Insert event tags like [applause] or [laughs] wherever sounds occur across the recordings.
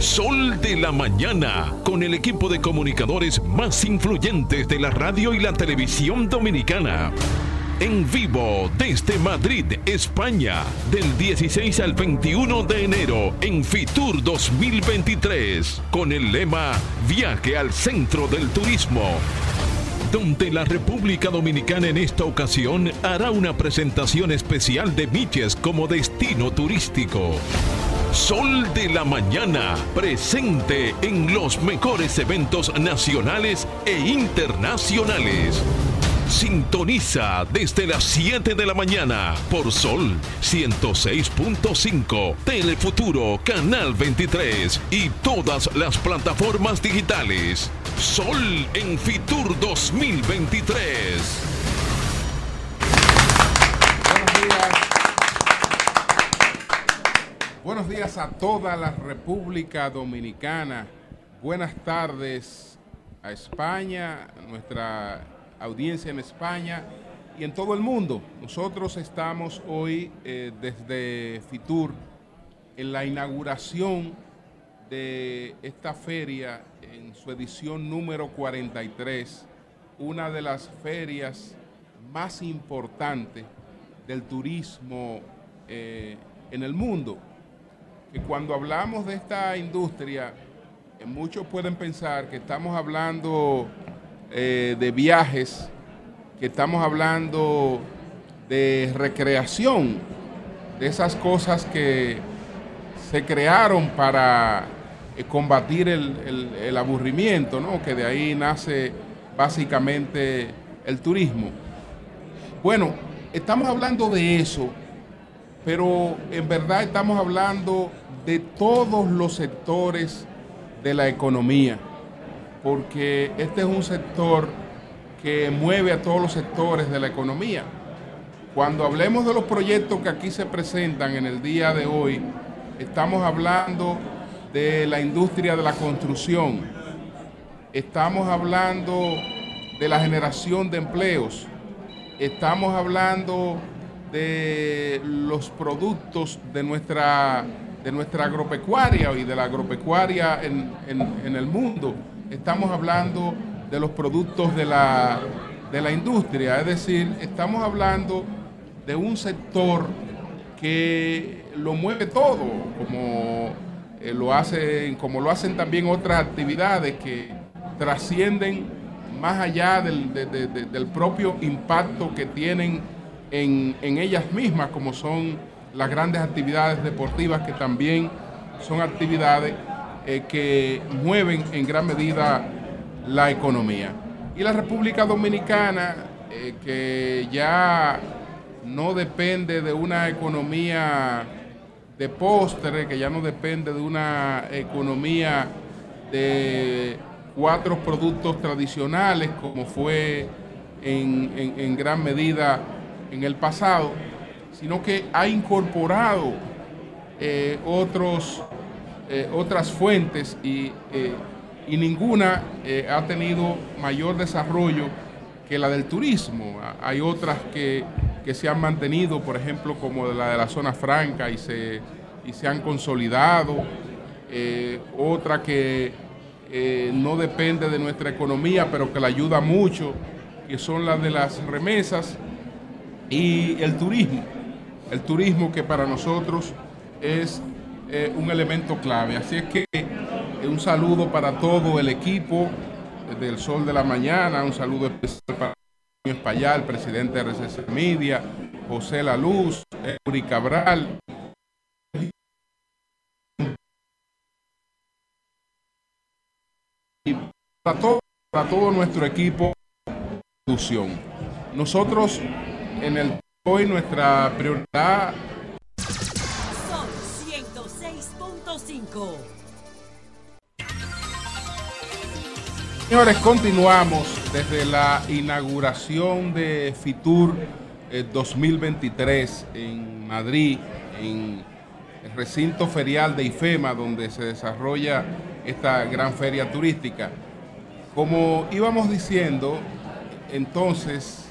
Sol de la Mañana, con el equipo de comunicadores más influyentes de la radio y la televisión dominicana. En vivo desde Madrid, España, del 16 al 21 de enero en Fitur 2023, con el lema Viaje al Centro del Turismo donde la República Dominicana en esta ocasión hará una presentación especial de Miches como destino turístico. Sol de la Mañana, presente en los mejores eventos nacionales e internacionales. Sintoniza desde las 7 de la mañana por Sol 106.5, Telefuturo, Canal 23 y todas las plataformas digitales. Sol en Fitur 2023. Buenos días a toda la República Dominicana. Buenas tardes a España, nuestra audiencia en España y en todo el mundo. Nosotros estamos hoy eh, desde Fitur en la inauguración de esta feria en su edición número 43, una de las ferias más importantes del turismo eh, en el mundo. Que cuando hablamos de esta industria, eh, muchos pueden pensar que estamos hablando eh, de viajes, que estamos hablando de recreación, de esas cosas que se crearon para eh, combatir el, aburrimiento, ¿no? que de ahí nace básicamente el turismo. Bueno, estamos hablando de eso, pero en verdad estamos hablando de todos los sectores de la economía porque este es un sector que mueve a todos los sectores de la economía. Cuando hablemos de los proyectos que aquí se presentan en el día de hoy, estamos hablando de la industria de la construcción, estamos hablando de la generación de empleos, estamos hablando de los productos de nuestra, de nuestra agropecuaria y de la agropecuaria en, en el mundo. Estamos hablando de los productos de la, industria, es decir, estamos hablando de un sector que lo mueve todo, como, eh, lo, hacen, como lo hacen también otras actividades que trascienden más allá del, propio impacto que tienen en, en, ellas mismas, como son las grandes actividades deportivas, que también son actividades eh, que mueven en gran medida la economía. Y la República Dominicana, eh, que ya no depende de una economía de postre, que ya no depende de una economía de cuatro productos tradicionales, como fue en, gran medida en el pasado, sino que ha incorporado eh, otros eh, otras fuentes y, eh, ninguna eh, ha tenido mayor desarrollo que la del turismo. Hay otras que, se han mantenido, por ejemplo, como la de la zona franca y se, y se han consolidado. otra que no depende de nuestra economía, pero que la ayuda mucho, que son las de las remesas y el turismo. El turismo que para nosotros es eh, un elemento clave. Así es que eh, un saludo para todo el equipo del Sol de la Mañana, un saludo especial para Español, presidente de RCC Media, José La Luz, Uri Cabral. Y para todo, para todo nuestro equipo de Nosotros en el hoy nuestra prioridad Señores, continuamos desde la inauguración de FITUR 2023 eh, en Madrid, en el recinto ferial de IFEMA, donde se desarrolla esta gran feria turística. Como íbamos diciendo, entonces,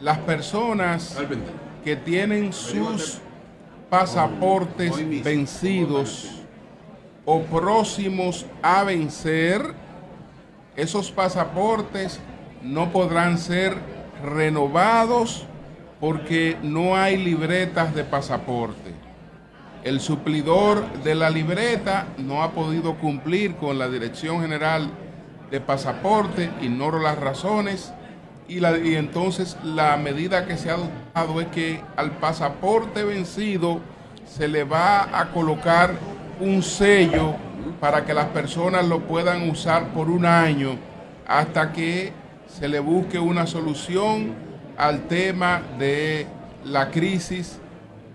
las personas que tienen sus pasaportes vencidos o próximos a vencer, esos pasaportes no podrán ser renovados porque no hay libretas de pasaporte. El suplidor de la libreta no ha podido cumplir con la Dirección General de Pasaporte, ignoro las razones, y, entonces la medida que se ha adoptado es que al pasaporte vencido se le va a colocar un sello para que las personas lo puedan usar por un año hasta que se le busque una solución al tema de la crisis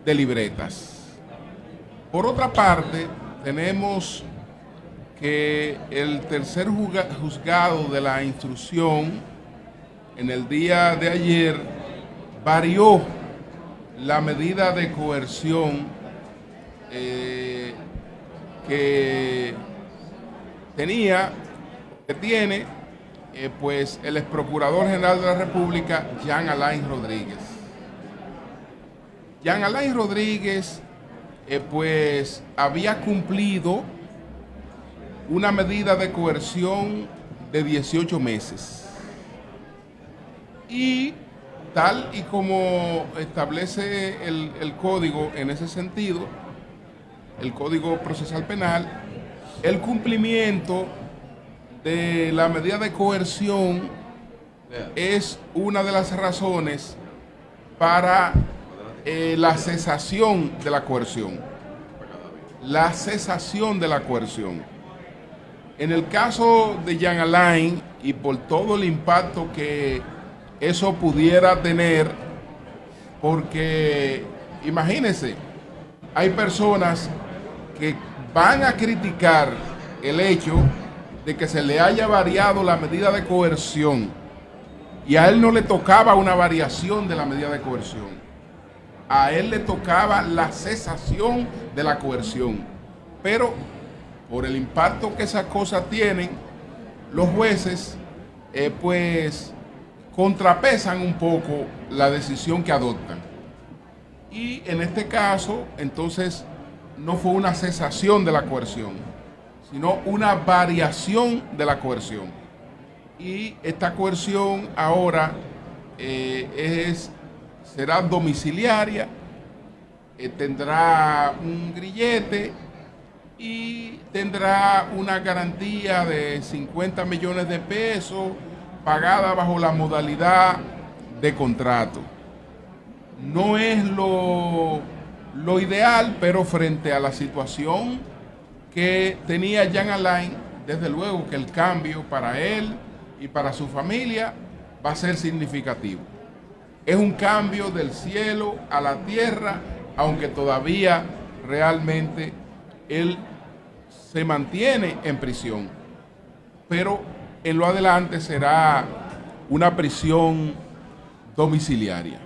de libretas. Por otra parte, tenemos que el tercer juzgado de la instrucción en el día de ayer varió la medida de coerción eh, que tenía, que tiene, eh, pues el ex procurador general de la República, Jean Alain Rodríguez. Jean Alain Rodríguez, eh, pues había cumplido una medida de coerción de 18 meses. Y tal y como establece el, código en ese sentido, el Código Procesal Penal, el cumplimiento de la medida de coerción es una de las razones para eh, la cesación de la coerción. La cesación de la coerción. En el caso de Jean Alain y por todo el impacto que eso pudiera tener, porque imagínense, hay personas que van a criticar el hecho de que se le haya variado la medida de coerción y a él no le tocaba una variación de la medida de coerción. A él le tocaba la cesación de la coerción. Pero por el impacto que esas cosas tienen, los jueces eh, pues contrapesan un poco la decisión que adoptan. Y en este caso, entonces, no fue una cesación de la coerción, sino una variación de la coerción. Y esta coerción ahora eh, es, será domiciliaria, eh, tendrá un grillete y tendrá una garantía de 50 millones de pesos pagada bajo la modalidad de contrato. No es lo, lo ideal, pero frente a la situación que tenía Jan Alain, desde luego que el cambio para él y para su familia va a ser significativo. Es un cambio del cielo a la tierra, aunque todavía realmente él se mantiene en prisión. Pero en lo adelante será una prisión domiciliaria.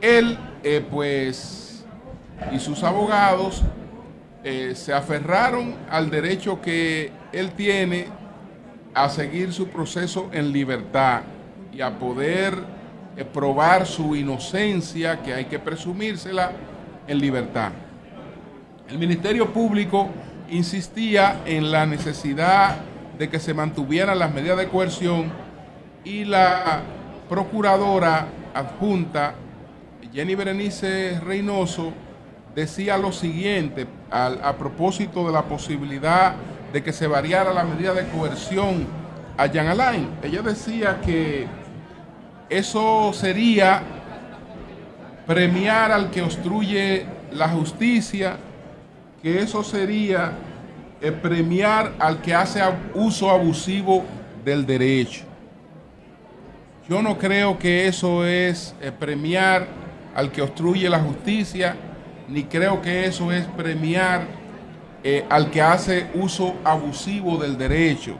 Él, eh, pues, y sus abogados eh, se aferraron al derecho que él tiene a seguir su proceso en libertad y a poder eh, probar su inocencia, que hay que presumírsela, en libertad. El Ministerio Público insistía en la necesidad de que se mantuvieran las medidas de coerción y la procuradora adjunta Jenny Berenice Reynoso decía lo siguiente a propósito de la posibilidad de que se variara la medida de coerción a Jean Alain. Ella decía que eso sería premiar al que obstruye la justicia, que eso sería eh, premiar al que hace uso abusivo del derecho. Yo no creo que eso es eh, premiar al que obstruye la justicia, ni creo que eso es premiar eh, al que hace uso abusivo del derecho.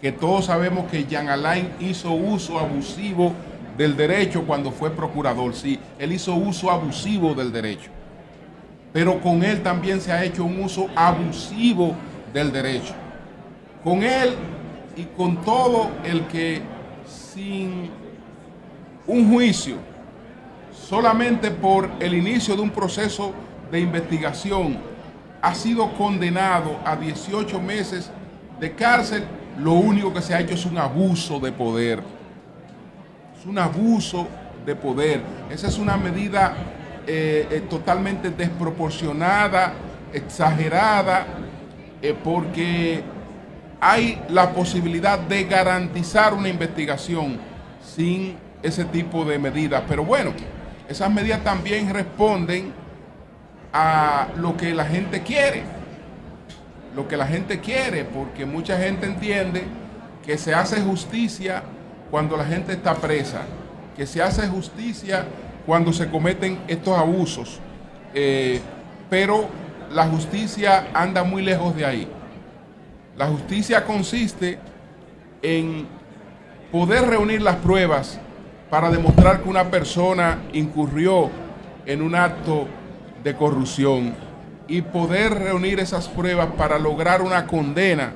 Que todos sabemos que Jean Alain hizo uso abusivo del derecho cuando fue procurador. Sí, él hizo uso abusivo del derecho pero con él también se ha hecho un uso abusivo del derecho. Con él y con todo el que sin un juicio, solamente por el inicio de un proceso de investigación, ha sido condenado a 18 meses de cárcel, lo único que se ha hecho es un abuso de poder. Es un abuso de poder. Esa es una medida eh, eh, totalmente desproporcionada, exagerada, eh, porque hay la posibilidad de garantizar una investigación sin ese tipo de medidas. Pero bueno, esas medidas también responden a lo que la gente quiere. Lo que la gente quiere, porque mucha gente entiende que se hace justicia cuando la gente está presa, que se hace justicia cuando se cometen estos abusos. Eh, pero la justicia anda muy lejos de ahí. La justicia consiste en poder reunir las pruebas para demostrar que una persona incurrió en un acto de corrupción y poder reunir esas pruebas para lograr una condena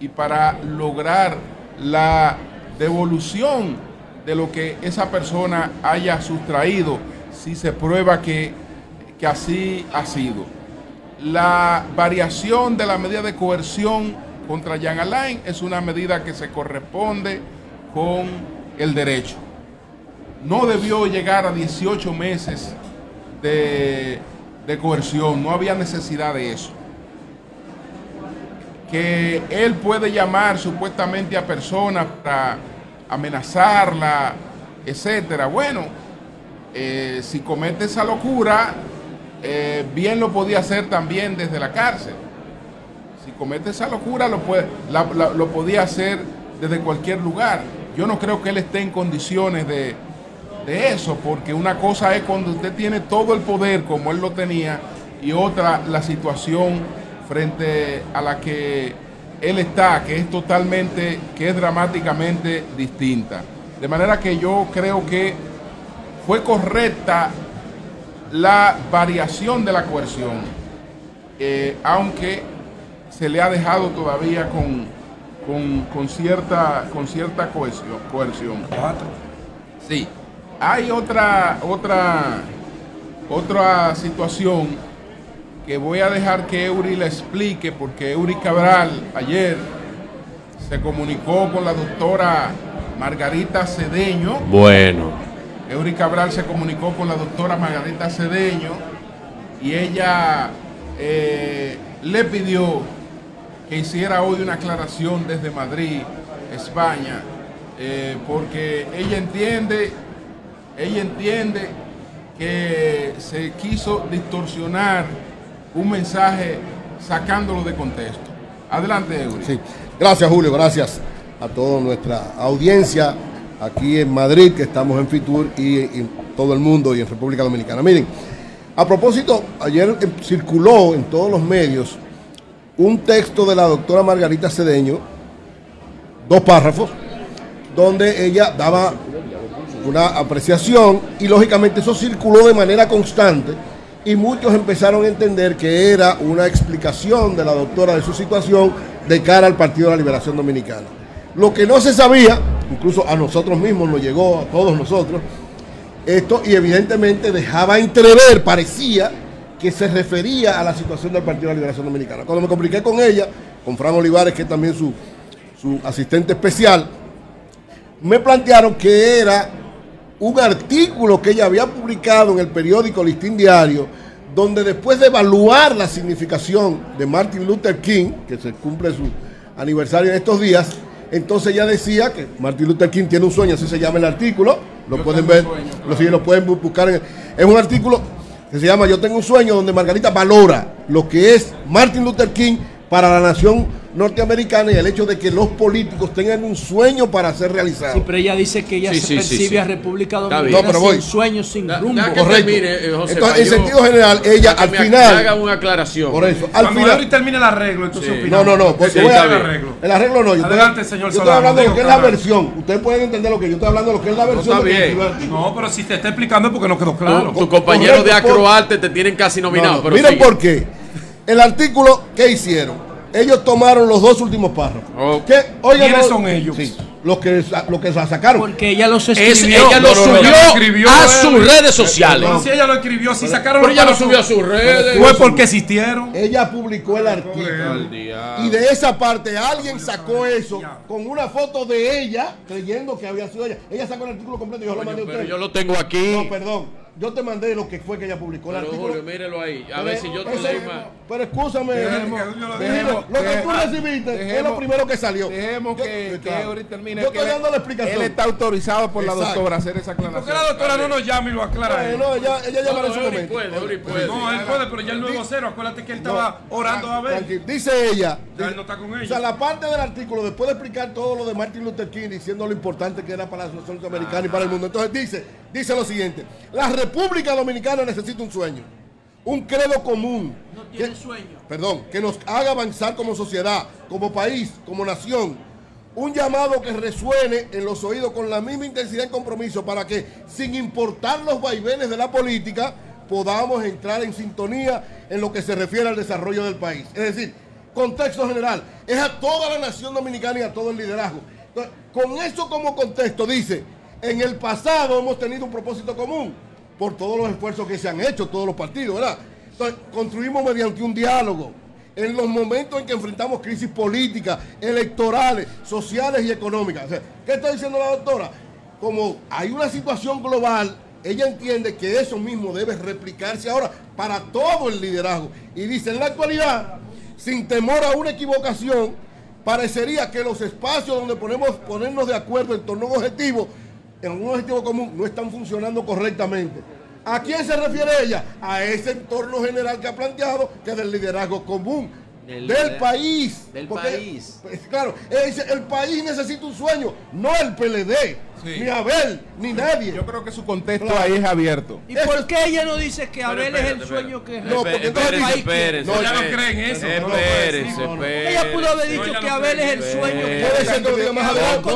y para lograr la devolución de lo que esa persona haya sustraído si se prueba que, que así ha sido. La variación de la medida de coerción contra Jean Alain es una medida que se corresponde con el derecho. No debió llegar a 18 meses de, coerción, no había necesidad de eso. Que él puede llamar supuestamente a personas para amenazarla, etcétera. Bueno, eh, si comete esa locura, eh, bien lo podía hacer también desde la cárcel si comete esa locura, lo, puede, lo podía hacer desde cualquier lugar. Yo no creo que él esté en condiciones de, eso, porque una cosa es cuando usted tiene todo el poder como él lo tenía y otra la situación frente a la que él está, que es totalmente, que es dramáticamente distinta. De manera que yo creo que fue correcta la variación de la coerción, eh, aunque se le ha dejado todavía con, con, cierta, con cierta cohesión, coerción. Sí. Hay otra, otra, otra situación que voy a dejar que Eury le explique, porque Eury Cabral ayer se comunicó con la doctora Margarita Cedeño. Bueno. Eury Cabral se comunicó con la doctora Margarita Cedeño y ella eh, le pidió que hiciera hoy una aclaración desde Madrid, España, eh, porque ella entiende, ella entiende que se quiso distorsionar un mensaje sacándolo de contexto. Adelante, Eury. Sí. Gracias, Julio, gracias a toda nuestra audiencia aquí en Madrid, que estamos en Fitur y en todo el mundo y en República Dominicana. Miren, a propósito, ayer circuló en todos los medios un texto de la doctora Margarita Cedeño, dos párrafos, donde ella daba una apreciación y lógicamente eso circuló de manera constante y muchos empezaron a entender que era una explicación de la doctora de su situación de cara al Partido de la Liberación Dominicana. Lo que no se sabía, incluso a nosotros mismos nos llegó, a todos nosotros, esto y evidentemente dejaba entrever, parecía, que se refería a la situación del Partido de la Liberación Dominicana. Cuando me compliqué con ella, con Fran Olivares, que es también su, su asistente especial, me plantearon que era un artículo que ella había publicado en el periódico Listín Diario, donde después de evaluar la significación de Martin Luther King, que se cumple su aniversario en estos días, entonces ella decía que Martin Luther King tiene un sueño, así se llama el artículo, lo pueden ver, lo, pueden buscar. En, es un artículo que se llama Yo tengo un sueño, donde Margarita valora lo que es Martin Luther King para la nación norteamericana y el hecho de que los políticos tengan un sueño para ser realizado. Sí, pero ella dice que ella se percibe a República Dominicana no, sin sueños, sin rumbo. Correcto. Eh, entonces, en sentido general, ella al final... haga una aclaración. Por eso, al Cuando final... termine el arreglo, entonces No, no, no. Porque el arreglo. El arreglo no. Yo Adelante, señor Yo estoy hablando de lo que es la versión. Ustedes pueden entender lo que yo estoy hablando de lo que es la versión. No, está bien. no pero si te está explicando porque no quedó claro. Tu, compañero de Acroarte te tienen casi nominado. miren por qué. El artículo, ¿qué hicieron? Ellos tomaron los dos últimos párrafos. ¿Quiénes son ellos? los que, los que la sacaron. Porque ella los escribió. ella lo subió a sus redes sociales. No, si ella lo escribió, si sacaron Pero ella lo subió a sus redes. Fue porque existieron. Ella publicó el artículo. Y de esa parte alguien sacó eso con una foto de ella creyendo que había sido ella. Ella sacó el artículo completo y yo lo mandé a usted. Pero yo lo tengo aquí. No, perdón. Yo te mandé lo que fue que ella publicó el pero, artículo. Julio, mírelo ahí. A ver si yo te leí más. Pero escúchame. Dejemos, dejemos, lo que tú recibiste dejemos, es lo primero que salió. Dejemos que, que ahorita termine. Yo estoy dando la explicación. Él está autorizado por Exacto. la doctora a hacer esa aclaración. ¿Por qué la doctora no nos llama y lo aclara? Eh, no, ella, ella llamará en su momento. Puede, Ori puede. No, él puede, pero ya el nuevo cero. Acuérdate que él estaba orando a ver. Tranquilo. Dice ella. Ya él no está con ella. O sea, la parte del artículo, después de explicar todo lo de Martin Luther King, diciendo lo importante que era para la nación norteamericana y para el mundo, entonces dice, dice lo siguiente: la República Dominicana necesita un sueño, un credo común. No tiene que- sueño. Perdón, que nos haga avanzar como sociedad, como país, como nación. Un llamado que resuene en los oídos con la misma intensidad y compromiso para que, sin importar los vaivenes de la política, podamos entrar en sintonía en lo que se refiere al desarrollo del país. Es decir, contexto general, es a toda la nación dominicana y a todo el liderazgo. Entonces, con eso como contexto, dice, en el pasado hemos tenido un propósito común por todos los esfuerzos que se han hecho, todos los partidos, ¿verdad? Entonces, construimos mediante un diálogo. En los momentos en que enfrentamos crisis políticas, electorales, sociales y económicas. ¿Qué está diciendo la doctora? Como hay una situación global, ella entiende que eso mismo debe replicarse ahora para todo el liderazgo. Y dice, en la actualidad, sin temor a una equivocación, parecería que los espacios donde ponemos ponernos de acuerdo en torno a un objetivo, en un objetivo común, no están funcionando correctamente. ¿A quién se refiere ella? A ese entorno general que ha planteado, que es del liderazgo común. Del país. del Porque, país. pues, claro, el país necesita un sueño, no el PLD, Sí. ni Abel, ni nadie. Yo creo que su contexto Claro. ahí es abierto. ¿Y por qué ella no dice que Abel es el espérate, sueño que No, porque entonces espérense. No, ella no cree en eso. Espérense, Ella pudo haber dicho que Abel es el sueño. eso. Puede ser que lo diga más adelante.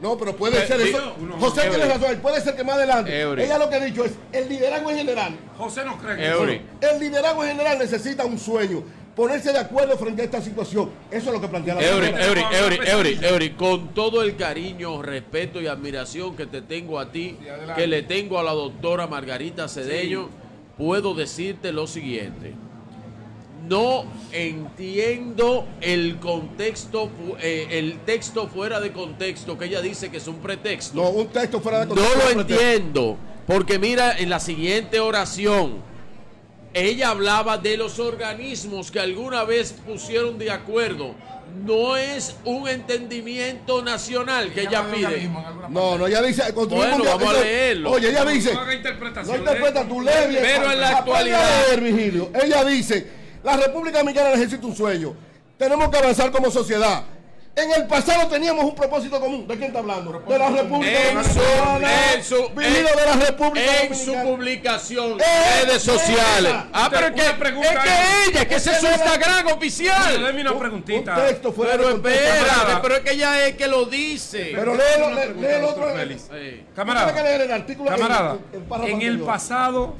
No, pero puede ser eso. José tiene razón, puede ser que más adelante. Eury. Ella lo que ha dicho es, el liderazgo en general, José no cree eso. el liderazgo en general necesita un sueño, ponerse de acuerdo frente a esta situación. Eso es lo que plantea la Eury, doctora. Eury, Eury, Eury, Eury, con todo el cariño, respeto y admiración que te tengo a ti, que le tengo a la doctora Margarita Cedeño, puedo decirte lo siguiente. No entiendo el contexto, eh, el texto fuera de contexto, que ella dice que es un pretexto. No, un texto fuera de No contexto. lo entiendo, porque mira, en la siguiente oración, ella hablaba de los organismos que alguna vez pusieron de acuerdo. No es un entendimiento nacional que ella pide. No, no, ella dice, construimos Bueno, un día- vamos a leerlo. Oye, ella dice, No haga no interpreta, tú lees bien. Pero en la actualidad- leer, Virgilio. Ella dice, la República Dominicana necesita un sueño. Tenemos que avanzar como sociedad. En el pasado teníamos un propósito común. ¿De quién está hablando? De la República En su, en su, en- de la República en su publicación, Eh, redes sociales. esa. Ah, pero es que, es que ella, que ese es su Instagram oficial. Una Un preguntita. texto fuera Pero espérate, pero es que ella es que lo dice. Pero léelo, pregunta, léelo doctor otro. Sí. Tiene que Camarada, leer el artículo. camarada, el- el en el pasado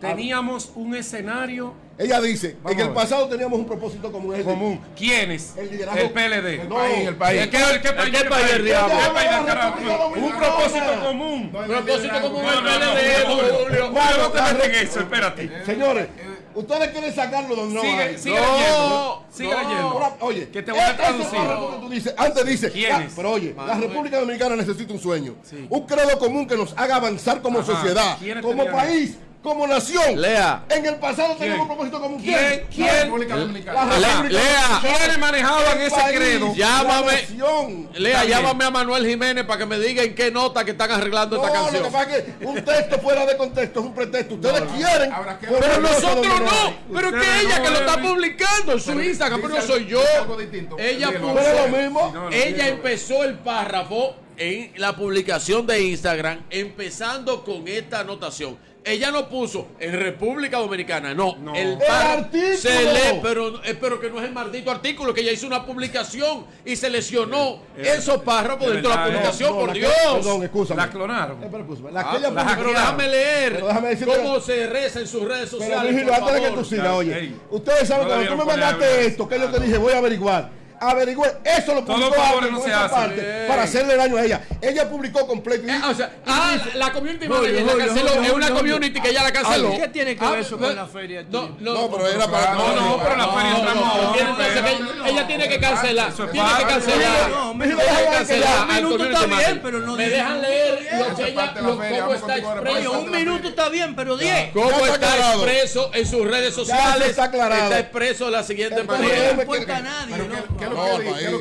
teníamos un escenario Ella dice, Vamos en el pasado teníamos un propósito común. común. ¿Quiénes? El liderazgo- El PLD. El El país, el país. ¿El qué, el qué país? qué país, el diablo? ¿Qué país del carajo? Un propósito común. Propósito No, el no, no, PLD, Julio, no te metas en eso, espérate. Señores, ustedes quieren sacarlo donde no Sigue, hay. sigue No, leyendo. Sigue no. leyendo. Oye, Que te voy a ese traducir. tú dices, antes dice, ¿Quiénes? ah, pero oye, la República Dominicana necesita un sueño, un credo común que nos haga avanzar como Ajá. sociedad, ¿Quiénes como país, como nación. Lea. En el pasado teníamos un propósito común. ¿Quién? ¿Quién? La República La Dominicana. República Lea. ¿Quiénes manejaban ese país, credo? Llámame. La. Lea, llámame a Manuel Jiménez para que me diga en qué nota que están arreglando No, esta lo canción. que pasa es que un texto fuera de contexto es un pretexto. Ustedes quieren. Habrá que- poner Pero nosotros no, pero que Ustedes ella no que lo está publicando en su Instagram, pero no soy yo. Ella puso, es lo mismo. No, no, ella empezó el párrafo en la publicación de Instagram, empezando con esta anotación. Ella no puso en República Dominicana, no. No. El El artículo. se lee, pero, eh, pero que no es el maldito artículo, que ella hizo una publicación y seleccionó Eh, esos párrafos de dentro de la publicación, No, por la que- Dios. Perdón, escúchame. La clonaron. Eh, pero escúchame, la que Ah, ella pero déjame leer Pero déjame decirte cómo que- se reza en sus redes Pero sociales. Virgilio, por antes de que tú sigas, oye, ustedes saben, No cuando tú me mandaste esto, que yo te dije, voy a averiguar. Averigüe. Eso lo publicó no se hace. Parte, para hacerle daño a ella. Ella publicó completo. Eh, o sea, ah, la community manager la canceló. Es una community que ya la canceló. ¿Qué tiene que ver eso con la feria? No, no, pero era para. No, no, pero la feria entramos. Ella tiene que cancelar. Tiene que cancelar. No, me dejan cancelar. Un minuto está bien, pero no. Me dejan leer lo que ella. Cómo está expreso. Un minuto está bien, pero diez. ¿Cómo está expreso en sus redes sociales? Está expreso la siguiente manera. No importa a nadie.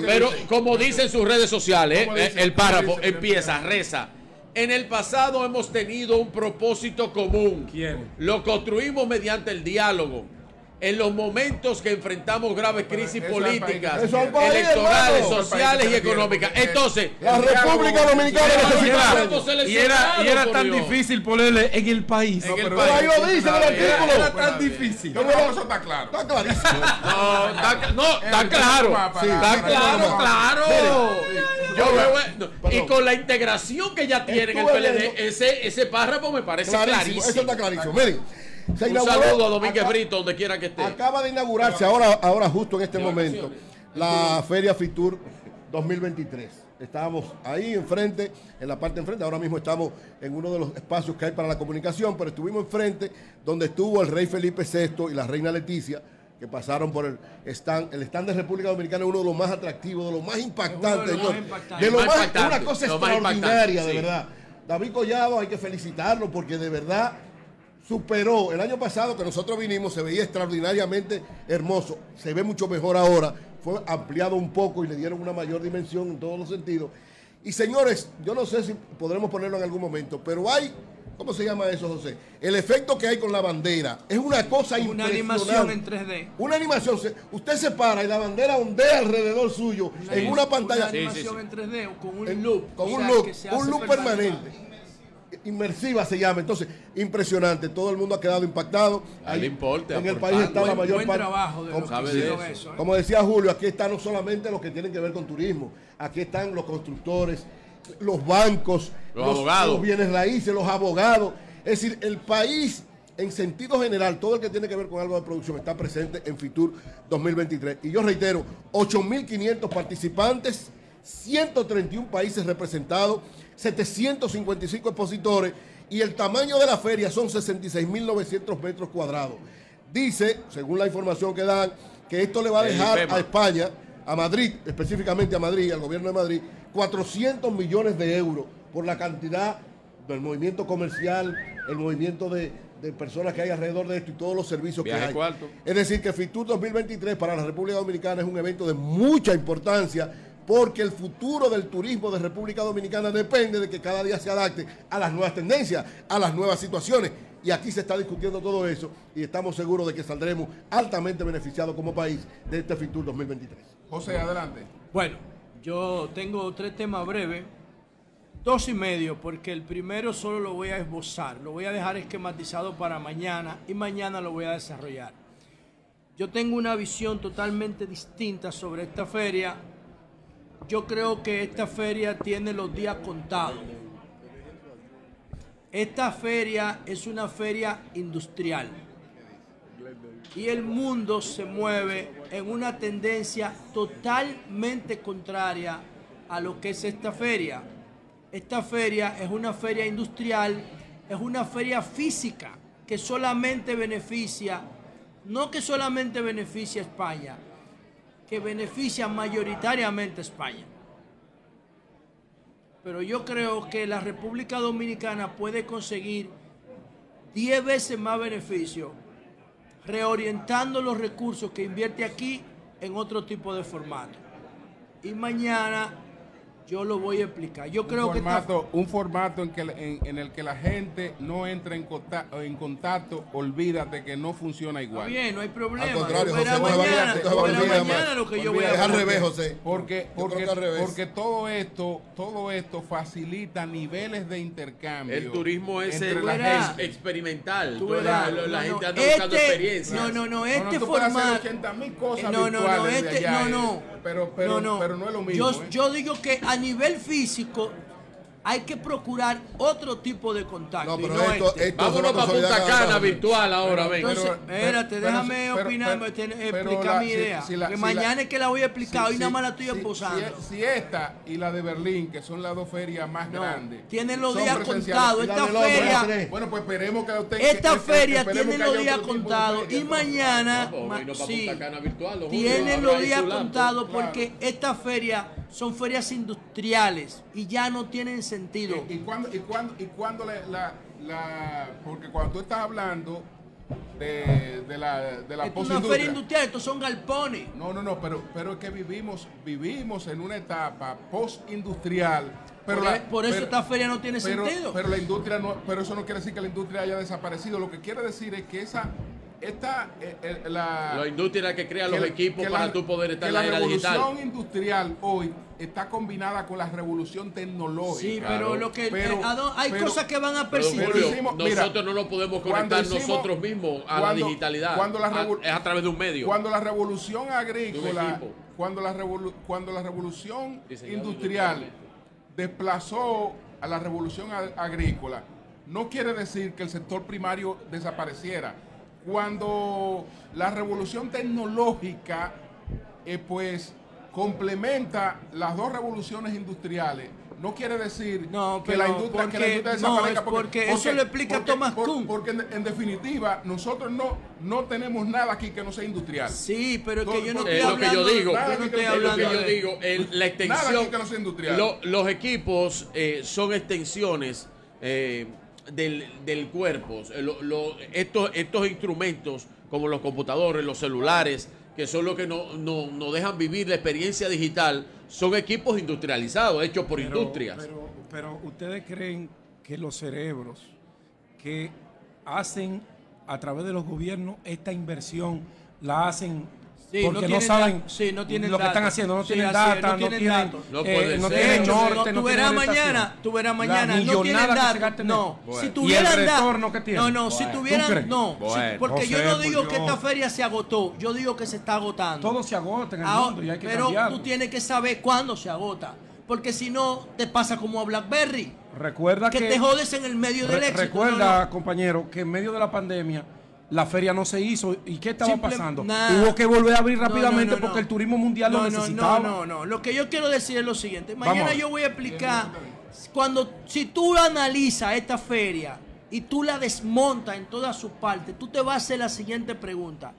Pero como dicen sus redes sociales, eh, el párrafo empieza, reza. En el pasado hemos tenido un propósito común. ¿Quién? Lo construimos mediante el diálogo en los momentos que enfrentamos graves crisis políticas, electorales, sociales y económicas. Entonces, la República Dominicana necesita. Y era, y era tan difícil ponerle en el país. No, pero ahí lo dice el artículo. Era tan difícil. Yo creo que eso está claro. Está clarísimo. No, está, no, está claro. Está claro, claro. Yo veo, y con la integración que ya tiene en el PLD, ese, ese párrafo me parece clarísimo. Eso está clarísimo. Miren. Un saludo a Domínguez Brito, donde quiera que esté. Acaba de inaugurarse ahora, ahora justo en este momento la Feria Fitur 2023. Estábamos ahí enfrente, en la parte enfrente. Ahora mismo estamos en uno de los espacios que hay para la comunicación, pero estuvimos enfrente donde estuvo el rey Felipe VI y la reina Leticia, que pasaron por el stand. El stand de República Dominicana es uno de los más atractivos, de los más impactantes. De, lo más, es una cosa extraordinaria, de verdad. David Collado hay que felicitarlo porque de verdad superó el año pasado que nosotros vinimos, se veía extraordinariamente hermoso, se ve mucho mejor ahora, fue ampliado un poco y le dieron una mayor dimensión en todos los sentidos. Y señores, yo no sé si podremos ponerlo en algún momento, pero hay, ¿cómo se llama eso, José? El efecto que hay con la bandera es una cosa una animación en 3D. Una animación, usted se para y la bandera ondea alrededor suyo en una pantalla. Una animación en 3D con un loop. Con un loop, un loop permanente inmersiva se llama. Entonces, impresionante. Todo el mundo ha quedado impactado. Ahí, importa, en el país está la mayor parte. trabajo de eso, ¿eh? Como decía Julio, aquí están no solamente los que tienen que ver con turismo, aquí están los constructores, los bancos, los, abogados, los bienes raíces, los abogados. Es decir, el país en sentido general, todo el que tiene que ver con algo de producción está presente en FITUR 2023. Y yo reitero, 8.500 participantes, 131 países representados 755 expositores y el tamaño de la feria son 66.900 metros cuadrados. Dice, según la información que dan, que esto le va a dejar a España, a Madrid, específicamente a Madrid, al gobierno de Madrid, 400 millones de euros por la cantidad del movimiento comercial, el movimiento de, personas que hay alrededor de esto y todos los servicios que hay. Es decir, que FITUR 2023 para la República Dominicana es un evento de mucha importancia porque el futuro del turismo de República Dominicana depende de que cada día se adapte a las nuevas tendencias, a las nuevas situaciones. Y aquí se está discutiendo todo eso y estamos seguros de que saldremos altamente beneficiados como país de este FITUR 2023. José, adelante. Bueno, yo tengo tres temas breves, dos y medio, porque el primero solo lo voy a esbozar, lo voy a dejar esquematizado para mañana y mañana lo voy a desarrollar. Yo tengo una visión totalmente distinta sobre esta feria yo creo que esta feria tiene los días contados. Esta feria es una feria industrial. Y el mundo se mueve en una tendencia totalmente contraria a lo que es esta feria. Esta feria es una feria industrial, es una feria física que solamente beneficia, no que solamente beneficia a España, que beneficia mayoritariamente a España. Pero yo creo que la República Dominicana puede conseguir 10 veces más beneficio reorientando los recursos que invierte aquí en otro tipo de formato. Y mañana yo lo voy a explicar. Yo creo que un formato en, que, en, el que la gente no entra en contacto, en contacto, olvídate que no funciona igual. bien, no hay problema. Al contrario, José, mañana, mañana lo que yo voy a Es al revés, José. Porque, porque, porque todo esto, todo esto facilita niveles de intercambio. El turismo es experimental. la, gente anda buscando este, experiencias. No, no, no, este formato. no, no, no, este, no, no pero, pero, no, pero no es lo mismo. Yo, ¿eh? yo digo que a nivel físico, hay que procurar otro tipo de contacto. No, y pero no esto, este. esto Vámonos para Punta Cana virtual ahora, ven. Entonces, Pero- espérate, pero- déjame pero- opinar, pero explicar la- mi idea. si la- que si mañana la- es que la voy a explicar, si- hoy nada más la estoy si- esposando. Si, si esta y la de Berlín, que son las dos ferias más No, grandes. tienen los días contados. Esta feria- bueno, pues esperemos que usted. Esta que- feria tiene los días contados feria, y mañana tienen los días contados porque estas ferias son ferias industriales y ya no tienen sentido. ¿Y, y cuándo, y cuándo, y cuándo la, la, la- Porque cuando tú estás hablando de, de la, de la es una feria industrial, estos son galpones. No, no, no, pero, pero es que vivimos, vivimos en una etapa postindustrial. Pero por, la- e- por eso pero- esta feria no tiene pero, sentido. pero la industria no, pero eso no quiere decir que la industria haya desaparecido. Lo que quiere decir es que esa, esta, eh, eh, la, La industria la que crea los la- equipos que para la- tú poder estar en la era digital. revolución industrial hoy está combinada con la revolución tecnológica. sí, claro. pero lo que Pero- eh, ¿a dó- hay pero- cosas que van a persistir. Julio, mira, nosotros no nos podemos conectar hicimos- nosotros mismos a cuando- la digitalidad. cuando la A- es a través de un medio. Cuando la revolución agrícola, cuando la, revolu- cuando la revolución Diseñado industrial desplazó a la revolución agrícola, no quiere decir que el sector primario desapareciera. Cuando la revolución tecnológica, eh, pues, complementa las dos revoluciones industriales, no quiere decir No, que, la industria, que la porque- industria no, desaparezca. es porque eso lo explica Thomas Kuhn. Porque en, en definitiva, nosotros no, no tenemos nada aquí que no sea industrial. Sí, pero es que yo no estoy Es lo que yo hablando. digo. Nada yo no estoy lo hablando que yo digo, el- la Nada extensión. aquí que no sea industrial. lo- los equipos eh, son extensiones eh, del, del cuerpo. Lo- lo- estos, estos instrumentos, como los computadores, los celulares, que son los que no- no- nos dejan vivir la experiencia digital, son equipos industrializados, hechos por Pero- industrias. Pero, pero ustedes creen que los cerebros que hacen a través de los gobiernos esta inversión la hacen Sí, porque no no, saben sí, no tienen lo que están haciendo, no Sí, tienen data, no no tienen datos. No eh, puede no ser. tienen De hecho, norte, no, no tú verás mañana, tú verás La mañana, no tienen datos. No, esto. si tuvieran datos-. No, no, si Bueno. ¿Tú tuvieran, no, si- Bueno. porque No yo no por digo que esta feria se agotó, yo digo que se está agotando. Todo se agota en el Ahora, mundo y hay que pero cambiarlo. tú tienes que saber cuándo se agota, porque si no te pasa como a BlackBerry, Recuerda que que te jodes en el medio del éxito. Recuerda, No, no. compañero, que en medio de la pandemia la feria no se hizo. ¿Y qué estaba Simple- pasando? nada. Hubo que volver a abrir no, rápidamente no, no. porque el turismo mundial lo necesitaba. No, no, no. Lo que yo quiero decir es lo siguiente. Mañana yo voy a explicar cuando si tú analizas esta feria y tú la desmontas en todas sus partes, tú te vas a hacer la siguiente pregunta.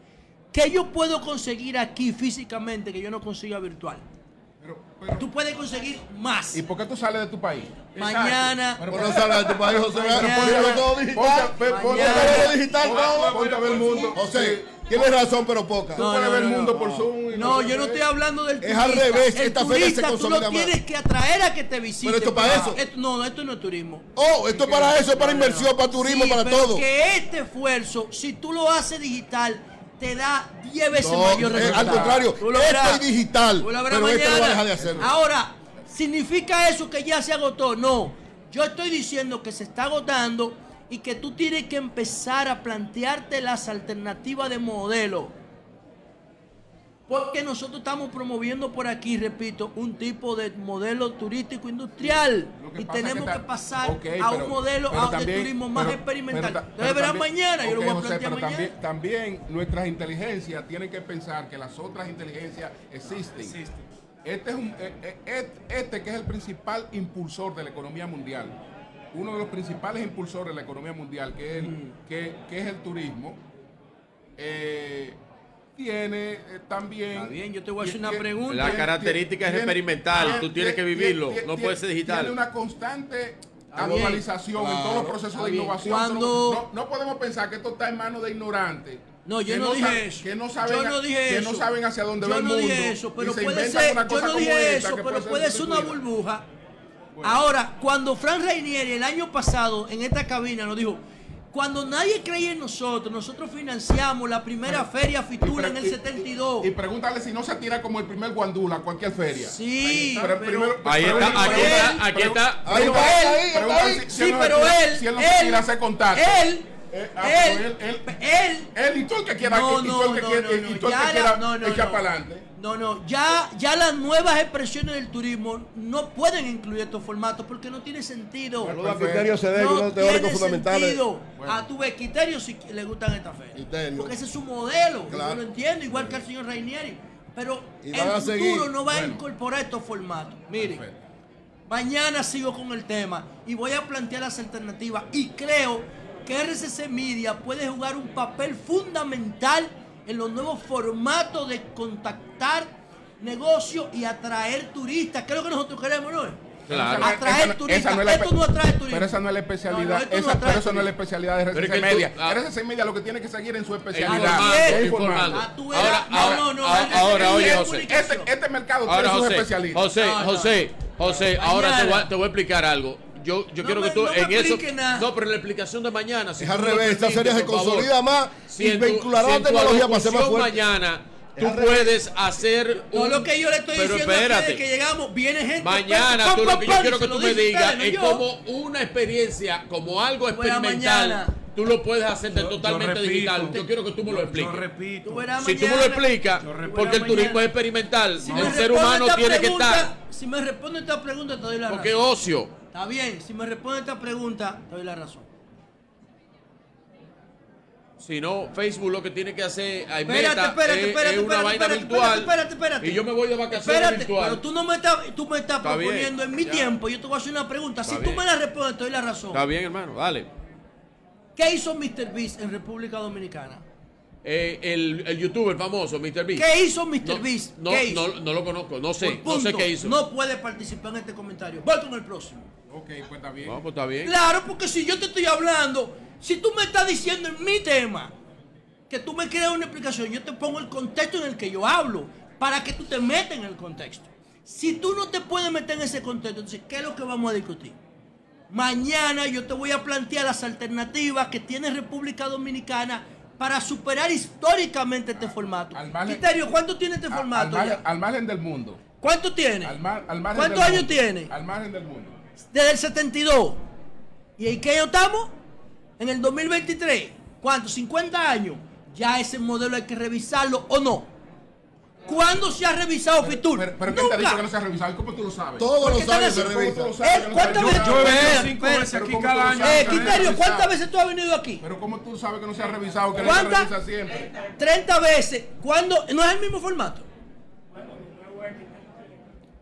¿Qué yo puedo conseguir aquí físicamente que yo no consiga virtual? Pero- pero- Tú puedes conseguir más. ¿Y por qué tú sales de tu país? Mañana. Pero- no salgas de tu país, José. Póntelo todo digital. pe- ponte Mañana. a ver Todo digital. Ponte a ver el mundo. José, tienes razón, pero poca. Tú puedes ver el mundo por Zoom. y No, yo no estoy hablando del Es turista. al revés, El esta feria se tú lo tienes que atraer a que te visite. Pero esto para eso. No, esto no es turismo. Oh, esto es para eso, es para inversión, para turismo, Sí, para pero todo. que este esfuerzo, si tú lo haces digital, te da 10 veces No, mayor eh, resultado. al contrario, Tú lo esto es digital, Tú lo verás pero este no va a mañana. dejar de hacerlo. Ahora, ¿significa eso que ya se agotó? No. Yo estoy diciendo que se está agotando y que tú tienes que empezar a plantearte las alternativas de modelo. Porque nosotros estamos promoviendo por aquí, repito, un tipo de modelo turístico industrial. Y tenemos que pasar a pero- un modelo pero a- de también- turismo más pero- experimental. Entonces pero verán también- mañana, yo lo voy a José, plantear pero mañana. También, también nuestras inteligencias tienen que pensar que las otras inteligencias existen. Este, es un, eh, eh, este que es el principal impulsor de la economía mundial, uno de los principales impulsores de la economía mundial, que es el, Mm. que, que es el turismo, eh, tiene eh, también... Está bien, yo te voy a hacer una tiene- pregunta. La característica es experimental, tú tienes que vivirlo, no puede ser digital. Tiene una constante actualización en todos los procesos de innovación. Cuando- No, no podemos pensar que esto está en manos de ignorantes. No, yo que no dije eso. Que no saben, yo no dije que eso. no saben hacia dónde yo va el no mundo. dije eso, pero y se puede inventan ser. una Yo no dije esta eso, pero puede ser una burbuja. Ahora, cuando Fran Reinieri el año pasado en esta cabina nos dijo, cuando nadie creía en nosotros, nosotros financiamos la primera feria Fitura en el Y- y- 72. Y, pregúntale si no se tira como el primer guandula a cualquier feria. Sí, Pero pero- primero- Ahí pero- está, aquí pero- está, aquí pero- está. Sí, él se pero él, si él no se él, tira a hacer contacto. él Eh, ah, pero él, él, él, él, él y tú el que quiera, No, y no, el que no, quiera, no, y tú el que quiera echar no. para adelante. No, no, ya, ya las nuevas expresiones del turismo no pueden incluir estos formatos porque no tiene sentido. Saludos a Criterio Cedeño, no uno de los teóricos tiene fundamentales. sentido. Bueno. A tu vez, Criterio si le gustan estas ferias. Porque ese es su modelo. Claro. Yo lo entiendo, igual que el señor Rainieri. Pero Y el futuro seguir. no va a Bueno. incorporar estos formatos. Miren, Perfecto. mañana sigo con el tema y voy a plantear las alternativas. Y creo que RCC Media puede jugar un papel fundamental en los nuevos formatos de contactar negocios y atraer turistas. ¿Qué es lo que nosotros queremos, no? Claro. Atraer turistas. no es esto no atrae turistas. Pero esa no es la especialidad. No, no, esto no esa, pero eso no es la especialidad de RCC es que tú- Media. ah. RCC Media lo que tiene que seguir en su especialidad. Es informando. Ah, tú Ahora, ahora, no, no, ahora, ahora, Media oye, es José. Este, este mercado Ahora, tiene sus José, especialistas. José. José, José, ahora te voy, te voy a explicar algo. Yo, yo No quiero me- que tú no me en eso. nada. No, pero en la explicación de mañana. si Es al revés, esta serie se consolida más Si y vinculará si la tecnología para ser más fuerte. mañana tú puedes hacer No, un- lo que yo le estoy pero diciendo a ustedes espérate. es que llegamos, viene gente. Mañana pam, tú lo que yo quiero que tú me digas no es yo. como una experiencia, como algo experimental. Tú lo puedes hacer de Yo- yo totalmente repito, digital. Yo quiero que tú me lo Yo expliques. repito. Tú verás Si tú me lo explicas, Yo repito. porque el Mañana. turismo es experimental, Si el ser humano tiene que estar. Si me responde esta pregunta, te doy la Porque razón. ocio. Está bien, si me responde esta pregunta, te doy la razón. Si no, Facebook lo que tiene que hacer, hay Espérate, meta, espérate, es, espérate, es una espérate, vaina espérate, virtual. espérate, espérate. Y yo me voy de vacaciones Espérate, virtual. pero tú no me estás, tú me estás Está bien, proponiendo en mi ya. tiempo. Yo te voy a hacer una pregunta. Si tú me la respondes, te doy la razón. Está bien, hermano, dale. ¿Qué hizo Mr. Beast en República Dominicana? Eh, el, el youtuber famoso, Mr. Beast. ¿Qué hizo Mr. No, Beast? No, ¿Qué hizo? no, no lo conozco, no sé, no sé qué hizo. No puede participar en este comentario. Voy con el próximo. Ok, pues está bien. No, pues está bien. Claro, porque si yo te estoy hablando, si tú me estás diciendo en mi tema que tú me creas una explicación, yo te pongo el contexto en el que yo hablo para que tú te metas en el contexto. Si tú no te puedes meter en ese contexto, entonces, ¿qué es lo que vamos a discutir? Mañana yo te voy a plantear las alternativas que tiene República Dominicana para superar históricamente este formato. Criterio, ¿cuánto tiene este al, formato? al margen del mundo. ¿Cuánto tiene? Al, mar- al margen ¿Cuántos del años mundo. tiene? Al margen del mundo. Desde el 72. ¿Y en qué año estamos? En el 2023. ¿Cuánto? 50 años. Ya ese modelo hay que revisarlo o no. ¿Cuándo se ha revisado Fitur? Pero, pero ¿quién te ha dicho Nunca. que no se ha revisado? ¿Cómo tú lo sabes? Todos ¿Por los años se así? ¿Cómo tú revisa. ¿cuántas veces-? Yo Espera, cinco veces aquí ¿cómo cada año. Eh, Criterio, ¿cuántas veces tú has venido aquí? Pero ¿cómo tú sabes que no se ha revisado? Que no se ¿Cuántas? revisa siempre. 30 veces. ¿Cuándo? ¿No es el mismo formato?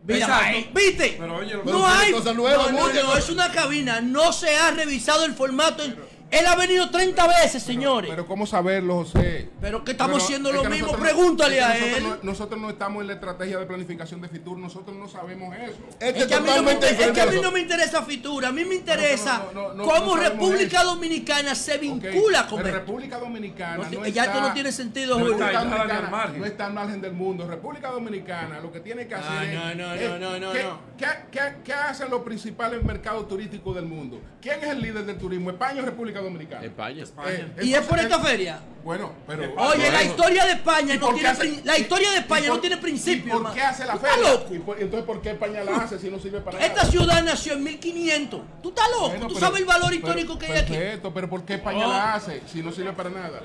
Mira, Exacto. ¿Viste? Pero oye, no hay. cosas nuevas, no, no, no, es una cabina. No se ha revisado el formato. Él ha venido 30 veces, señores. Pero ¿cómo saberlo, José? Pero que estamos Pero haciendo es lo mismo, nosotros no- pregúntale es que a nosotros él. No, nosotros no estamos en la estrategia de planificación de Fitur, nosotros no sabemos eso. Es que, a mí no me, totalmente inter- es que a diferente. mí no me interesa Fitura, a mí me interesa no, no, no, cómo República eso. Dominicana se vincula con pero. República Dominicana No no, ti- está, ya esto no tiene sentido, No está República al Dominicana margen. no está al margen del mundo. República Dominicana lo que tiene que hacer Ah, es. no, no, es- no, no, no, ¿qué, no. qué- qué- qué hacen los principales mercados turísticos del mundo? ¿Quién es el líder del turismo? ¿España o República Dominicana? España. Eh, Y es por esta feria. Bueno, pero. Oye, la historia de España ¿Y no tiene hace- la historia de España por- no tiene principio. ¿Y por qué hace la ¿Tú estás feria? loco? ¿Y por- entonces, ¿por qué España la hace si no sirve para Esta nada? ciudad nació en 1500. Tú estás loco. Bueno, Tú pero- sabes el valor pero- histórico que hay aquí. Perfecto, pero ¿por qué España Oh. la hace si no sirve para nada?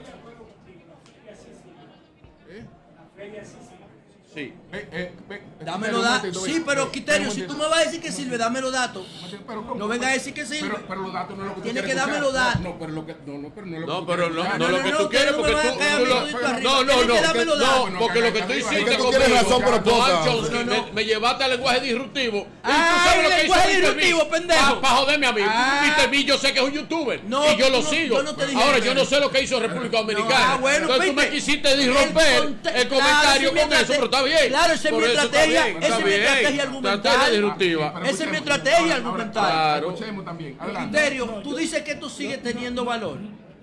Sí. Eh, eh, Dame los datos. Sí, pero Quiterio, si tú me vas a decir que sirve, dame los datos. No venga a decir que sirve. Pero, pero los datos no es lo que tú Tienes quieres que darme los datos. No, pero lo que no, no, pero no es lo que No, tú pero quieres no, no lo que no, tú no, quieres porque tú, no, no, no, no, porque lo que tú Es que hiciste tú tienes razón. Me, llevaste al lenguaje disruptivo. y Ah, tú sabes el lo que lenguaje disruptivo, pendejo. Para joderme a mí. Ah. Mr. Beast yo sé que es un youtuber. Y yo lo sigo. te Ahora yo no sé lo que hizo República Dominicana. ah, bueno, Entonces tú me quisiste disromper el, comentario con eso, pero está bien. Claro, esa es mi estrategia, esa es mi estrategia argumental. Esa es mi estrategia argumental. Escuchemos también. Criterio, tú dices que esto sigue teniendo valor.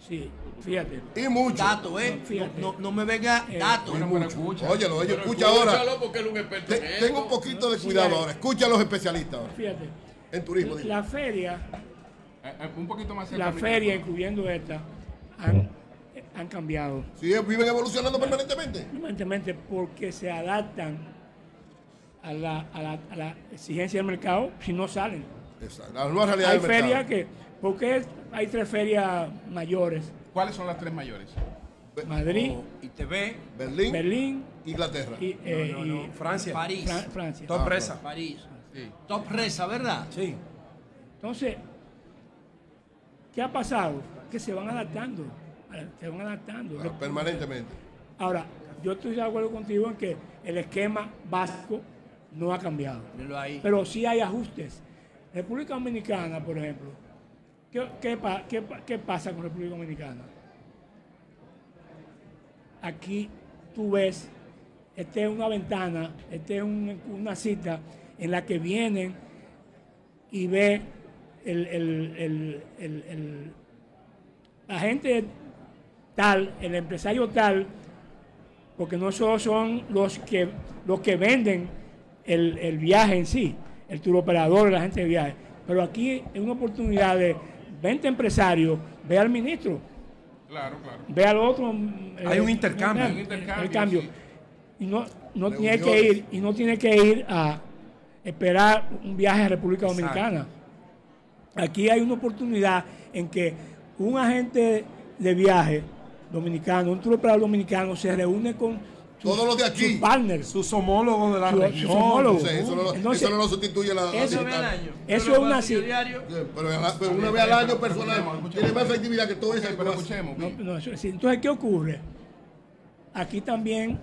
Sí, fíjate. Y mucho. Datos, ¿eh? Fíjate. No, no me venga datos. Bueno, pero escucha. Óyelo, oye, escucha ahora. escúchalo porque él es un experto en Te- eso. tengo un poquito de cuidado ahora. Escucha a los especialistas ahora. Fíjate. En turismo. La feria, Eh, eh, un poquito más cerca la feria, incluyendo esta, han, han cambiado Sí, viven evolucionando permanentemente. permanentemente porque se adaptan a la, a la, a la exigencia del mercado si no salen. Exacto. La nueva realidad Hay del mercado. ferias que Porque hay tres ferias mayores. ¿Cuáles son las tres mayores? Madrid, ITV, Berlín, Berlín Inglaterra. y, eh, No, no, no, y Francia. París. Fran- Francia. Top presa. París. Sí. Top Reza, ¿verdad? Sí. Entonces, ¿qué ha pasado? Que se van adaptando. Se van adaptando. Permanentemente. Ahora, yo estoy de acuerdo contigo en que el esquema básico no ha cambiado. Ahí. Pero sí hay ajustes. República Dominicana, por ejemplo. ¿Qué, qué pa- qué pa- qué pasa con República Dominicana? Aquí tú ves, esta es una ventana, esta es un- una cita en la que vienen y ve el, el- el- el- el- la gente tal, el empresario tal, porque no solo son los que, los que venden el, el viaje en sí, el turoperador, la gente de viaje, pero aquí es una oportunidad de 20 empresarios, ve al ministro, Claro, claro. ve al otro. Hay eh, un intercambio. Un intercambio, intercambio. sí. Y no, no tiene que ir, y no tiene que ir a esperar un viaje a República Exacto. Dominicana. Aquí hay una oportunidad en que un agente de viaje dominicano, un turoperador dominicano se reúne con sus- Todos los de aquí. sus partners. Sus homólogos de la Su- sus región. homólogos. Eso, no, Entonces, eso no lo sustituye la, eso- al año. Eso es una Pero, pero una vez al año personal tiene más efectividad que todo eso. Pero escuchemos. No, no, eso sí. Entonces, ¿qué ocurre? Aquí también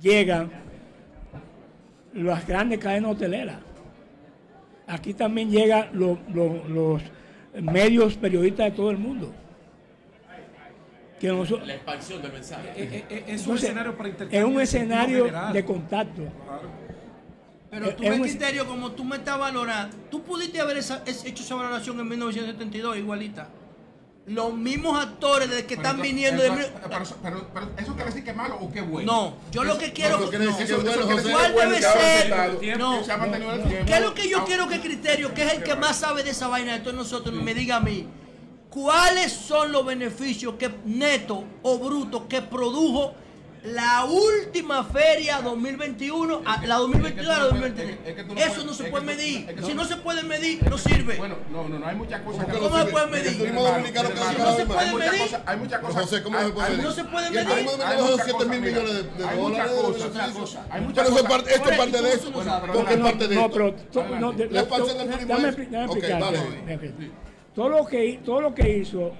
llegan las grandes cadenas hoteleras. Aquí también llegan los, los- los medios periodistas de todo el mundo. Que La expansión del mensaje. Eh, eh, eh, Es un entonces, escenario para intercambio. es un escenario general. de contacto. Pero tú un- criterio como tú me estás valorando. Tú pudiste haber esa- hecho esa valoración en 1972, igualita. Los mismos actores desde que Pero están entonces- viniendo de... pero, pero- pero eso quiere decir que es malo o que es bueno. No, yo lo que quiero... Eso- bueno, eso José. decir ¿Cuál debe ser? se está- No. que se ha mantenido el tiempo. ¿Qué es lo que yo quiero que criterio, que es el que más sabe de esa vaina de todos nosotros, me diga a mí? ¿Cuáles son los beneficios que neto o bruto que produjo la última feria 2021, a- la 2022 a la 2023? es que tú no Eso puedes- no se puede tú- medir. Si no se puede medir, no sirve. Bueno, no, no, no, hay muchas cosas ¿Cómo que ¿Cómo se puede El medir? turismo dominicano cada vez se puede medir. hay muchas Pero, cosas. José, ¿cómo se puede medir? No se puede el medir. turismo dominicano son muchas 7 mil cosas, millones de, dólares. hay muchas Pero eso es cosas. parte, esto es Ahora, parte ¿y de eso. Porque es parte de no, pero to- no, turismo dame es- expli- dame Ok, vale. Todo lo que todo lo que hizo,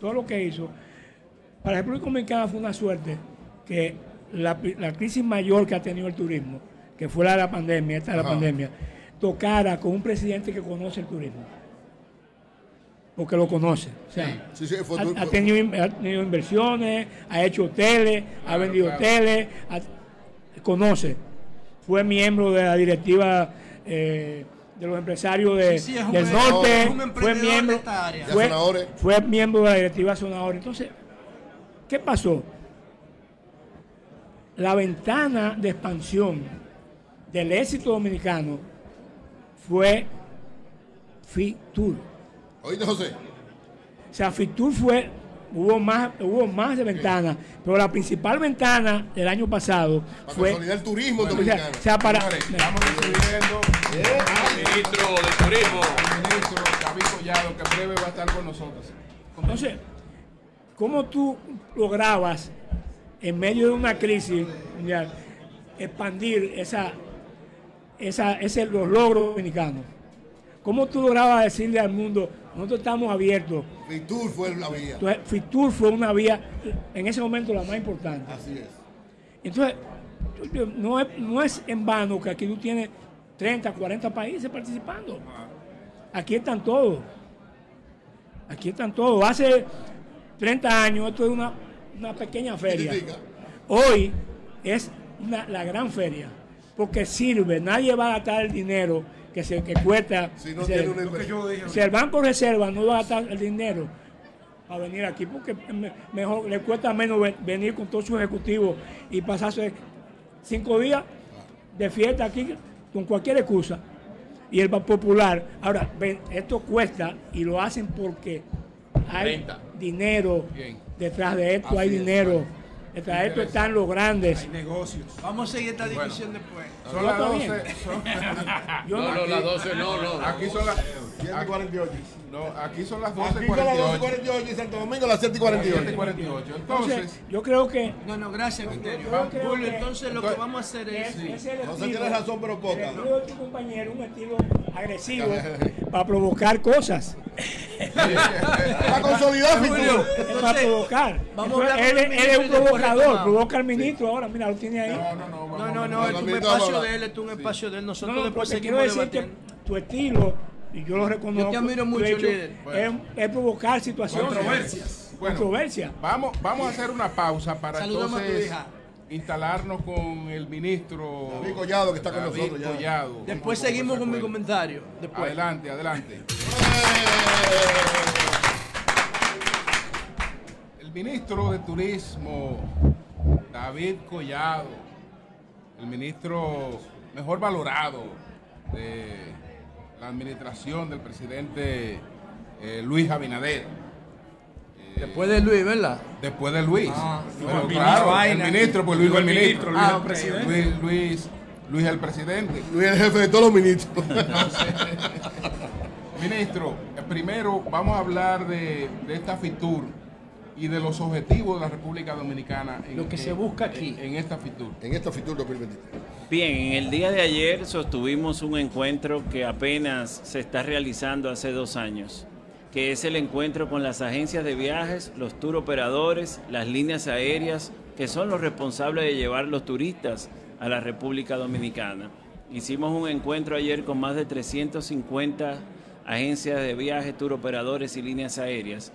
todo lo que hizo para la República Dominicana fue una suerte que la, la crisis mayor que ha tenido el turismo, que fue la de la pandemia, esta de la Ajá. pandemia, tocara con un presidente que conoce el turismo. Porque lo conoce. O sea, Sí, sí, fue- ha, fue- ha tenido, in- ha tenido inversiones, ha hecho hoteles, ha vendido claro. hoteles, ha- conoce. Fue miembro de la directiva eh, de los empresarios de- Sí, sí, es un del norte, es un fue emprendedor de miembro, esta área. Fue miembro de la directiva Sonadores. Entonces, ¿qué pasó? La ventana de expansión del éxito dominicano fue FITUR. Oíste, José. O sea, FITUR fue, hubo más, hubo más de ventanas, pero la principal ventana del año pasado Para fue... consolidar el turismo o sea, dominicano. o sea, para... Señores, estamos recibiendo Ministro de Turismo. al ministro David Collado, que breve va a estar con nosotros. Entonces, ¿cómo tú lograbas, en medio de una crisis mundial, expandir esa, esa, ese, los logros dominicanos? ¿Cómo tú lograbas decirle al mundo, nosotros estamos abiertos? Fitur fue la vía. Entonces, FITUR fue una vía, en ese momento, la más importante. Así es. Entonces, no es, no es en vano que aquí tú tienes 30, 40 países participando. Aquí están todos. Aquí están todos. Hace 30 años esto es una, una pequeña feria. Hoy es una- la gran feria. Porque sirve. Nadie va a gastar el dinero que, se, que cuesta. Si no se- tiene una Lo que yo dije. si el Banco Reserva no va a gastar el dinero a venir aquí, porque me- mejor le cuesta menos ve- venir con todos sus ejecutivos y pasarse cinco días de fiesta aquí con cualquier excusa. Y el Popular, ahora, ven, esto cuesta y lo hacen porque hay Renta. dinero Bien. detrás de esto, Así hay dinero de esto están los grandes. Hay negocios. Vamos a seguir esta discusión después. Son las está 12. bien. son- [laughs] Yo No, no- las 12 no, no. aquí son las. 7.48. No, aquí son las Aquí son las 12.48. 12.48 y Santo Domingo las 7.48. 7.48. Entonces, Entonces, yo creo que No, no, gracias, creo Julio, entonces lo que vamos a hacer es, es... es el No se estilo- tiene razón, pero poca. el de tu compañero, un estilo agresivo [laughs] para provocar cosas. [laughs] Está consolidado, Julio, Fitur. Es para provocar. vamos a hablar él, es un y provocador, provoca al ministro ahora, mira, lo tiene ahí. no, no, no. No, vamos- no, no, vamos- es un espacio de él, es un espacio de él. No, Nosotros no, después porque seguimos quiero decir que debatiendo. tu estilo, y yo lo reconozco. Yo te admiro mucho, hecho, líder. Es, es provocar situaciones. Controversias. Bueno, Controversia. Vamos, vamos a hacer una pausa para Saludamos a tu entonces hija. instalarnos con el ministro David Collado, que está con nosotros ya. Collado. Después seguimos con mi comentario. Después. Adelante, adelante. Ministro de Turismo, David Collado, el ministro mejor valorado de la administración del presidente eh, Luis Abinader. Después de Luis, ¿verdad? Después de Luis. Ah, Pero el claro, vaina. el ministro, pues Luis fue el ministro. Luis Ah, el ok, presidente. Luis, Luis, Luis el presidente. Luis es el jefe de todos los ministros. [laughs] Ministro, eh, primero vamos a hablar de, de esta FITUR y de los objetivos de la República Dominicana. En, Lo que se en- busca aquí. En, en esta FITUR. en esta Fitur 2023. Bien, en el día de ayer sostuvimos un encuentro que apenas se está realizando hace dos años, que es el encuentro con las agencias de viajes, los tour operadores, las líneas aéreas, que son los responsables de llevar los turistas a la República Dominicana. Hicimos un encuentro ayer con más de 350 agencias de viajes, tour operadores y líneas aéreas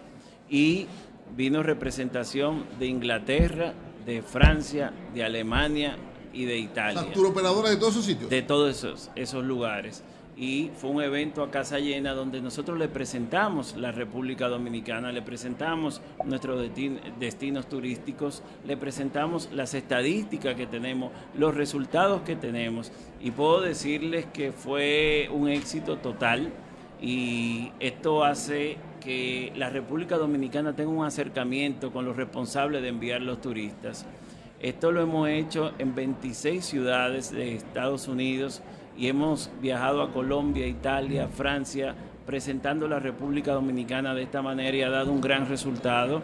y vino representación de Inglaterra, de Francia, de Alemania y de Italia Factura operadora de todos esos sitios. de todos esos, esos lugares. Y fue un evento a casa llena donde nosotros le presentamos la República Dominicana, le presentamos nuestros desti- destinos turísticos, le presentamos las estadísticas que tenemos, los resultados que tenemos. Y puedo decirles que fue un éxito total y esto hace que la República Dominicana tenga un acercamiento con los responsables de enviar los turistas. Esto lo hemos hecho en 26 ciudades de Estados Unidos y hemos viajado a Colombia, Italia, Francia, presentando la República Dominicana de esta manera y ha dado un gran resultado.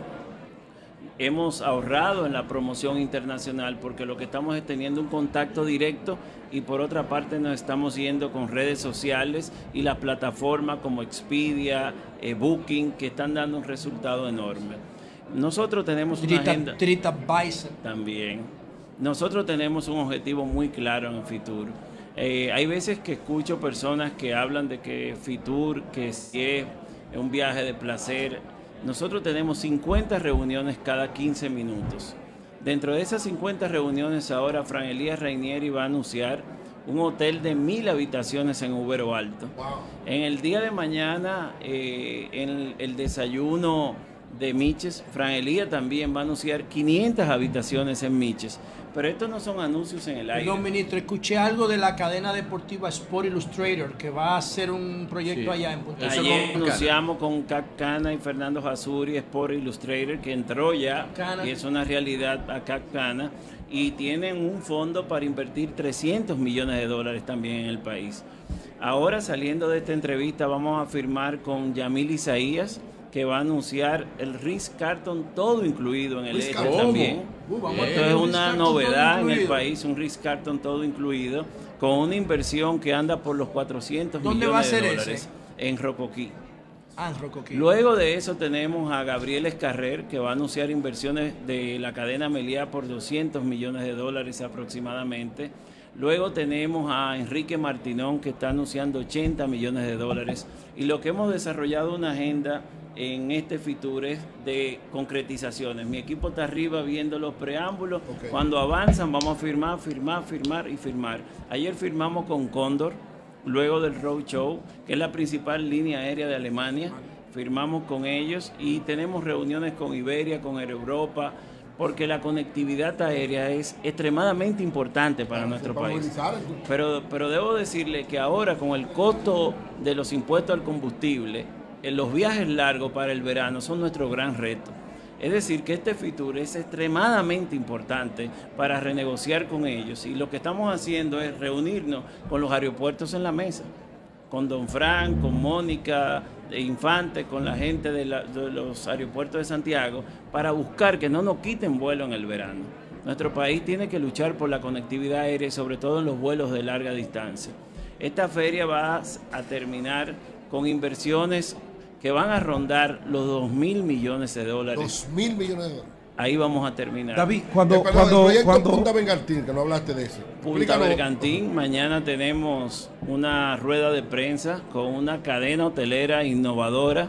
Hemos ahorrado en la promoción internacional porque lo que estamos es teniendo un contacto directo y por otra parte nos estamos yendo con redes sociales y las plataformas como Expedia, eh, Booking, que están dando un resultado enorme. Nosotros tenemos una Trita, agenda Trita Bison. también. Nosotros tenemos un objetivo muy claro en Fitur. Eh, hay veces que escucho personas que hablan de que Fitur, que si es un viaje de placer. Nosotros tenemos 50 reuniones cada 15 minutos. Dentro de esas 50 reuniones ahora Fran Elías Reinieri va a anunciar un hotel de mil habitaciones en Ubero Alto. En el día de mañana, eh, en el, el desayuno de Miches, Fran Elías también va a anunciar 500 habitaciones en Miches. Pero estos no son anuncios en el aire. Perdón, ministro, escuché algo de la cadena deportiva Sport Illustrator que va a hacer un proyecto Sí. allá en Punta Ayer con anunciamos con Cap Cana y Fernando Jasuri, Sport Illustrator, que entró ya y es una realidad a Cap Cana. Y tienen un fondo para invertir 300 millones de dólares también en el país. Ahora, saliendo de esta entrevista, vamos a firmar con Yamil Isaías, que va a anunciar el Ritz Carton todo incluido en el Ritz este también. Uh, vamos Esto es una novedad en el país, un Ritz Carton todo incluido, con una inversión que anda por los 400 ¿Dónde millones va a de ser dólares en Rocoquí. Ah, en Rocoquí. Luego de eso tenemos a Gabriel Escarrer, que va a anunciar inversiones de la cadena Meliá por 200 millones de dólares aproximadamente. Luego tenemos a Enrique Martinón, que está anunciando 80 millones de dólares. Y lo que hemos desarrollado una agenda en este Fitur es de concretizaciones. Mi equipo está arriba viendo los preámbulos. Cuando avanzan vamos a firmar, firmar, firmar y firmar. Ayer firmamos con Cóndor, luego del Roadshow, que es la principal línea aérea de Alemania. Firmamos con ellos y tenemos reuniones con Iberia, con Air Europa, porque la conectividad aérea es extremadamente importante para nuestro Para país. movilizar, Pero, pero debo decirle que ahora con el costo de los impuestos al combustible, los viajes largos para el verano son nuestro gran reto. Es decir, que este FITUR es extremadamente importante para renegociar con ellos y lo que estamos haciendo es reunirnos con los aeropuertos en la mesa, con Don Frank, con Mónica de Infante, con la gente de, de los aeropuertos de Santiago, para buscar que no nos quiten vuelo en el verano. Nuestro país tiene que luchar por la conectividad aérea, sobre todo en los vuelos de larga distancia. Esta feria va a terminar con inversiones que van a rondar los 2 mil millones de dólares. 2 mil millones de dólares. Ahí vamos a terminar. David, cuando, Eh, perdón, cuando, el proyecto cuando- Punta Bergantín, que no hablaste de ese. Punta. Bergantín, mañana tenemos una rueda de prensa con una cadena hotelera innovadora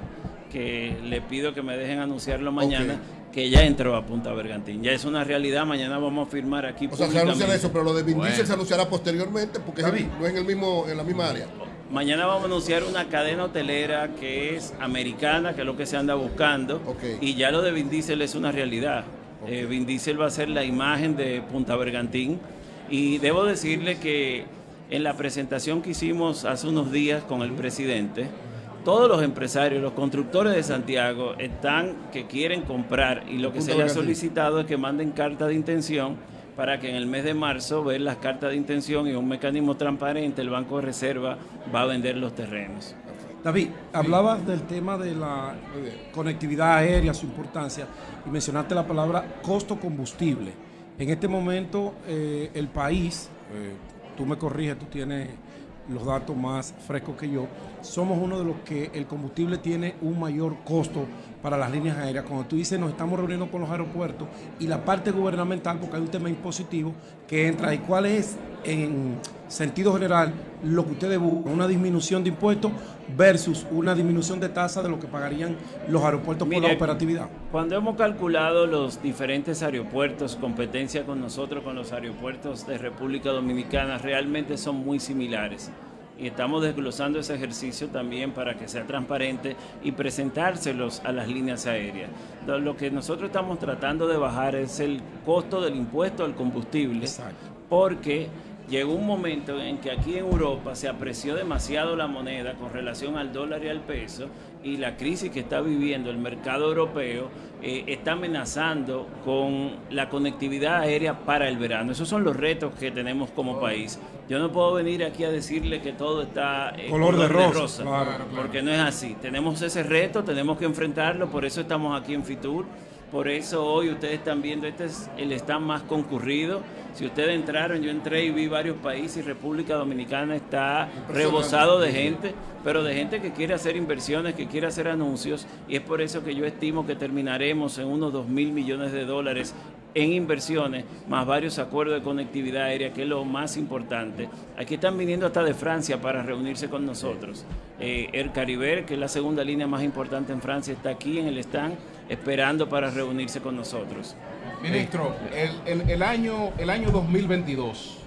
que le pido que me dejen anunciarlo mañana, que ya entró a Punta Bergantín. Ya es una realidad, mañana vamos a firmar aquí O sea, se anuncia públicamente. eso, pero lo de Vin Bueno. se anunciará posteriormente porque es no es en, el mismo, en la misma área. Mañana vamos a anunciar una cadena hotelera que es americana, que es lo que se anda buscando. Y ya lo de Vin Diesel es una realidad. Eh, Vin Diesel va a ser la imagen de Punta Bergantín. Y debo decirle que en la presentación que hicimos hace unos días con el presidente, todos los empresarios, los constructores de Santiago están que quieren comprar y lo que Punta se les ha solicitado es que manden carta de intención para que en el mes de marzo ver las cartas de intención y un mecanismo transparente, el Banco de Reserva va a vender los terrenos. David, hablabas del tema de la conectividad aérea, su importancia, y mencionaste la palabra costo combustible. En este momento, eh, el país, eh, tú me corriges, tú tienes los datos más frescos que yo, somos uno de los que el combustible tiene un mayor costo para las líneas aéreas. Cuando tú dices nos estamos reuniendo con los aeropuertos y la parte gubernamental, porque hay un tema impositivo que entra ahí, ¿cuál es en sentido general lo que ustedes buscan? Una disminución de impuestos versus una disminución de tasa de lo que pagarían los aeropuertos por la operatividad. Cuando hemos calculado los diferentes aeropuertos, competencia con nosotros, con los aeropuertos de República Dominicana, realmente son muy similares. Y estamos desglosando ese ejercicio también para que sea transparente y presentárselos a las líneas aéreas. Lo- que nosotros estamos tratando de bajar es el costo del impuesto al combustible, Exacto. porque llegó un momento en que aquí en Europa se apreció demasiado la moneda con relación al dólar y al peso y la crisis que está viviendo el mercado europeo eh, está amenazando con la conectividad aérea para el verano. Esos son los retos que tenemos como país. Yo no puedo venir aquí a decirle que todo está eh, Color de rosa, claro, claro. porque no es así. Tenemos ese reto, tenemos que enfrentarlo, por eso estamos aquí en Fitur. Por eso hoy ustedes están viendo, este es el stand más concurrido. Si ustedes entraron, yo entré y vi varios países y República Dominicana está rebosado de gente, pero de gente que quiere hacer inversiones, que quiere hacer anuncios, y es por eso que yo estimo que terminaremos en unos 2 mil millones de dólares en inversiones, más varios acuerdos de conectividad aérea, que es lo más importante. Aquí están viniendo hasta de Francia para reunirse con nosotros. Eh, Air Caribe, que es la segunda línea más importante en Francia, está aquí en el stand esperando para reunirse con nosotros. Ministro, el, el- el año, el año 2022,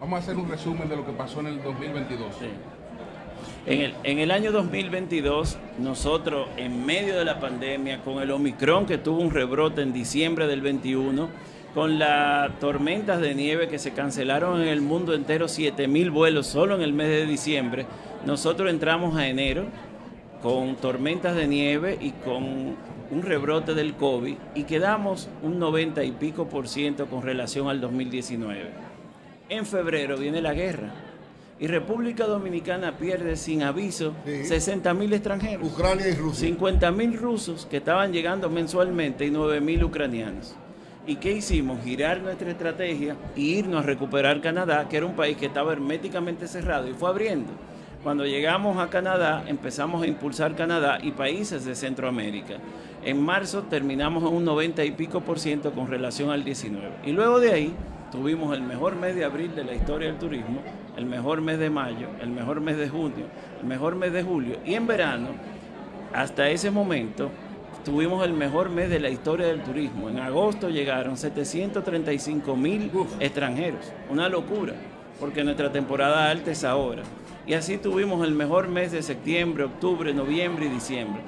vamos a hacer un resumen de lo que pasó en el 2022. Sí. En el, en el año 2022, nosotros, en medio de la pandemia, con el Omicron que tuvo un rebrote en diciembre del 21, con las tormentas de nieve que se cancelaron en el mundo entero, 7 mil vuelos solo en el mes de diciembre, nosotros entramos a enero con tormentas de nieve y con un rebrote del COVID y quedamos un 90 y pico por ciento con relación al 2019. En febrero viene la guerra y República Dominicana pierde sin aviso Sí. 60 mil extranjeros. Ucrania y Rusia. 50 mil rusos que estaban llegando mensualmente y 9 mil ucranianos. ¿Y qué hicimos? Girar nuestra estrategia e irnos a recuperar Canadá, que era un país que estaba herméticamente cerrado y fue abriendo. Cuando llegamos a Canadá, empezamos a impulsar Canadá y países de Centroamérica. En marzo terminamos en un 90 y pico por ciento con relación al 19. Y luego de ahí tuvimos el mejor mes de abril de la historia del turismo, el mejor mes de mayo, el mejor mes de junio, el mejor mes de julio. Y en verano, hasta ese momento, tuvimos el mejor mes de la historia del turismo. En agosto llegaron 735 mil extranjeros. Una locura, porque nuestra temporada alta es ahora. Y así tuvimos el mejor mes de septiembre, octubre, noviembre y diciembre.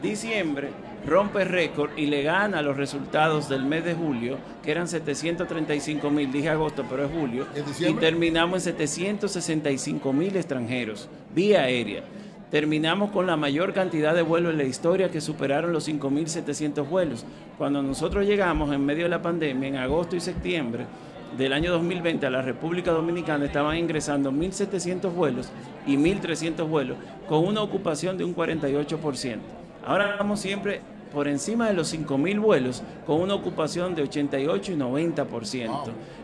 Diciembre rompe récord y le gana los resultados del mes de julio, que eran 735 mil, dije agosto, pero es julio, ¿En y terminamos en 765 mil extranjeros, vía aérea. terminamos con la mayor cantidad de vuelos en la historia que superaron los 5.700 vuelos. Cuando nosotros llegamos en medio de la pandemia, en agosto y septiembre del año 2020 a la República Dominicana estaban ingresando 1.700 vuelos y 1.300 vuelos con una ocupación de un 48%. Ahora vamos siempre por encima de los 5.000 vuelos con una ocupación de 88 y 90%.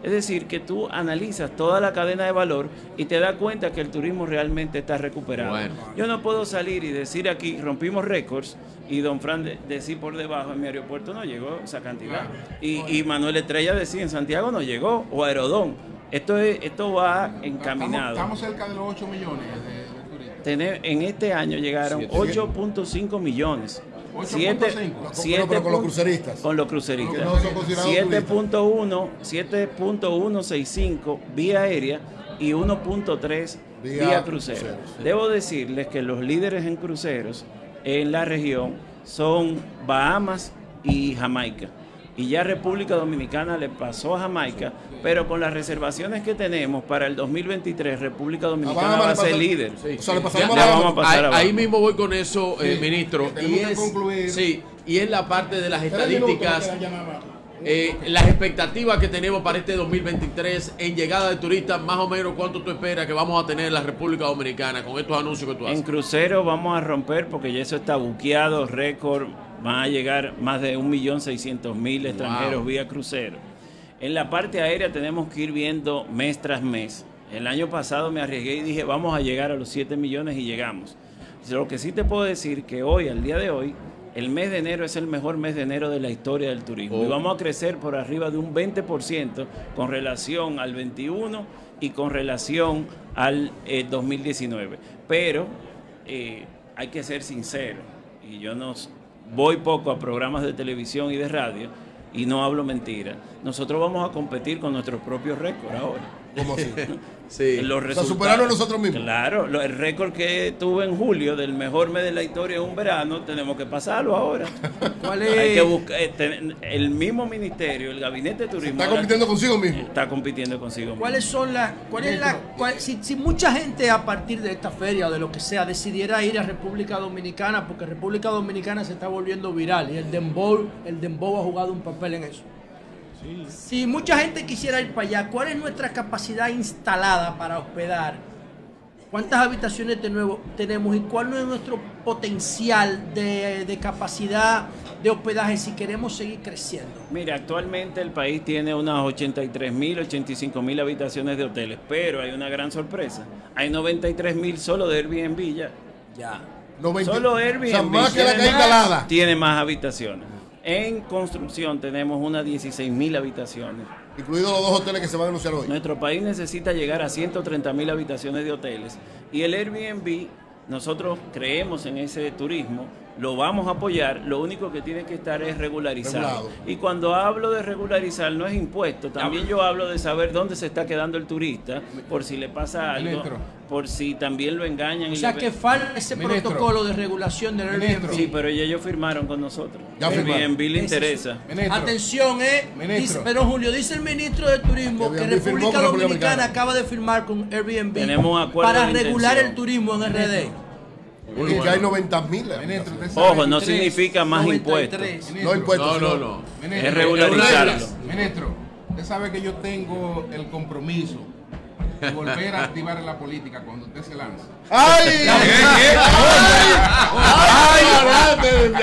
Es decir, que tú analizas toda la cadena de valor y te das cuenta que el turismo realmente está recuperado. Bueno. Yo no puedo salir y decir aquí, rompimos récords y don Fran de- decir por debajo, en mi aeropuerto no llegó esa cantidad. Y, y Manuel Estrella decía, en Santiago no llegó, o Aerodón. Esto, es, esto va encaminado. Estamos, estamos cerca de los 8 millones de. Tener- en este año llegaron Siete. 8.5 millones. 8.5. Siete- Con- los cruceristas. Con los cruceristas. Que no son considerados 7.1, 7.165 vía aérea y 1.3 Vía vía, crucero. cruceros. Debo decirles que los líderes en cruceros en la región son Bahamas y Jamaica. Y ya República Dominicana le pasó a Jamaica, pero con las reservaciones que tenemos para el 2023, República Dominicana Bahamas va a ser pasa- líder. O sea, le Ya- a vamos a pasar ahí, abajo. ahí mismo voy con eso, eh, ministro. Y es, sí, y es la parte de las estadísticas, eh, las expectativas que tenemos para este 2023 en llegada de turistas, más o menos cuánto tú esperas que vamos a tener en la República Dominicana con estos anuncios que tú En haces. crucero vamos a romper porque ya eso está buqueado, récord, van a llegar más de 1.600.000 extranjeros vía crucero. En la parte aérea tenemos que ir viendo mes tras mes. El año pasado me arriesgué y dije, vamos a llegar a los 7 millones y llegamos. Lo que sí te puedo decir que hoy, al día de hoy, el mes de enero es el mejor mes de enero de la historia del turismo. Y Oh. vamos a crecer por arriba de un 20% con relación al 21 y con relación al eh, 2019. Pero eh, hay que ser sincero, y yo no voy poco a programas de televisión y de radio, y no hablo mentira. Nosotros vamos a competir con nuestros propios récords ahora. ¿Cómo así? [laughs] Sí. Los O sea, resultados. superarnos nosotros mismos. Claro, lo- el récord que tuve en julio del mejor mes de la historia en un verano, tenemos que pasarlo ahora. [laughs] ¿Cuál Hay que es? buscar, eh, el mismo ministerio, el gabinete de turismo. Está ahora compitiendo consigo mismo. Está compitiendo consigo mismo. ¿Cuáles son las, cuál es la, cuál- si, si mucha gente a partir de esta feria o de lo que sea decidiera ir a República Dominicana, porque República Dominicana se está volviendo viral y el Dembow, el Dembow ha jugado un papel en eso. Si mucha gente quisiera ir para allá, ¿cuál es nuestra capacidad instalada para hospedar? ¿Cuántas habitaciones de nuevo tenemos y cuál es nuestro potencial de, de capacidad de hospedaje si queremos seguir creciendo? Mira, actualmente el país tiene unas 83 mil, 85 mil habitaciones de hoteles, pero hay una gran sorpresa. Hay 93 mil solo de Airbnb ya. Ya. 90 Solo Airbnb O sea, más que la tiene que hay más- instalada. tiene más habitaciones. En construcción tenemos unas 16 mil habitaciones. Incluidos los dos hoteles que se van a anunciar hoy. Nuestro país necesita llegar a 130 mil habitaciones de hoteles y el Airbnb, nosotros creemos en ese turismo, lo vamos a apoyar, lo único que tiene que estar es regularizado. Regulado. Y cuando hablo de regularizar no es impuesto, también yo hablo de saber dónde se está quedando el turista, por si le pasa algo, Ministro. por si también lo engañan. O y sea le- que falta ese Ministro. protocolo de regulación del Ministro. Airbnb. Sí, pero ya ellos firmaron con nosotros. Ya firmaron. Airbnb le interesa. Ministro, Atención, eh. Ministro. Dice, pero Julio, dice el ministro de Turismo Que República Dominicana acaba de firmar con Airbnb Tenemos un acuerdo para regular intención. el turismo en RD. Y que hay 90 mil. Ministro, usted sabe- Ojo, no 93, significa más 93. impuestos. Ministro, No impuestos. No, no, no. Ministro, Es regularizarlo. Ministro, usted sabe que yo tengo el compromiso de volver a activar en la política cuando usted se lance. ¡Ay! [laughs]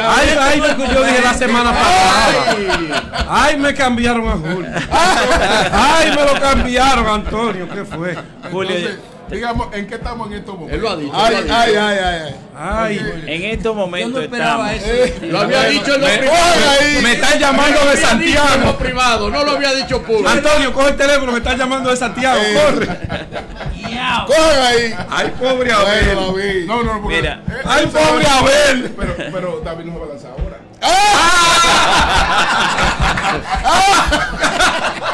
Ay, ay, lo que yo dije la semana pasada. Ay, me cambiaron a Julio. [laughs] Ay, me lo cambiaron, Antonio. ¿Qué fue? Julio, digamos, ¿en qué estamos en estos momentos? Él lo ha dicho. ¡Ay, ay, ay, ay! Ay, en estos Yo momentos no esperaba estamos. eso. Lo había dicho en los me, privados. me están llamando de Santiago. los privados, no lo había dicho público. Antonio, coge el teléfono, me están llamando de Santiago. Eh. Corre. ¡Cojan ahí! Ay, pobre Bueno, Abel. David. No, no, porque, Mira. eh, Ay, pobre Abel. Pero, pero David no me va a lanzar ahora. [laughs]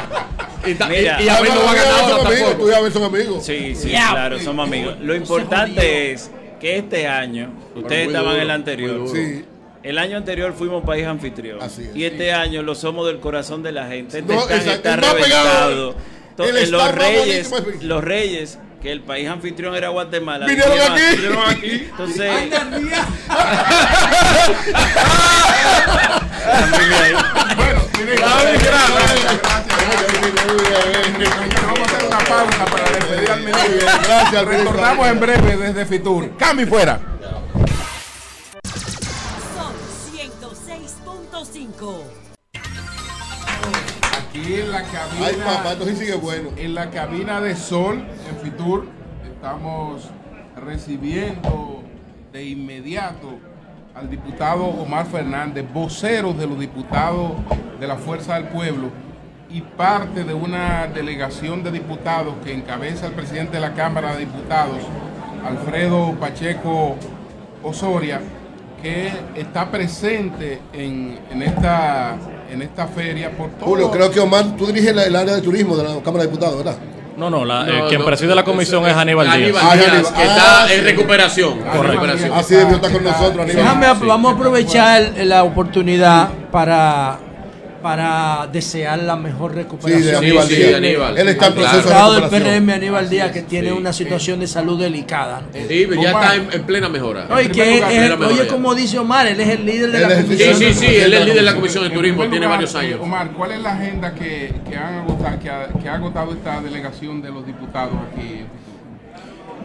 Y, ta- Mira. y, y Abel no va a ganar Son amigos. Tú y Abel son amigos. Sí, sí, claro, somos amigos. Lo importante es que este año, ustedes estaban en el anterior. Sí. El año anterior fuimos país anfitrión. Así es. y este año lo somos del corazón de la gente. Este No, exacto, está el más pegado. reventado. los reyes, los reyes que el país anfitrión era Guatemala. Vinieron aquí. Vinieron aquí. Entonces. [laughs] bueno, gracias. Vamos a hacer una pausa para despedir al. Gracias, Retornamos en breve desde Fitur. Cambio fuera. Son 106.5 aquí en la cabina. Ay, papá, esto sí sigue bueno. En la cabina de Sol, en Fitur, estamos recibiendo de inmediato al diputado Omar Fernández, vocero de los diputados de la Fuerza del Pueblo y parte de una delegación de diputados que encabeza el presidente de la Cámara de Diputados, Alfredo Pacheco Osoria, que está presente en, en esta en esta feria por todo. Julio, creo que Omar, tú diriges el área de turismo de la Cámara de Diputados, ¿verdad? No, no, la, eh, quien preside la comisión es Aníbal Díaz. Aníbal Díaz, que está ah, en recuperación. Correcto. Así debió estar con nosotros, Aníbal. Déjame, vamos a aprovechar la oportunidad para para desear la mejor recuperación. Sí, de Aníbal Díaz. Aníbal. Él está en proceso claro. de del PRM Aníbal Díaz que tiene una situación de salud delicada. Sí, ya está en, plena mejora. Oye, que oye, como dice Omar, él es el líder de la comisión. Sí, sí, sí, él es el líder de la comisión de turismo, tiene varios años. Omar, ¿cuál es la agenda que, que, han agotado, que, ha, que ha agotado esta delegación de los diputados aquí?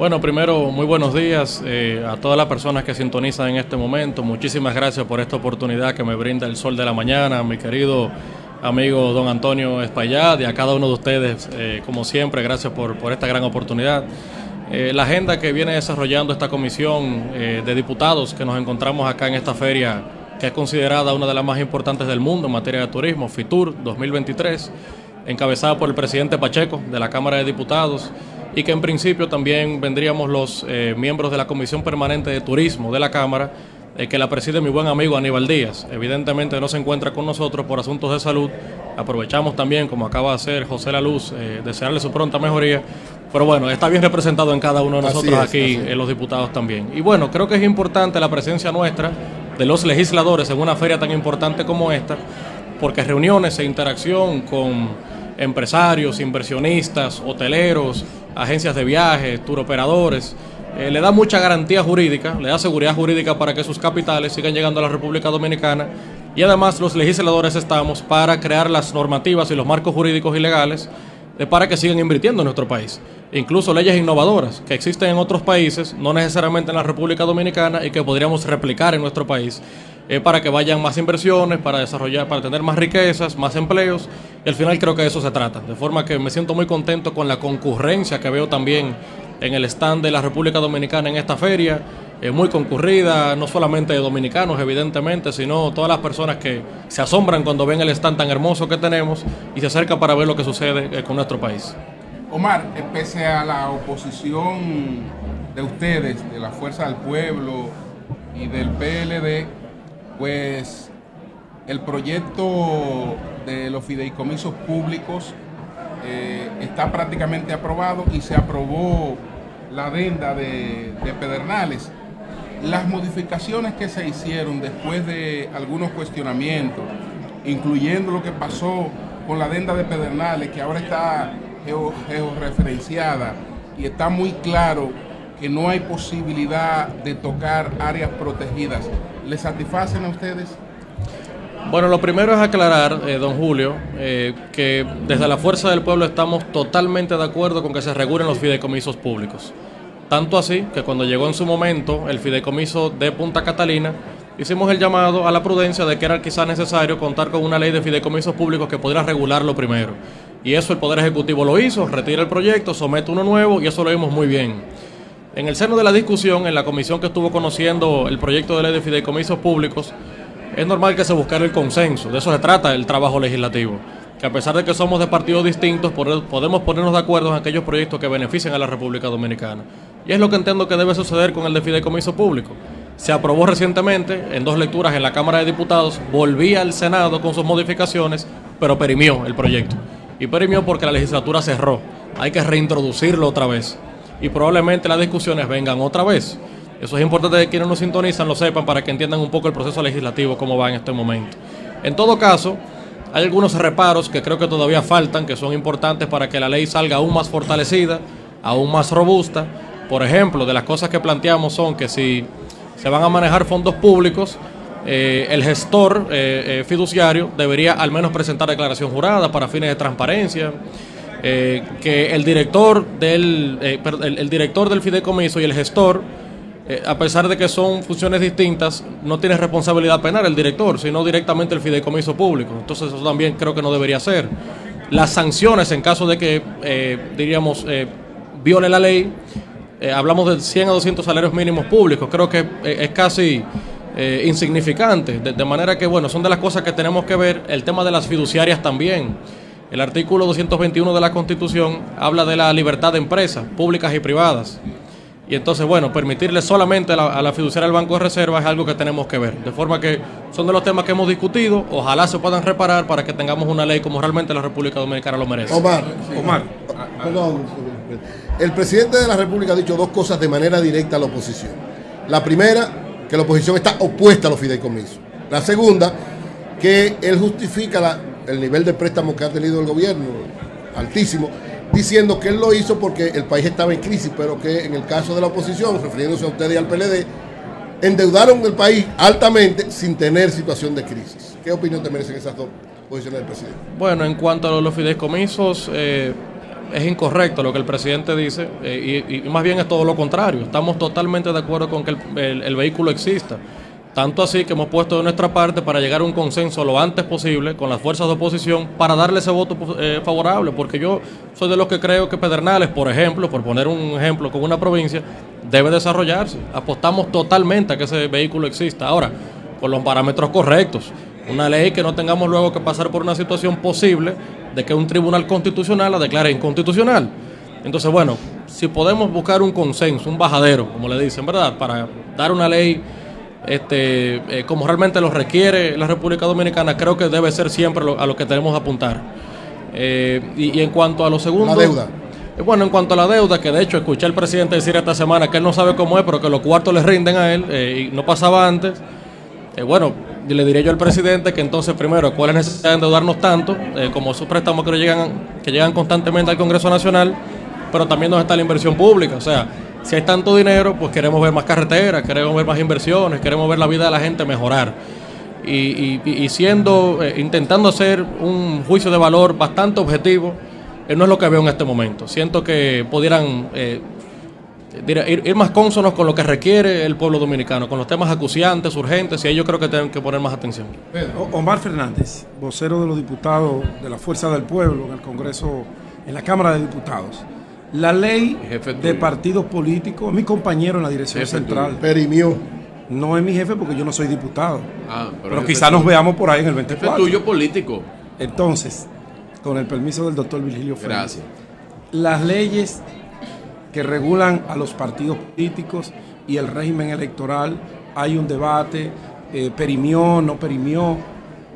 Bueno, primero, muy buenos días eh, a todas las personas que sintonizan en este momento. Muchísimas gracias por esta oportunidad que me brinda el sol de la mañana, mi querido amigo don Antonio Espaillat y a cada uno de ustedes, eh, como siempre, gracias por, por esta gran oportunidad. Eh, la agenda que viene desarrollando esta comisión de diputados que nos encontramos acá en esta feria, que es considerada una de las más importantes del mundo en materia de turismo, FITUR 2023, encabezada por el presidente Pacheco de la Cámara de Diputados y que en principio también vendríamos los eh, miembros de la Comisión Permanente de Turismo de la Cámara, eh, que la preside mi buen amigo Aníbal Díaz. Evidentemente no se encuentra con nosotros por asuntos de salud. Aprovechamos también, como acaba de hacer José La Luz, eh, desearle su pronta mejoría. Pero bueno, está bien representado en cada uno de nosotros aquí, en los diputados también. Y bueno, creo que es importante la presencia nuestra de los legisladores en una feria tan importante como esta, porque reuniones e interacción con empresarios, inversionistas, hoteleros, agencias de viajes, turoperadores. Eh, le da mucha garantía jurídica, le da seguridad jurídica para que sus capitales sigan llegando a la República Dominicana y además los legisladores estamos para crear las normativas y los marcos jurídicos y legales de para que sigan invirtiendo en nuestro país. Incluso leyes innovadoras que existen en otros países, no necesariamente en la República Dominicana y que podríamos replicar en nuestro país eh, para que vayan más inversiones, para desarrollar, para tener más riquezas, más empleos y al final creo que de eso se trata. De forma que me siento muy contento con la concurrencia que veo también en el stand de la República Dominicana en esta feria. Eh, muy concurrida, no solamente de dominicanos, evidentemente, sino todas las personas que se asombran cuando ven el stand tan hermoso que tenemos y se acercan para ver lo que sucede eh, con nuestro país. Omar, pese a la oposición de ustedes, de la Fuerza del Pueblo y del PLD, pues el proyecto de los fideicomisos públicos eh, está prácticamente aprobado y se aprobó la adenda de, Pedernales. Las modificaciones que se hicieron después de algunos cuestionamientos, incluyendo lo que pasó con la adenda de Pedernales, que ahora está georreferenciada y está muy claro que no hay posibilidad de tocar áreas protegidas, ¿le satisfacen a ustedes? Bueno, lo primero es aclarar, eh, don Julio, eh, que desde la Fuerza del Pueblo estamos totalmente de acuerdo con que se regulen los fideicomisos públicos. Tanto así que cuando llegó en su momento el fideicomiso de Punta Catalina, hicimos el llamado a la prudencia de que era quizá necesario contar con una ley de fideicomisos públicos que pudiera regularlo primero. Y eso el Poder Ejecutivo lo hizo, retira el proyecto, somete uno nuevo y eso lo vimos muy bien. En el seno de la discusión, en la comisión que estuvo conociendo el proyecto de ley de fideicomisos públicos, es normal que se buscara el consenso. De eso se trata el trabajo legislativo. Que a pesar de que somos de partidos distintos, podemos ponernos de acuerdo en aquellos proyectos que beneficien a la República Dominicana. Y es lo que entiendo que debe suceder con el de fideicomiso público. Se aprobó recientemente en dos lecturas en la Cámara de Diputados, volvía al Senado con sus modificaciones, pero perimió el proyecto. Y perimió porque la legislatura cerró. Hay que reintroducirlo otra vez. Y probablemente las discusiones vengan otra vez. Eso es importante que quienes nos sintonizan lo sepan para que entiendan un poco el proceso legislativo, cómo va en este momento. En todo caso, Hay algunos reparos que creo que todavía faltan, que son importantes para que la ley salga aún más fortalecida, aún más robusta. Por ejemplo, de las cosas que planteamos son que si se van a manejar fondos públicos, eh, el gestor eh, eh, fiduciario debería al menos presentar declaración jurada para fines de transparencia. Que el director del el, director del fideicomiso y el gestor a pesar de que son funciones distintas, no tiene responsabilidad penal el director, sino directamente el fideicomiso público. Entonces eso también creo que no debería ser. Las sanciones en caso de que, diríamos, viole la ley, hablamos de 100 a 200 salarios mínimos públicos, creo que es casi eh, insignificantes. De, manera que, bueno, son de las cosas que tenemos que ver. El tema de las fiduciarias también. El artículo 221 de la Constitución habla de la libertad de empresas, públicas y privadas. Y entonces, bueno, permitirle solamente a la, fiduciaria del Banco de Reserva es algo que tenemos que ver. De forma que son de los temas que hemos discutido. Ojalá se puedan reparar para que tengamos una ley como realmente la República Dominicana lo merece. Omar, Omar, perdón. El presidente de la República ha dicho dos cosas de manera directa a la oposición. La primera, que la oposición está opuesta a los fideicomisos. La segunda, que él justifica el nivel de préstamo que ha tenido el gobierno, altísimo, diciendo que él lo hizo porque el país estaba en crisis, pero que en el caso de la oposición, refiriéndose a ustedes y al PLD, endeudaron el país altamente sin tener situación de crisis. ¿Qué opinión te merecen esas dos posiciones del presidente? Bueno, en cuanto a los fideicomisos, eh, es incorrecto lo que el presidente dice eh, y, más bien es todo lo contrario. Estamos totalmente de acuerdo con que el, vehículo exista. Tanto así que hemos puesto de nuestra parte para llegar a un consenso lo antes posible con las fuerzas de oposición para darle ese voto eh, favorable, porque yo soy de los que creo que Pedernales, por ejemplo, por poner un ejemplo con una provincia, debe desarrollarse. Apostamos totalmente a que ese vehículo exista. Ahora, con los parámetros correctos. Una ley que no tengamos luego que pasar por una situación posible de que un tribunal constitucional la declare inconstitucional. Entonces, bueno, si podemos buscar un consenso, un bajadero, como le dicen, ¿verdad? Para dar una ley este, eh, como realmente lo requiere la República Dominicana, creo que debe ser siempre a lo que tenemos que apuntar. Eh, y, en cuanto a lo segundo... La deuda. Eh, bueno, en cuanto a la deuda, que de hecho escuché al presidente decir esta semana que él no sabe cómo es, pero que los cuartos le rinden a él y no pasaba antes. bueno, le diré yo al presidente que entonces, primero, ¿cuál es la necesidad de endeudarnos tanto? Eh, como esos préstamos que llegan, que llegan constantemente al Congreso Nacional, pero también donde está la inversión pública. O sea, si hay tanto dinero, pues queremos ver más carreteras, queremos ver más inversiones, queremos ver la vida de la gente mejorar. Y, siendo, eh, intentando hacer un juicio de valor bastante objetivo, eh, no es lo que veo en este momento. Siento que pudieran ir, más cónsonos con lo que requiere el pueblo dominicano, con los temas acuciantes, urgentes, y ahí yo creo que tienen que poner más atención. Omar Fernández, vocero de los diputados de la Fuerza del Pueblo en el Congreso, en la Cámara de Diputados. La ley de partidos políticos, mi compañero en la dirección central. Perimió. No es mi jefe porque yo no soy diputado. Ah, pero, quizás nos veamos por ahí en el 24. Jefe tuyo político. Entonces, con el permiso del doctor Virgilio Fernández. Gracias. Las leyes que regulan a los partidos políticos y el régimen electoral. Hay un debate, eh, perimió, no perimió.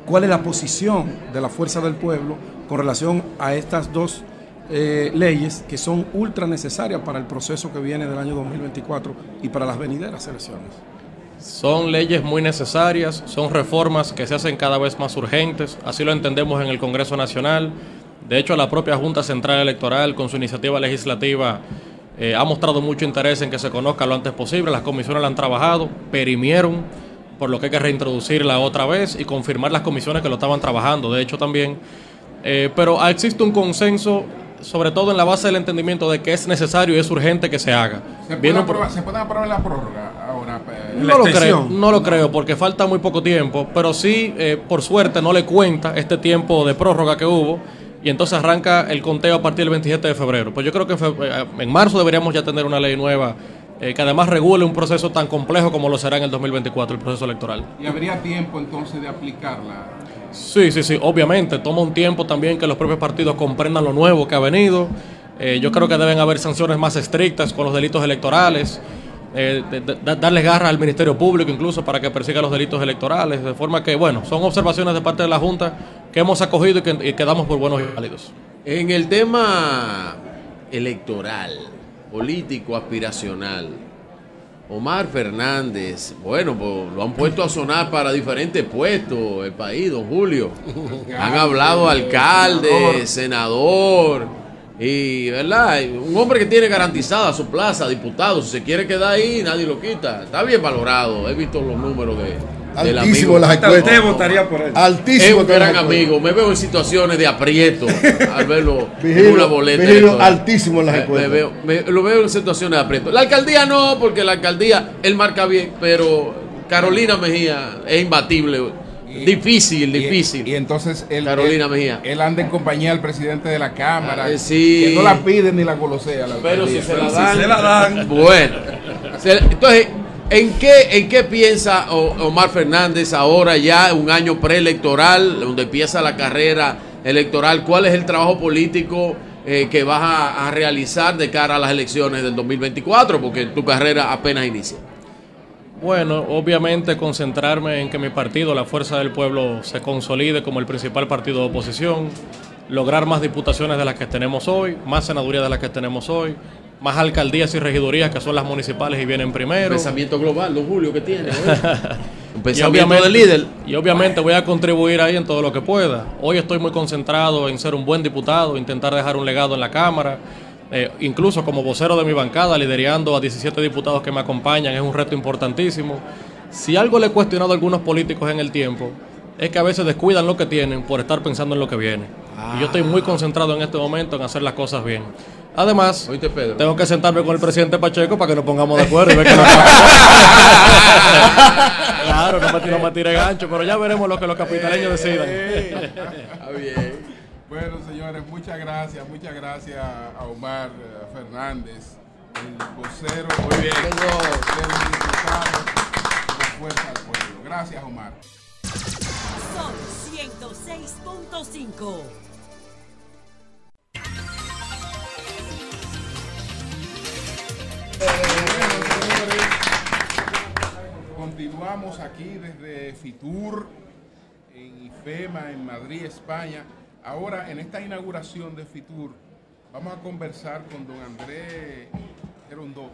¿Cuál es la posición de la fuerza del pueblo con relación a estas dos eh, leyes que son ultra necesarias para el proceso que viene del año 2024 y para las venideras elecciones? Son leyes muy necesarias, son reformas que se hacen cada vez más urgentes, así lo entendemos en el Congreso Nacional. De hecho, la propia Junta Central Electoral, con su iniciativa legislativa, eh, ha mostrado mucho interés en que se conozca lo antes posible. Las comisiones la han trabajado, perimieron, por lo que hay que reintroducirla otra vez y confirmar las comisiones que lo estaban trabajando, de hecho también. Eh, pero existe un consenso, sobre todo en la base del entendimiento de que es necesario y es urgente que se haga. ¿Se puede, aprobar, la prórroga ahora? Eh, no lo creo, no lo creo, porque falta muy poco tiempo, pero sí, por suerte, no le cuenta este tiempo de prórroga que hubo y entonces arranca el conteo a partir del 27 de febrero. Pues yo creo que eh, en marzo deberíamos ya tener una ley nueva eh, que además regule un proceso tan complejo como lo será en el 2024, el proceso electoral. ¿Y habría tiempo entonces de aplicarla? Sí, sí, sí, obviamente. Toma un tiempo también que los propios partidos comprendan lo nuevo que ha venido. Eh, yo creo que deben haber sanciones más estrictas con los delitos electorales. Eh, darles garra al Ministerio Público incluso para que persiga los delitos electorales, de forma que, bueno, son observaciones de parte de la Junta que hemos acogido y que, quedamos por buenos y válidos. En el tema electoral, político, aspiracional, Omar Fernández, bueno, pues lo han puesto a sonar para diferentes puestos, el país, don Julio. Han hablado alcalde, senador, y, ¿verdad? Un hombre que tiene garantizada su plaza, diputado, si se quiere quedar ahí, nadie lo quita. Está bien valorado, he visto los números de, del Altísimo amigo. las encuestas. Usted votaría por él. Es Altísimo. un todas las gran encuestas. amigo, me veo en situaciones de aprieto al verlo en Vigilio- una boleta. Altísimo en las Me- me encuestas. veo- me- lo veo en situaciones de aprieto. La alcaldía no, porque la alcaldía él marca bien, pero Carolina Mejía es imbatible. difícil, Y- difícil. Y, entonces él, Carolina él- Mejía. Él anda en compañía del presidente de la Cámara. Ah, eh, sí. Que no la pide ni la golosea. la Pero si se la si dan. se la dan. Bueno. Se- entonces, ¿en qué, ¿en qué piensa Omar Fernández ahora ya un año preelectoral, donde empieza la carrera electoral? ¿Cuál es el trabajo político eh, que vas a, a realizar de cara a las elecciones del 2024? Porque tu carrera apenas inicia. Bueno, obviamente concentrarme en que mi partido, la Fuerza del Pueblo, se consolide como el principal partido de oposición, lograr más diputaciones de las que tenemos hoy, más senadurías de las que tenemos hoy, más alcaldías y regidurías que son las municipales y vienen primero. Pensamiento global, don Julio, que tiene. [laughs] Un Y pensamiento obviamente, de líder. y obviamente voy a contribuir ahí en todo lo que pueda. Hoy estoy muy concentrado en ser un buen diputado, intentar dejar un legado en la Cámara. Eh, incluso como vocero de mi bancada, liderando a 17 diputados que me acompañan, es un reto importantísimo. Si algo le he cuestionado a algunos políticos en el tiempo, es que a veces descuidan lo que tienen por estar pensando en lo que viene. Y yo estoy muy concentrado en este momento en hacer las cosas bien. Además, Oíste, Pedro. tengo que sentarme con el presidente Pacheco para que nos pongamos de acuerdo y ver que no [laughs] Claro, no me, tiro- no me tire gancho, pero ya veremos lo que los capitaleños decidan. Está bien. Bueno, señores, muchas gracias, muchas gracias a Omar eh, Fernández, el vocero Muy bien. del diputado de la Fuerza del Pueblo. Gracias, Omar. Son 106.5. continuamos aquí desde Fitur, en IFEMA, en Madrid, España. Ahora, en esta inauguración de Fitur, vamos a conversar con don Andrés Gerondó.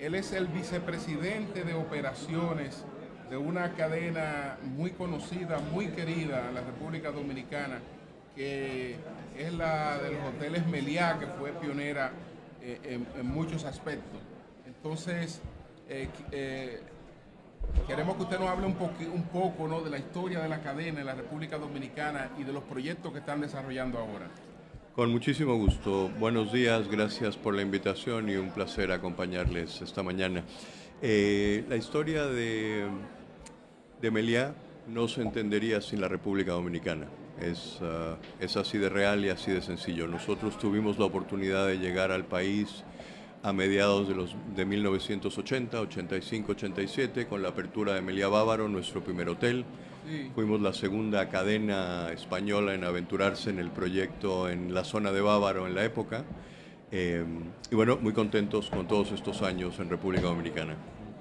Él es el vicepresidente de operaciones de una cadena muy conocida, muy querida en la República Dominicana, que es la de los hoteles Meliá, que fue pionera eh, en, en muchos aspectos. Entonces, eh, eh, queremos que usted nos hable un, poqui- un poco ¿no? de la historia de la cadena en la República Dominicana y de los proyectos que están desarrollando ahora. Con muchísimo gusto. Buenos días, gracias por la invitación y un placer acompañarles esta mañana. Eh, la historia de, de Meliá no se entendería sin la República Dominicana. Ah, es así de real y así de sencillo. Nosotros tuvimos la oportunidad de llegar al país a mediados de, los, de 1980, 85, 87, con la apertura de Meliá Bávaro, nuestro primer hotel. Fuimos la segunda cadena española en aventurarse en el proyecto en la zona de Bávaro en la época. Eh, y bueno, muy contentos con todos estos años en República Dominicana.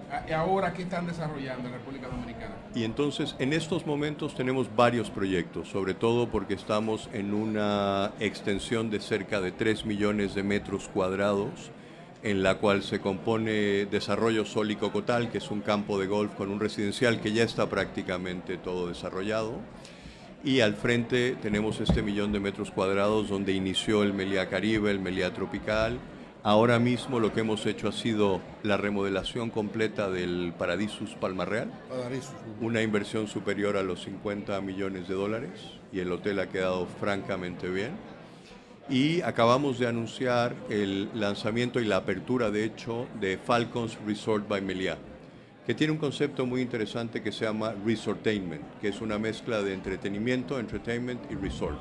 Ah, ¿Y ahora qué están desarrollando en República Dominicana? Y entonces, en estos momentos tenemos varios proyectos, sobre todo porque estamos en una extensión de cerca de 3 millones de metros cuadrados, en la cual se compone Desarrollo Sol y Cocotal, que es un campo de golf con un residencial que ya está prácticamente todo desarrollado. Y al frente tenemos este millón de metros cuadrados donde inició el Meliá Caribe, el Meliá Tropical. Ahora mismo lo que hemos hecho ha sido la remodelación completa del Paradisus Palma Real una inversión superior a los 50 millones de dólares y el hotel ha quedado francamente bien. Y acabamos de anunciar el lanzamiento y la apertura, de hecho, de Falcons Resort by Meliá, que tiene un concepto muy interesante que se llama Resortainment, que es una mezcla de entretenimiento, entertainment y resort.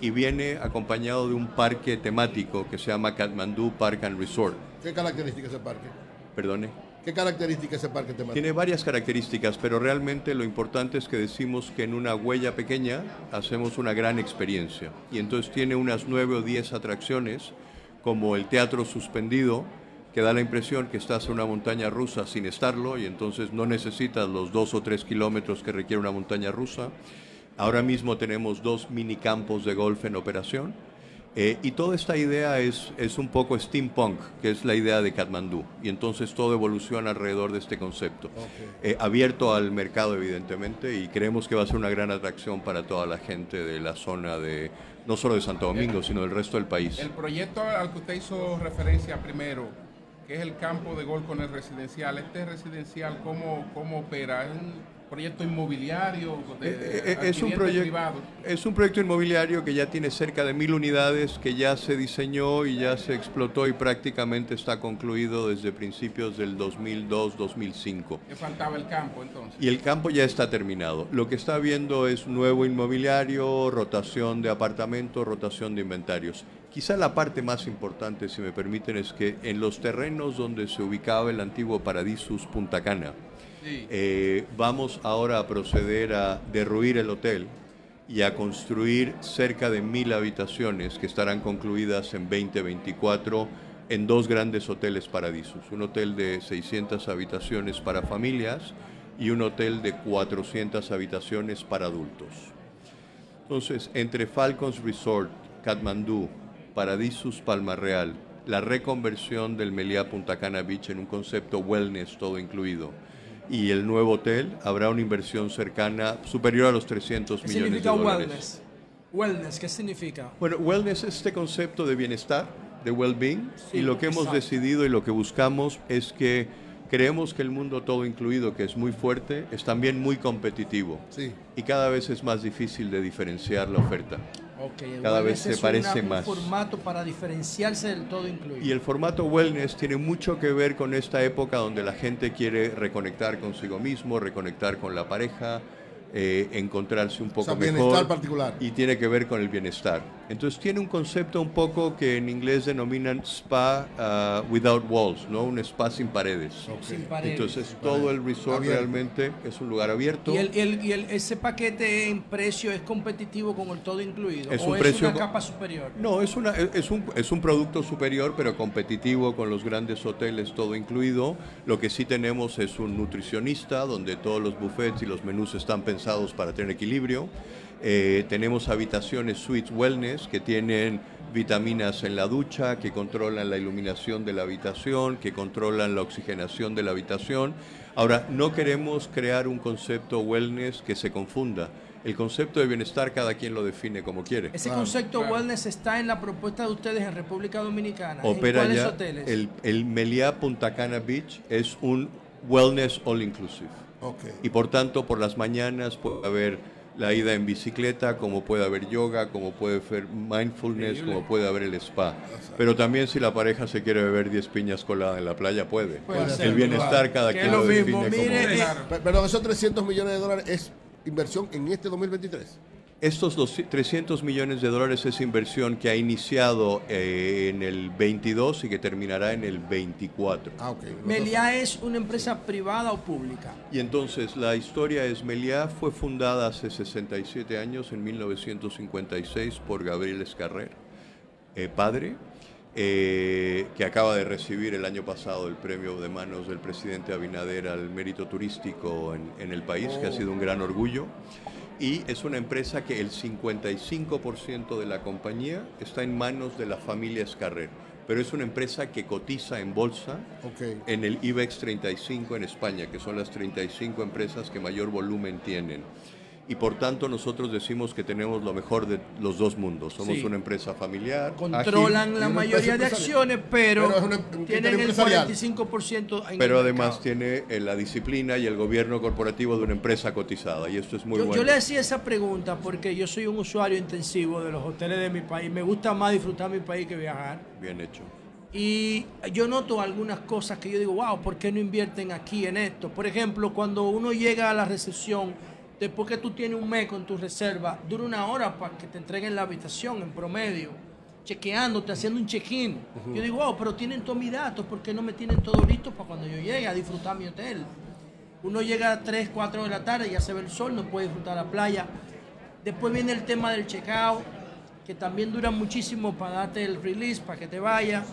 Y viene acompañado de un parque temático que se llama Kathmandu Park and Resort. ¿Qué característica ese parque? Perdone. ¿Qué característica ese parque temático? Tiene varias características, pero realmente lo importante es que decimos que en una huella pequeña hacemos una gran experiencia. Y entonces tiene unas nueve o diez atracciones, como el teatro suspendido, que da la impresión que estás en una montaña rusa sin estarlo, y entonces no necesitas los dos o tres kilómetros que requiere una montaña rusa. Ahora mismo tenemos dos mini campos de golf en operación. Eh, y toda esta idea es, es un poco steampunk, que es la idea de Katmandú. Y entonces todo evoluciona alrededor de este concepto. Eh, abierto al mercado, evidentemente, y creemos que va a ser una gran atracción para toda la gente de la zona de, no solo de Santo Domingo, sino del resto del país. El proyecto al que usted hizo referencia primero, que es el campo de gol con el residencial, este residencial, ¿cómo, cómo opera? ¿Es un proyecto inmobiliario de, Eh, eh, es, un proyecto, es un proyecto inmobiliario que ya tiene cerca de mil unidades, que ya se diseñó y ya se explotó y prácticamente está concluido desde principios del 2002-2005. ¿Qué faltaba el campo entonces? Y el campo ya está terminado. Lo que está habiendo es nuevo inmobiliario, rotación de apartamentos, rotación de inventarios. Quizá la parte más importante, si me permiten, es que en los terrenos donde se ubicaba el antiguo Paradisus Punta Cana, eh, vamos ahora a proceder a derruir el hotel y a construir cerca de mil habitaciones que estarán concluidas en 2024 en dos grandes hoteles Paradisus. Un hotel de 600 habitaciones para familias y un hotel de 400 habitaciones para adultos. Entonces, entre Falcons Resort, Katmandú, Paradisus Palma Real, la reconversión del Meliá Punta Cana Beach en un concepto wellness todo incluido, y el nuevo hotel, habrá una inversión cercana superior a los 300 ¿Qué millones de significa dólares. wellness? Wellness, ¿qué significa? Bueno, wellness es este concepto de bienestar, de well-being, Sí, y lo que hemos exacto. decidido y lo que buscamos es que creemos que el mundo todo incluido, que es muy fuerte, es también muy competitivo. Sí. Y cada vez es más difícil de diferenciar la oferta. Cada vez se parece una- más. Un formato para diferenciarse del todo incluido. Y el formato wellness tiene mucho que ver con esta época donde la gente quiere reconectar consigo mismo, reconectar con la pareja, eh, encontrarse un poco sea, mejor. bienestar particular. Y tiene que ver con el bienestar. Entonces tiene un concepto un poco que en inglés denominan spa ah, without walls, ¿no? Un spa sin paredes. Sin paredes. Entonces todo el resort Abierto. realmente es un lugar abierto. ¿Y, el, y el- y el- ese paquete en precio es competitivo con el todo incluido? Es ¿O un es precio una capa superior? No, es, una, es, un, es un producto superior, pero competitivo con los grandes hoteles, todo incluido. Lo que sí tenemos es un nutricionista, donde todos los buffets y los menús están pensados para tener equilibrio. Eh, tenemos habitaciones suites wellness que tienen vitaminas en la ducha, que controlan la iluminación de la habitación, que controlan la oxigenación de la habitación. Ahora, no queremos crear un concepto wellness que se confunda. El concepto de bienestar cada quien lo define como quiere. Ese concepto wellness está en la propuesta de ustedes en República Dominicana. Opera ¿En cuáles ya hoteles? el, el Meliá Punta Cana Beach es un wellness all inclusive. Ok. Y por tanto, por las mañanas puede haber la ida en bicicleta, como puede haber yoga, como puede haber mindfulness, como puede haber el spa. Pero también si la pareja se quiere beber 10 piñas coladas en la playa, puede. Puede el bienestar claro. cada quien lo define como mire, es. eh, Pe- Perdón, esos 300 millones de dólares es inversión en este 2023. Estos dos- 300 millones de dólares es inversión que ha iniciado eh, en el 22 y que terminará en el 24. Ah, ok. ¿Meliá es una empresa privada o pública? Y entonces la historia es Meliá fue fundada hace 67 años, en 1956, por Gabriel Escarrer, eh, padre, eh, que acaba de recibir el año pasado el premio de manos del presidente Abinader al mérito turístico en, en el país, que ha sido un gran orgullo. Y es una empresa que el 55% de la compañía está en manos de la familia Escarrer. Pero es una empresa que cotiza en bolsa en el IBEX 35 en España, que son las 35 empresas que mayor volumen tienen. Y por tanto nosotros decimos que tenemos lo mejor de los dos mundos. Somos Sí. una empresa familiar. Controlan ágil, la mayoría de acciones, pero, Pero una- tienen el empresarial. 45% en pero el además tiene eh, la disciplina y el gobierno corporativo de una empresa cotizada. Y esto es muy Yo, bueno. yo le hacía esa pregunta porque yo soy un usuario intensivo de los hoteles de mi país. Me gusta más disfrutar mi país que viajar. Bien hecho. Y yo noto algunas cosas que yo digo, wow, ¿por qué no invierten aquí en esto? Por ejemplo, cuando uno llega a la recepción, después que tú tienes un mes con tu reserva, dura una hora para que te entreguen la habitación en promedio, chequeándote, haciendo un check-in. Yo digo, wow, pero tienen todos mis datos, ¿por qué no me tienen todo listo para cuando yo llegue a disfrutar mi hotel? Uno llega a 3, 4 de la tarde, ya se ve el sol, no puede disfrutar la playa. Después viene el tema del check-out, que también dura muchísimo para darte el release, para que te vayas.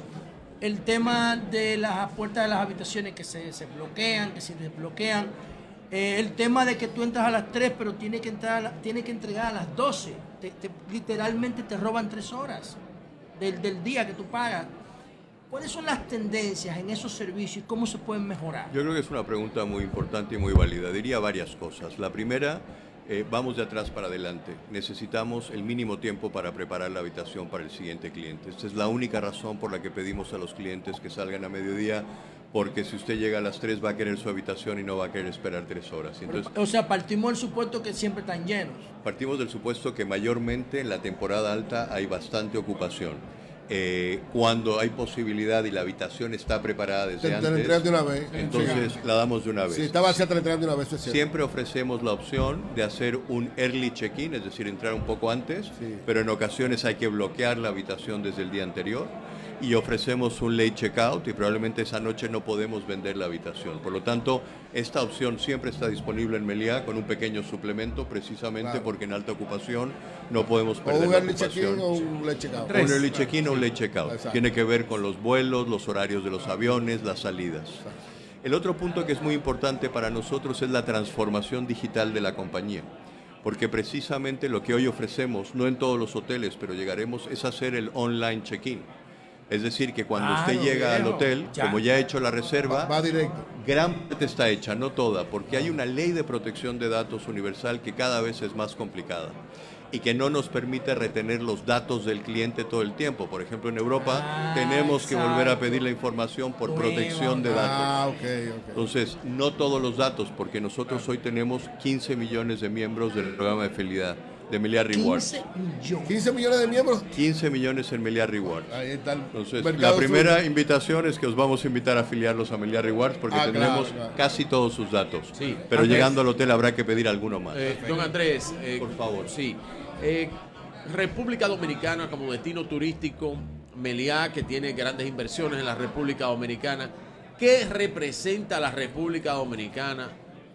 El tema de las puertas de las habitaciones que se, se bloquean, que se desbloquean. Eh, el tema de que tú entras a las 3, pero tienes que, entrar a tienes que entregar a las 12. Te- te- literalmente te roban 3 horas. del, del día que tú pagas. ¿Cuáles son las tendencias en esos servicios y cómo se pueden mejorar? Yo creo que es una pregunta muy importante y muy válida. Diría varias cosas. La primera, eh, vamos de atrás para adelante. Necesitamos el mínimo tiempo para preparar la habitación para el siguiente cliente. Esta es la única razón por la que pedimos a los clientes que salgan a mediodía, porque si usted llega a las 3 va a querer su habitación y no va a querer esperar 3 horas. Entonces, o sea, partimos del supuesto que siempre están llenos. Partimos del supuesto que mayormente en la temporada alta hay bastante ocupación. Eh, cuando hay posibilidad y la habitación está preparada desde Te- te la antes, entregan de una vez. entonces la damos de una vez. Si está vacía, te la de una vez. es. Siempre ofrecemos la opción de hacer un early check-in, es decir, entrar un poco antes, pero en ocasiones hay que bloquear la habitación desde el día anterior. Y ofrecemos un late checkout y probablemente esa noche no podemos vender la habitación. Por lo tanto, esta opción siempre está disponible en Meliá con un pequeño suplemento, precisamente Claro. porque en alta ocupación no podemos O perder un la early ocupación. check-in o un late checkout. Un early check-in o un late checkout. Exacto. Tiene que ver con los vuelos, los horarios de los aviones, las salidas. El otro punto que es muy importante para nosotros es la transformación digital de la compañía. Porque precisamente lo que hoy ofrecemos, no en todos los hoteles, pero llegaremos, es hacer el online check-in. Es decir, que cuando usted Claro, llega al hotel, Ya. como ya ha hecho la reserva, Va- va directo. gran parte está hecha, no toda, porque hay una ley de protección de datos universal que cada vez es más complicada y que no nos permite retener los datos del cliente todo el tiempo. Por ejemplo, en Europa Ah, tenemos que volver a pedir la información por Nueva. protección de datos. Ah, ok, ok. Entonces, no todos los datos, porque nosotros hoy tenemos 15 millones de miembros del programa de fidelidad de Meliá Rewards. 15 millones. 15 millones de miembros. 15 millones en Meliá Rewards. Ahí está el Entonces, la primera suyo. invitación es que os vamos a invitar a afiliarlos a Meliá Rewards porque Ah, claro, claro. casi todos sus datos. Sí. Pero Andrés. llegando al hotel habrá que pedir alguno más. Eh, don Andrés, eh, Por favor. Sí. Eh, República Dominicana como destino turístico, Meliá, que tiene grandes inversiones en la República Dominicana. ¿Qué representa la República Dominicana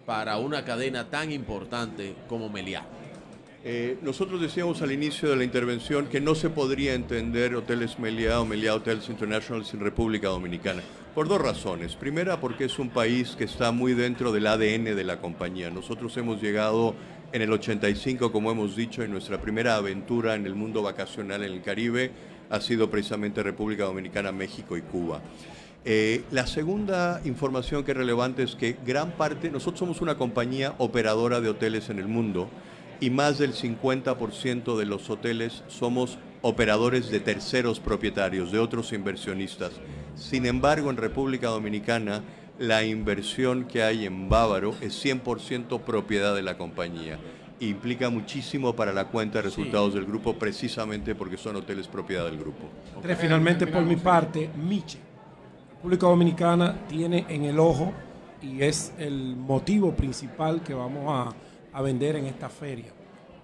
para una cadena tan importante como Meliá? Eh, nosotros decíamos al inicio de la intervención que no se podría entender Hoteles Meliá o Meliá Hotels International sin República Dominicana. Por dos razones. Primera, porque es un país que está muy dentro del ADN de la compañía. Nosotros hemos llegado en el 85, como hemos dicho, en nuestra primera aventura en el mundo vacacional en el Caribe ha sido precisamente República Dominicana, México y Cuba. Eh, la segunda información que es relevante es que gran parte, nosotros somos una compañía operadora de hoteles en el mundo y más del 50% de los hoteles somos operadores de terceros propietarios, de otros inversionistas. Sin embargo, en República Dominicana, la inversión que hay en Bávaro es 100% propiedad de la compañía. Implica muchísimo para la cuenta de resultados del grupo, precisamente porque son hoteles propiedad del grupo. Finalmente, por mi parte, Miche. República Dominicana tiene en el ojo y es el motivo principal que vamos a, a vender en esta feria.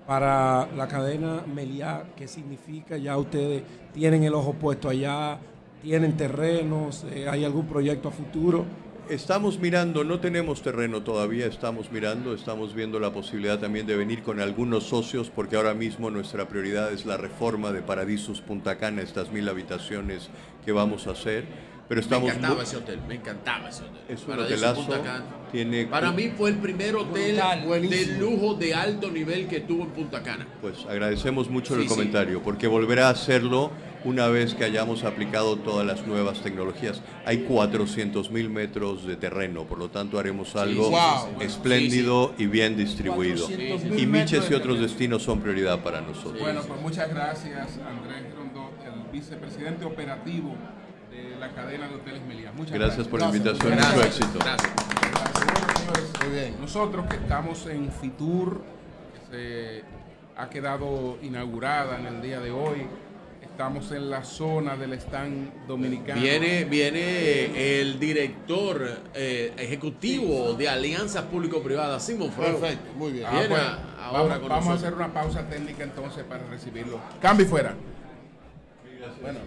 Para la cadena Meliá, ¿qué significa? Ya ustedes tienen el ojo puesto allá, tienen terrenos, eh, hay algún proyecto a futuro. Estamos mirando, no tenemos terreno todavía, estamos mirando, estamos viendo la posibilidad también de venir con algunos socios, porque ahora mismo nuestra prioridad es la reforma de Paradisus Punta Cana, estas mil habitaciones que vamos a hacer. Pero estamos me encantaba muy- ese hotel, me encantaba ese hotel. Es un Paradiso hotelazo, Punta Cana. tiene- Para mí fue el primer hotel Brutal. de lujo de alto nivel que tuvo en Punta Cana. Pues agradecemos mucho Sí, el sí. comentario, porque volverá a hacerlo una vez que hayamos aplicado todas las nuevas tecnologías. Hay 400 mil metros de terreno, por lo tanto haremos algo sí, sí, sí. espléndido y bien distribuido. 400.000 Y Miches y otros destinos son prioridad para nosotros. Bueno, pues muchas gracias, Andrés Rondó, el vicepresidente operativo la cadena de hoteles Meliá. Muchas Gracias gracias. por la invitación y mucho éxito. Bueno, señores, Nosotros que estamos en Fitur, que se ha quedado inaugurada en el día de hoy, estamos en la zona del stand dominicano. Viene, viene el director eh, ejecutivo de Alianzas Público-Privadas, Simon Freud. Perfecto, muy bien. Viene Ah, ahora vamos, con vamos a hacer una pausa técnica entonces para recibirlo. Cambio y fuera. Bueno.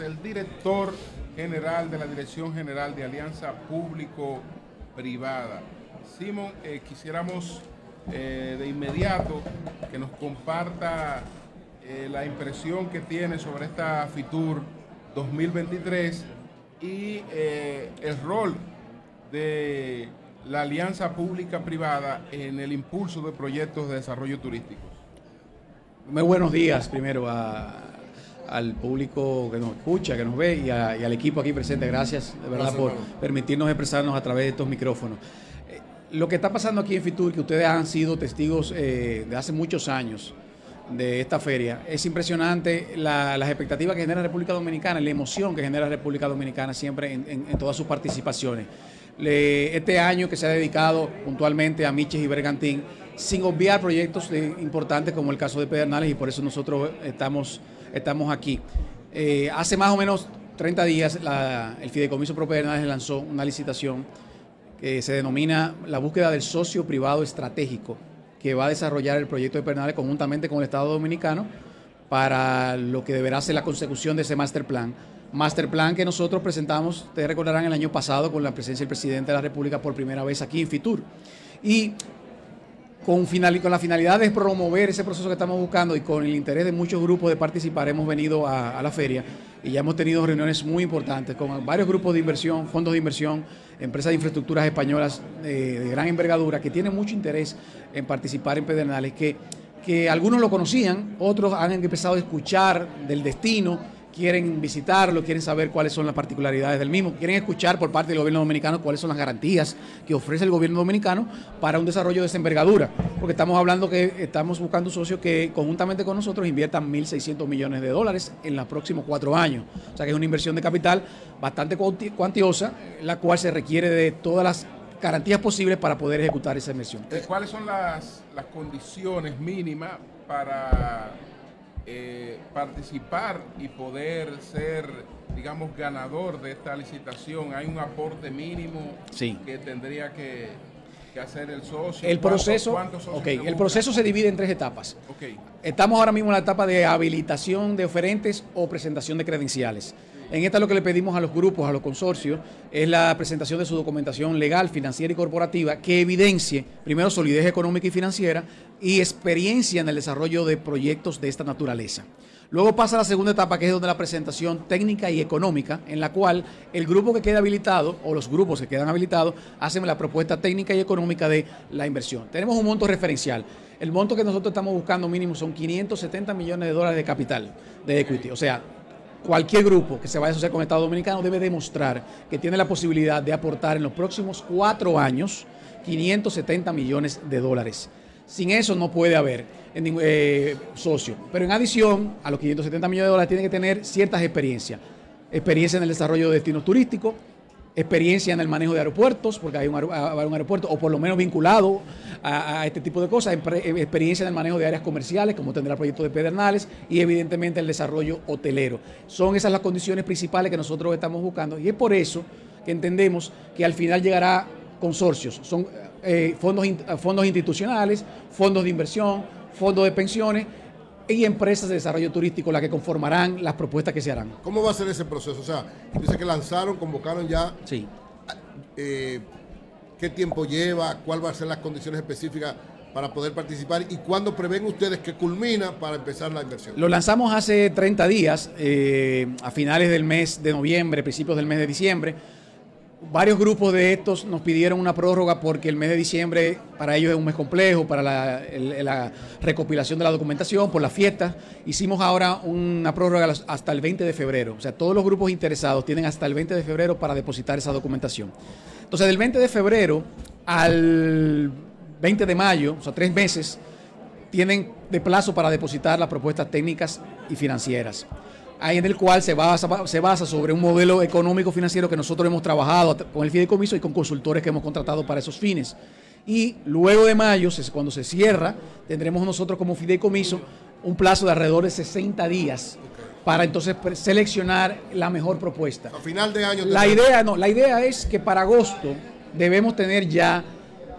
El director general de la Dirección General de Alianza Público-Privada. Simón, eh, quisiéramos eh, de inmediato que nos comparta eh, la impresión que tiene sobre esta FITUR 2023 y el rol de la alianza pública-privada en el impulso de proyectos de desarrollo turístico. Muy buenos días primero a- al público que nos escucha, que nos ve y, a- y al equipo aquí presente. Gracias de verdad Gracias, por hermano. permitirnos expresarnos a través de estos micrófonos. Eh, Lo que está pasando aquí en Fitur, que ustedes han sido testigos eh, de hace muchos años de esta feria, es impresionante la- las expectativas que genera República Dominicana, la emoción que genera República Dominicana siempre en, en- en todas sus participaciones. Le- este año que se ha dedicado puntualmente a Miches y Bergantín, sin obviar proyectos de- importantes como el caso de Pedernales y por eso nosotros estamos, estamos aquí. Eh, hace más o menos 30 días el Fideicomiso Pro Pedernales lanzó una licitación que se denomina la búsqueda del socio privado estratégico que va a desarrollar el proyecto de Pedernales conjuntamente con el Estado Dominicano para lo que deberá ser la consecución de ese master plan. Master plan que nosotros presentamos, ustedes recordarán, el año pasado con la presencia del presidente de la República por primera vez aquí en Fitur. Y con, final, con la finalidad de promover ese proceso que estamos buscando y con el interés de muchos grupos de participar, hemos venido a, la feria y ya hemos tenido reuniones muy importantes con varios grupos de inversión, fondos de inversión, empresas de infraestructuras españolas de gran envergadura que tienen mucho interés en participar en Pedernales, que, que algunos lo conocían, otros han empezado a escuchar del destino, quieren visitarlo, quieren saber cuáles son las particularidades del mismo, quieren escuchar por parte del gobierno dominicano cuáles son las garantías que ofrece el gobierno dominicano para un desarrollo de esa envergadura, porque estamos hablando que estamos buscando un socio que conjuntamente con nosotros inviertan 1.600 millones de dólares en los próximos cuatro años, o sea que es una inversión de capital bastante cuanti- cuantiosa, la cual se requiere de todas las garantías posibles para poder ejecutar esa inversión. Eh, ¿Cuáles son las condiciones mínimas para eh, participar y poder ser, digamos, ganador de esta licitación? ¿Hay un aporte mínimo Sí. que tendría que, que hacer el socio? El ¿Cuántos- proceso, cuántos socios ok, se el proceso se divide en tres etapas. Estamos ahora mismo en la etapa de habilitación de oferentes o presentación de credenciales. En esta lo que le pedimos a los grupos, a los consorcios, es la presentación de su documentación legal, financiera y corporativa que evidencie, primero, solidez económica y financiera y experiencia en el desarrollo de proyectos de esta naturaleza. Luego pasa a la segunda etapa, que es donde la presentación técnica y económica, en la cual el grupo que queda habilitado, o los grupos que quedan habilitados, hacen la propuesta técnica y económica de la inversión. Tenemos un monto referencial. El monto que nosotros estamos buscando mínimo son 570 millones de dólares de capital, de equity. O sea, cualquier grupo que se vaya a asociar con el Estado Dominicano debe demostrar que tiene la posibilidad de aportar en los próximos cuatro años 570 millones de dólares. Sin eso no puede haber ningún- eh, socio. Pero en adición a los 570 millones de dólares tiene que tener ciertas experiencias. Experiencia en el desarrollo de destinos turísticos, experiencia en el manejo de aeropuertos, porque hay un, aeropuerto, o por lo menos vinculado a, este tipo de cosas, experiencia en el manejo de áreas comerciales, como tendrá el proyecto de Pedernales, y evidentemente el desarrollo hotelero. Son esas las condiciones principales que nosotros estamos buscando, y es por eso que entendemos que al final llegará consorcios, son eh, fondos, fondos institucionales, fondos de inversión, fondos de pensiones y empresas de desarrollo turístico las que conformarán las propuestas que se harán. ¿Cómo va a ser ese proceso? O sea, dice que lanzaron, convocaron ya. Sí. Eh, ¿Qué tiempo lleva? ¿Cuál va a ser las condiciones específicas para poder participar? ¿Y cuándo prevén ustedes que culmina para empezar la inversión? Lo lanzamos hace 30 días, eh, a finales del mes de noviembre, principios del mes de diciembre. Varios grupos de estos nos pidieron una prórroga porque el mes de diciembre para ellos es un mes complejo, para la, recopilación de la documentación, por las fiestas. Hicimos ahora una prórroga hasta el 20 de febrero. O sea, todos los grupos interesados tienen hasta el 20 de febrero para depositar esa documentación. Entonces, del 20 de febrero al 20 de mayo, o sea, tres meses, tienen de plazo para depositar las propuestas técnicas y financieras. Ahí en el cual se basa, se basa sobre un modelo económico financiero que nosotros hemos trabajado con el fideicomiso y con consultores que hemos contratado para esos fines. Y luego de mayo, cuando se cierra, tendremos nosotros como fideicomiso un plazo de alrededor de 60 días para entonces seleccionar la mejor propuesta. A final de año. La idea, no, la idea es que para agosto debemos tener ya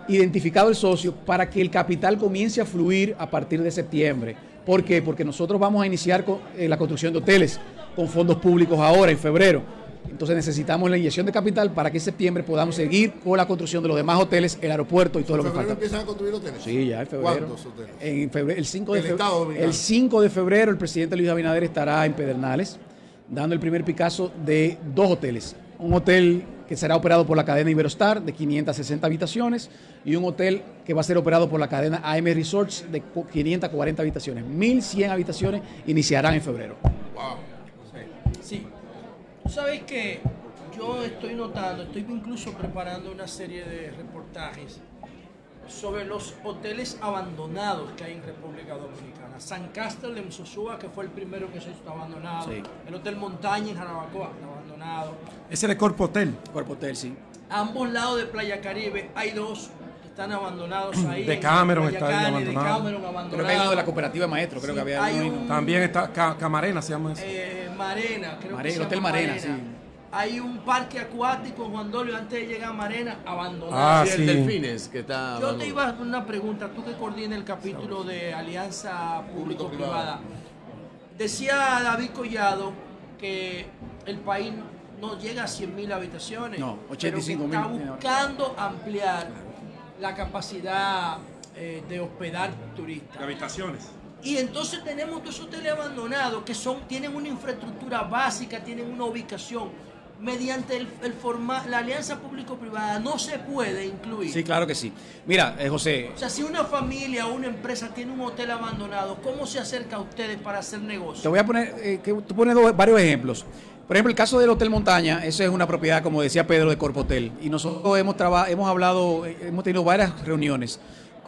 identificado el socio para que el capital comience a fluir a partir de septiembre. ¿Por qué? Porque nosotros vamos a iniciar con, eh, la construcción de hoteles. con fondos públicos ahora, en febrero. Entonces necesitamos la inyección de capital para que en septiembre podamos seguir con la construcción de los demás hoteles, el aeropuerto y todo lo que ¿En febrero falta. empiezan a construir hoteles? Sí, ya en febrero. ¿Cuántos hoteles? En febrero, el 5 de febrero, el 5 de febrero el presidente Luis Abinader estará en Pedernales dando el primer Picasso de dos hoteles. Un hotel que será operado por la cadena Iberostar de 560 habitaciones y un hotel que va a ser operado por la cadena AM Resorts de cu- 540 habitaciones. 1100 habitaciones iniciarán en febrero. Sí. Tú sabes que yo estoy notando, estoy incluso preparando una serie de reportajes sobre los hoteles abandonados que hay en República Dominicana. San Castel de Msosúa, que fue el primero que se está abandonado. Sí. El Hotel Montaña en Jarabacoa, está abandonado. Ese de Corpo Hotel. Corpo Hotel, sí. A ambos lados de Playa Caribe hay dos que están abandonados [clears throat] ahí. De en Cameron está ahí Cani, De abandonado. Cameron abandonado. Creo que hay uno de la cooperativa de maestros, creo Sí, que había uno un-. También está Ca- Camarena, se llama eso. Eh, Marena, creo Marena, que se Hotel llama Marena, sí. Hay un parque acuático en Juan Dolio antes de llegar a Marena abandonado. Ah, Sí, el. Delfines, que está... Yo te iba a hacer una pregunta, tú que coordinas el capítulo de Alianza Público-Privada. Decía David Collado que el país no llega a 100.000 habitaciones. No, pero que 85.000 Está ahora. buscando ampliar la capacidad eh, de hospedar turistas. habitaciones. Y entonces tenemos dos hoteles abandonados que son, tienen una infraestructura básica, tienen una ubicación. Mediante el, el forma- la alianza público-privada no se puede incluir. Sí, claro que sí. Mira, eh, José, O sea, si una familia o una empresa tiene un hotel abandonado, ¿cómo se acerca a ustedes para hacer negocio? Te voy a poner, eh, que tú pones dos- varios ejemplos. Por ejemplo, el caso del Hotel Montaña, eso es una propiedad, como decía Pedro, de Corpo Hotel. Y nosotros hemos, traba- hemos hablado, eh, hemos tenido varias reuniones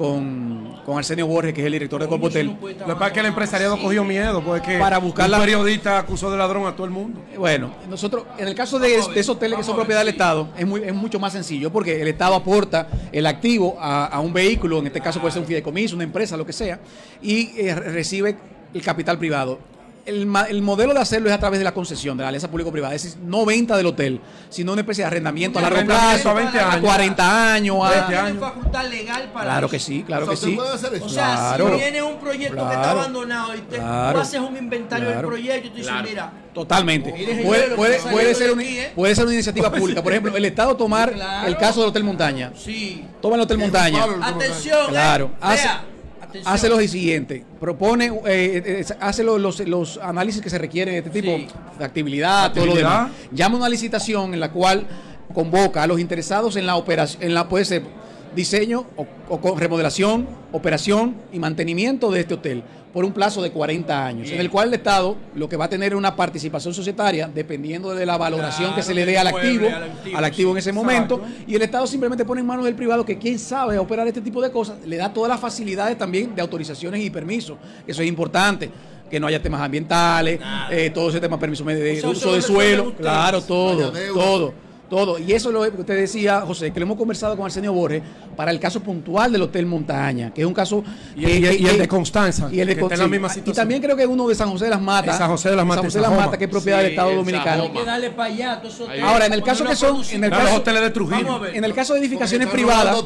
con, con Arsenio Borges, que es el director de Corpo Hotel. Lo que pasa es que el empresariado cogió miedo porque Para buscar un la- periodista acusó de ladrón a todo el mundo. Bueno, nosotros, en el caso de, de esos hoteles que son propiedad del Estado, es, muy, es mucho más sencillo porque el Estado aporta el activo a, a un vehículo, en este caso puede ser un fideicomiso, una empresa, lo que sea, y eh, re- recibe el capital privado. El, ma- el modelo de hacerlo es a través de la concesión, de la alianza público-privada, es decir, no venta del hotel, sino una especie de arrendamiento a largo plazo, a 20 años. 40 años, a- 20 ¿Tienen años. facultad legal para Claro eso? que sí, claro O sea, que sí. puede hacer eso. O sea, Claro. si viene un proyecto que está abandonado y te, Claro. tú haces un inventario del proyecto y tú dices, Claro. mira, Totalmente. Puede, puede- ser ¿eh? puede ser una iniciativa pública. Por ejemplo, el Estado tomar Claro. el caso del Hotel Montaña. sí. Toma el Hotel Montaña. Atención, Claro. eh. Hace, atención. hace lo siguiente. Propone, eh, eh, hace los, los- los análisis que se requieren de este tipo. Sí. Factibilidad, todo lo demás. Llama una licitación en la cual convoca a los interesados en la operación, en la puede ser diseño o, o con remodelación, operación y mantenimiento de este hotel por un plazo de 40 años, en el cual el Estado lo que va a tener es una participación societaria dependiendo de la valoración Claro, que se le dé al activo, al activo, al activo en ese momento, y el Estado simplemente pone en manos del privado que quien sabe operar este tipo de cosas, le da todas las facilidades también de autorizaciones y permisos, eso es importante que no haya temas ambientales, eh, todo ese tema permiso de, de O sea, uso de lo suelo, claro, todo, todo. Todo. Y eso es lo que usted decía, José, que lo hemos conversado con Arsenio Borges para el caso puntual del Hotel Montaña, que es un caso. Y, que- y- que- y el de Constanza, y el de que está en la sí. misma Y también creo que uno de San José de las Matas. San José de las Matas, San José de las. Matas, que es propiedad del Sí, Estado el Dominicano. Hay que darle para allá. todos esos hoteles. Ahora, en el caso que son- en el caso- los hoteles de Trujillo. Vamos a ver. En el caso de edificaciones privadas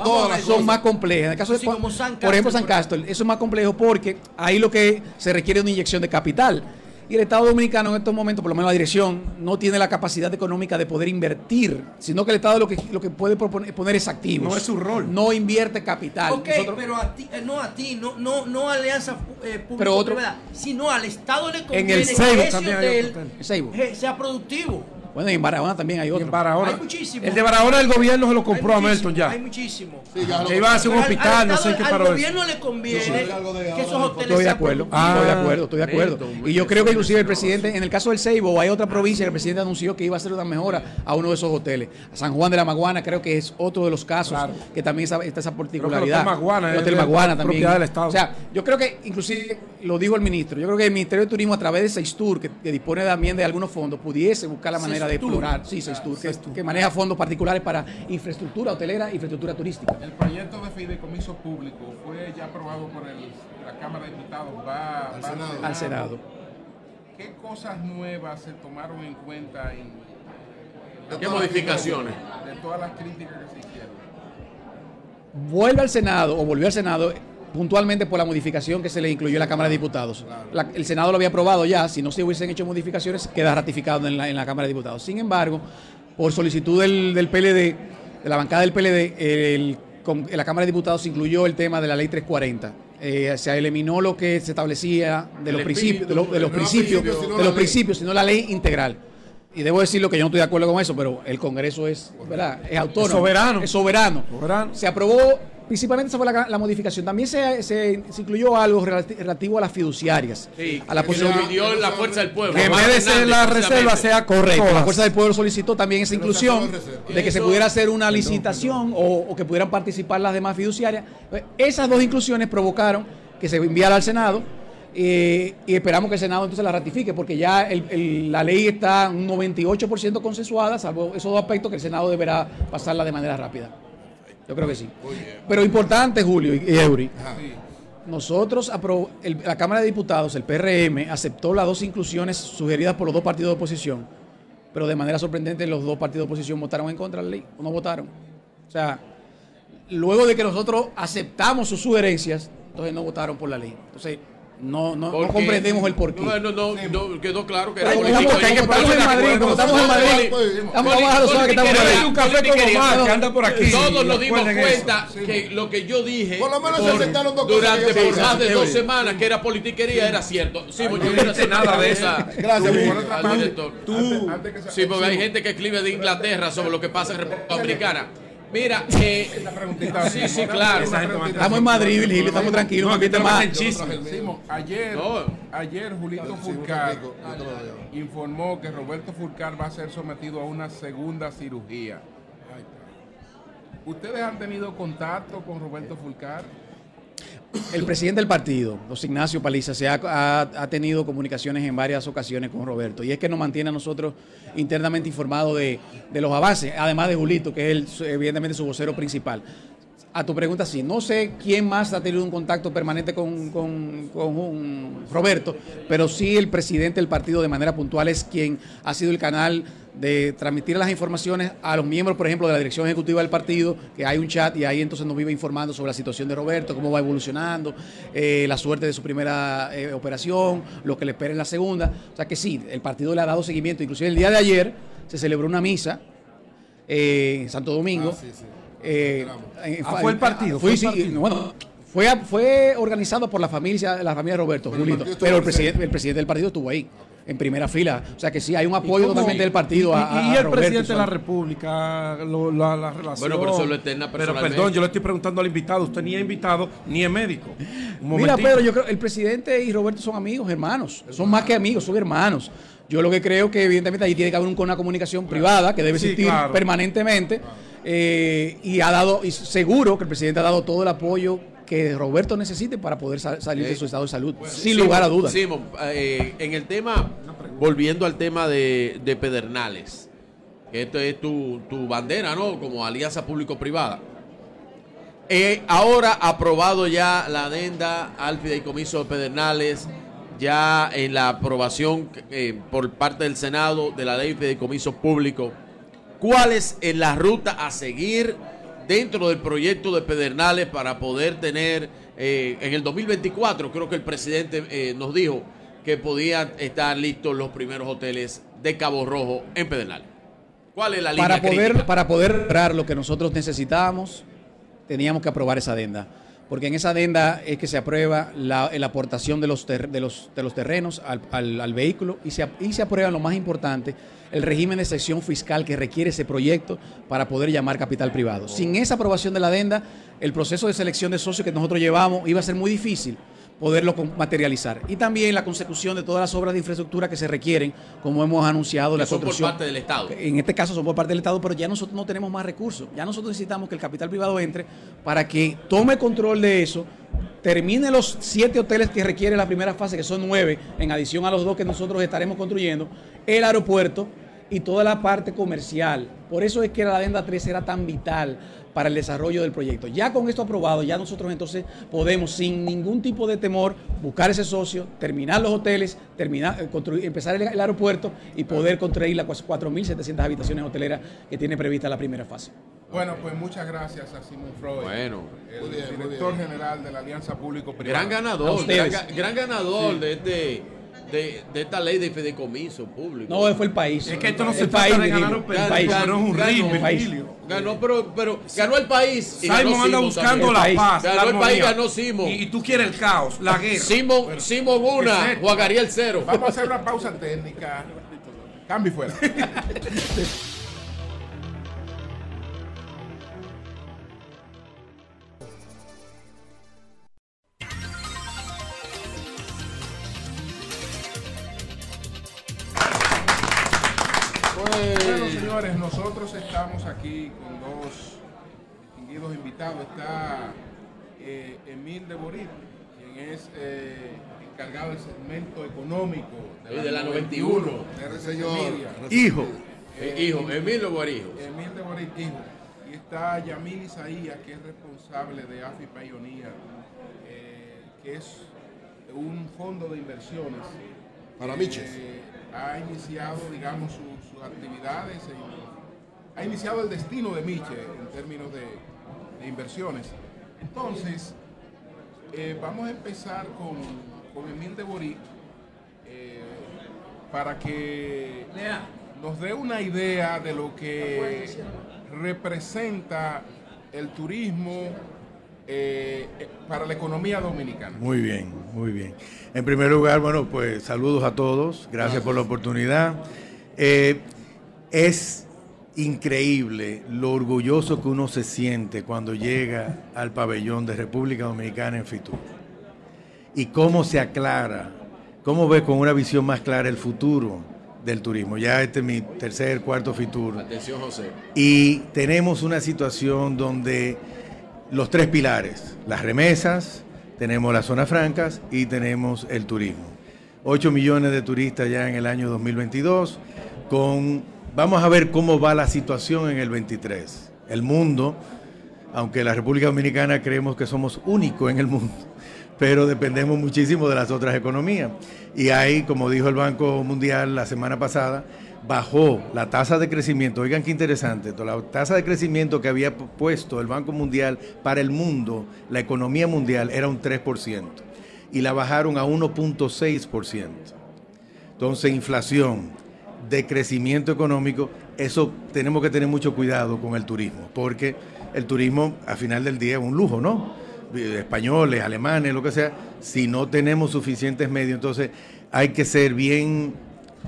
son más complejas. En el caso de Sí, como San por ejemplo San por Castel, eso es más complejo porque ahí lo que se requiere es una inyección de capital. Y el Estado Dominicano en estos momentos, por lo menos la dirección, no tiene la capacidad económica de poder invertir, sino que el Estado lo que, lo que puede proponer, poner es activos. No es su rol. No invierte capital. Ok, Nosotros- pero a ti, eh, no a ti, no, no, no a alianza eh, Pero otro- público-privada, sino al Estado le En conviene el que ese hotel hotel. Seibo. eh, sea productivo. Bueno, y en Barahona también hay otro. en Barahona. Hay muchísimos. El de Barahona el gobierno se lo compró a Melton muchísimo, ya. Hay muchísimo. Sí, ya lo- Que iban a hacer un al- hospital, al no sé Estado- qué Al paró eso. gobierno le conviene que esos hoteles Estoy de sean acuerdo. Ah, estoy de acuerdo, estoy de acuerdo. Y yo creo que inclusive el presidente, en el caso del Ceibo, hay otra provincia que el presidente anunció que iba a hacer una mejora a uno de esos hoteles. A San Juan de la Maguana creo que es otro de los casos Claro. que también esa- está esa el particularidad. Hotel Maguana El Hotel Maguana también. propiedad del Estado. O sea, yo creo que inclusive lo dijo el ministro, yo creo que el Ministerio de Turismo a través de Seistur, que, que dispone también de algunos fondos, pudiese buscar la manera de explorar, sí, Seistur, que, que maneja fondos particulares para infraestructura hotelera, infraestructura turística. El proyecto de fideicomiso público fue ya aprobado por el- la Cámara de Diputados, va, Al va Senado. Al Senado. ¿Qué cosas nuevas se tomaron en cuenta en, ¿Qué modificaciones? de todas las críticas que se hicieron? vuelve al Senado o volvió al Senado puntualmente por la modificación que se le incluyó en la Cámara de Diputados. La- el Senado lo había aprobado ya, si no se hubiesen hecho modificaciones, queda ratificado en la, en la Cámara de Diputados. Sin embargo, por solicitud del, del PLD, de la bancada del PLD, el- con- en la Cámara de Diputados incluyó el tema de la Ley 340. Eh, se eliminó lo que se establecía de los principios, de los, de principios, de la los ley. principios, sino la ley integral. Y debo decirlo que yo no estoy de acuerdo con eso, pero el Congreso es, ¿verdad? es autónomo. Es soberano. Es soberano. Soberano. Se aprobó, principalmente esa fue la, la modificación. También se, se- se incluyó algo relati- relativo a las fiduciarias. Sí, a la posibilidad. la fuerza del pueblo. Que en vez de ser la reserva sea Correcto, la. Fuerza del Pueblo solicitó también esa inclusión de que se pudiera hacer una licitación o, o que pudieran participar las demás fiduciarias. Esas dos inclusiones provocaron que se enviara al Senado eh, y esperamos que el Senado entonces la ratifique porque ya el- el- la ley está un 98% consensuada, salvo esos dos aspectos que el Senado deberá pasarla de manera rápida. Yo creo que sí. Pero importante, Julio y Eury, nosotros, el- la Cámara de Diputados, el PRM, aceptó las dos inclusiones sugeridas por los dos partidos de oposición, pero de manera sorprendente los dos partidos de oposición votaron en contra de la ley, o no votaron. O sea, luego de que nosotros aceptamos sus sugerencias, entonces no votaron por la ley. Entonces, no, no, no comprendemos el porqué. Bueno, no, no, quedó claro que era como político. estamos- en Madrid, como estamos en Madrid, Poli- vamos a bajar los ojos que estamos en politiquería, Madrid. un café con. Omar, que anda por aquí. Todos nos dimos cuenta que lo que yo dije Por lo menos se por- aceptaron dos cosas durante por más de dos semanas que era politiquería era cierto. Sí, porque no hacer nada de eso. [laughs] Gracias, al director. Sí, porque hay gente que escribe de Inglaterra sobre lo que pasa en República Dominicana. Mira, eh, preguntita. sí, sí, claro. Estamos en Madrid, Virgilio, estamos tranquilos, No, aquí más. en chisme. Ayer, ayer Julito Fulcar informó que Roberto Fulcar va a ser sometido a una segunda cirugía. ¿Ustedes han tenido contacto con Roberto Fulcar? El presidente del partido, José Ignacio Paliza, se ha, ha- ha tenido comunicaciones en varias ocasiones con Roberto y es que nos mantiene a nosotros internamente informados de, de los avances, además de Julito, que es el, evidentemente su vocero principal. A tu pregunta, sí, no sé quién más ha tenido un contacto permanente con, con- con Roberto, pero sí el presidente del partido de manera puntual es quien ha sido el canal de transmitir las informaciones a los miembros, por ejemplo, de la dirección ejecutiva del partido, que hay un chat y ahí entonces nos vive informando sobre la situación de Roberto, cómo va evolucionando, eh, la suerte de su primera eh, operación, lo que le espera en la segunda. O sea que sí, el partido le ha dado seguimiento. Inclusive el día de ayer se celebró una misa eh, en Santo Domingo. Ah, fue el partido, fue, el partido. bueno, fue, organizado por la familia, la familia de Roberto, Pero Julito, pero el presidente, el presidente del partido estuvo ahí, en primera fila. O sea que sí, hay un ¿Y apoyo totalmente del partido y- a, y, a- y el Roberto, presidente de la República, lo- la, la relación. Bueno, pero eso lo eterna Pero perdón, yo le estoy preguntando al invitado. Usted ni es invitado, ni es médico. Mira. Pedro, yo creo que el presidente y Roberto son amigos, hermanos. Son más que amigos, son hermanos. Yo lo que creo que evidentemente ahí tiene que haber un- una comunicación privada que debe Sí, existir claro. permanentemente. eh, y ha dado, y seguro que el presidente ha dado todo el apoyo que Roberto necesite para poder sa- salir de Eh, su estado de salud, sin lugar a dudas. Simón, eh, en el tema, volviendo al tema de, de Pedernales, que esto es tu, tu bandera, ¿no? Como alianza público-privada. Eh, ahora aprobado ya la adenda al fideicomiso de Pedernales, ya en la aprobación eh, por parte del Senado de la ley de fideicomiso público. ¿Cuál es la ruta a seguir dentro del proyecto de Pedernales para poder tener eh, en el 2024? Creo que el presidente eh, nos dijo que podían estar listos los primeros hoteles de Cabo Rojo en Pedernales. ¿Cuál es la línea para poder, crítica? para poder lograr lo que nosotros necesitábamos, teníamos que aprobar esa adenda. Porque en esa adenda es que se aprueba la, la aportación de los, de los, de los terrenos al, al- al vehículo y se, y se aprueba lo más importante, el régimen de sección fiscal que requiere ese proyecto para poder llamar capital privado. Sin esa aprobación de la adenda, el proceso de selección de socios que nosotros llevamos iba a ser muy difícil poderlo materializar. Y también la consecución de todas las obras de infraestructura que se requieren, como hemos anunciado, la son por construcción. parte del Estado. En este caso son por parte del Estado, pero ya nosotros no tenemos más recursos. Ya nosotros necesitamos que el capital privado entre para que tome control de eso, termine los siete hoteles que requiere la primera fase, que son nueve, en adición a los dos que nosotros estaremos construyendo, el aeropuerto y toda la parte comercial. Por eso es que la adenda 3 era tan vital para el desarrollo del proyecto. Ya con esto aprobado, ya nosotros entonces podemos sin ningún tipo de temor buscar ese socio, terminar los hoteles, terminar, eh, construir- empezar el, el aeropuerto y poder construir las 4.700 habitaciones hoteleras que tiene prevista la primera fase. Bueno, pues muchas gracias a Simon Freud, Bueno. el bien, director general de la Alianza Público-Privada. Gran ganador, gran, ga- gran ganador de este de, de esta ley de fideicomiso público. No, fue el país. Es que esto no El se país, trata de ganar país. pero es un Ganó, ritmo, ganó. Ganó, pero, pero ganó el país. y Simon ganó anda buscando también. la paz, la Ganó el país, ganó Simon. Y, y tú quieres el caos, la guerra. Simon, Simon una. Juan Gabriel cero. Vamos a hacer una pausa técnica. Cambio y fuera. [laughs] señores, nosotros estamos aquí con dos distinguidos invitados. Está eh, Emil de Borit, quien es eh, encargado del segmento económico de la 91. de RCC Señor. Media. Hijo. Eh, hijo, Emilio Guarijo. Emil de Borit, hijo. Y está Yamil Isaías, que es responsable de AFI Pioneer, eh, que es un fondo de inversiones. Para Miches. eh, ha iniciado, digamos, su- sus actividades, en- ha iniciado el destino de Miche en términos de, de inversiones. Entonces, eh, vamos a empezar con, con Emil de Borí eh, para que nos dé una idea de lo que representa el turismo eh, eh, para la economía dominicana. Muy bien, muy bien. En primer lugar, bueno, pues saludos a todos, gracias, por la oportunidad. Eh, es increíble lo orgulloso que uno se siente cuando llega al pabellón de República Dominicana en Fitur. Y cómo se aclara, cómo ve con una visión más clara el futuro del turismo. Ya este es mi tercer, cuarto Fitur. Atención, José. Y tenemos una situación donde los tres pilares, las remesas, tenemos las zonas francas y tenemos el turismo. 8 millones de turistas ya en el año 2022, con, vamos a ver cómo va la situación en el 23. El mundo, aunque la República Dominicana creemos que somos únicos en el mundo, [laughs] pero dependemos muchísimo de las otras economías. Y ahí, como dijo el Banco Mundial la semana pasada, bajó la tasa de crecimiento. Oigan qué interesante, la tasa de crecimiento que había pu- puesto el Banco Mundial para el mundo, la economía mundial, era un 3%. Y la bajaron a 1.6%. Entonces, inflación, de crecimiento económico, eso tenemos que tener mucho cuidado con el turismo, porque el turismo, a final del día, es un lujo, ¿no? Eh, Españoles, alemanes, lo que sea, si no tenemos suficientes medios, entonces hay que ser bien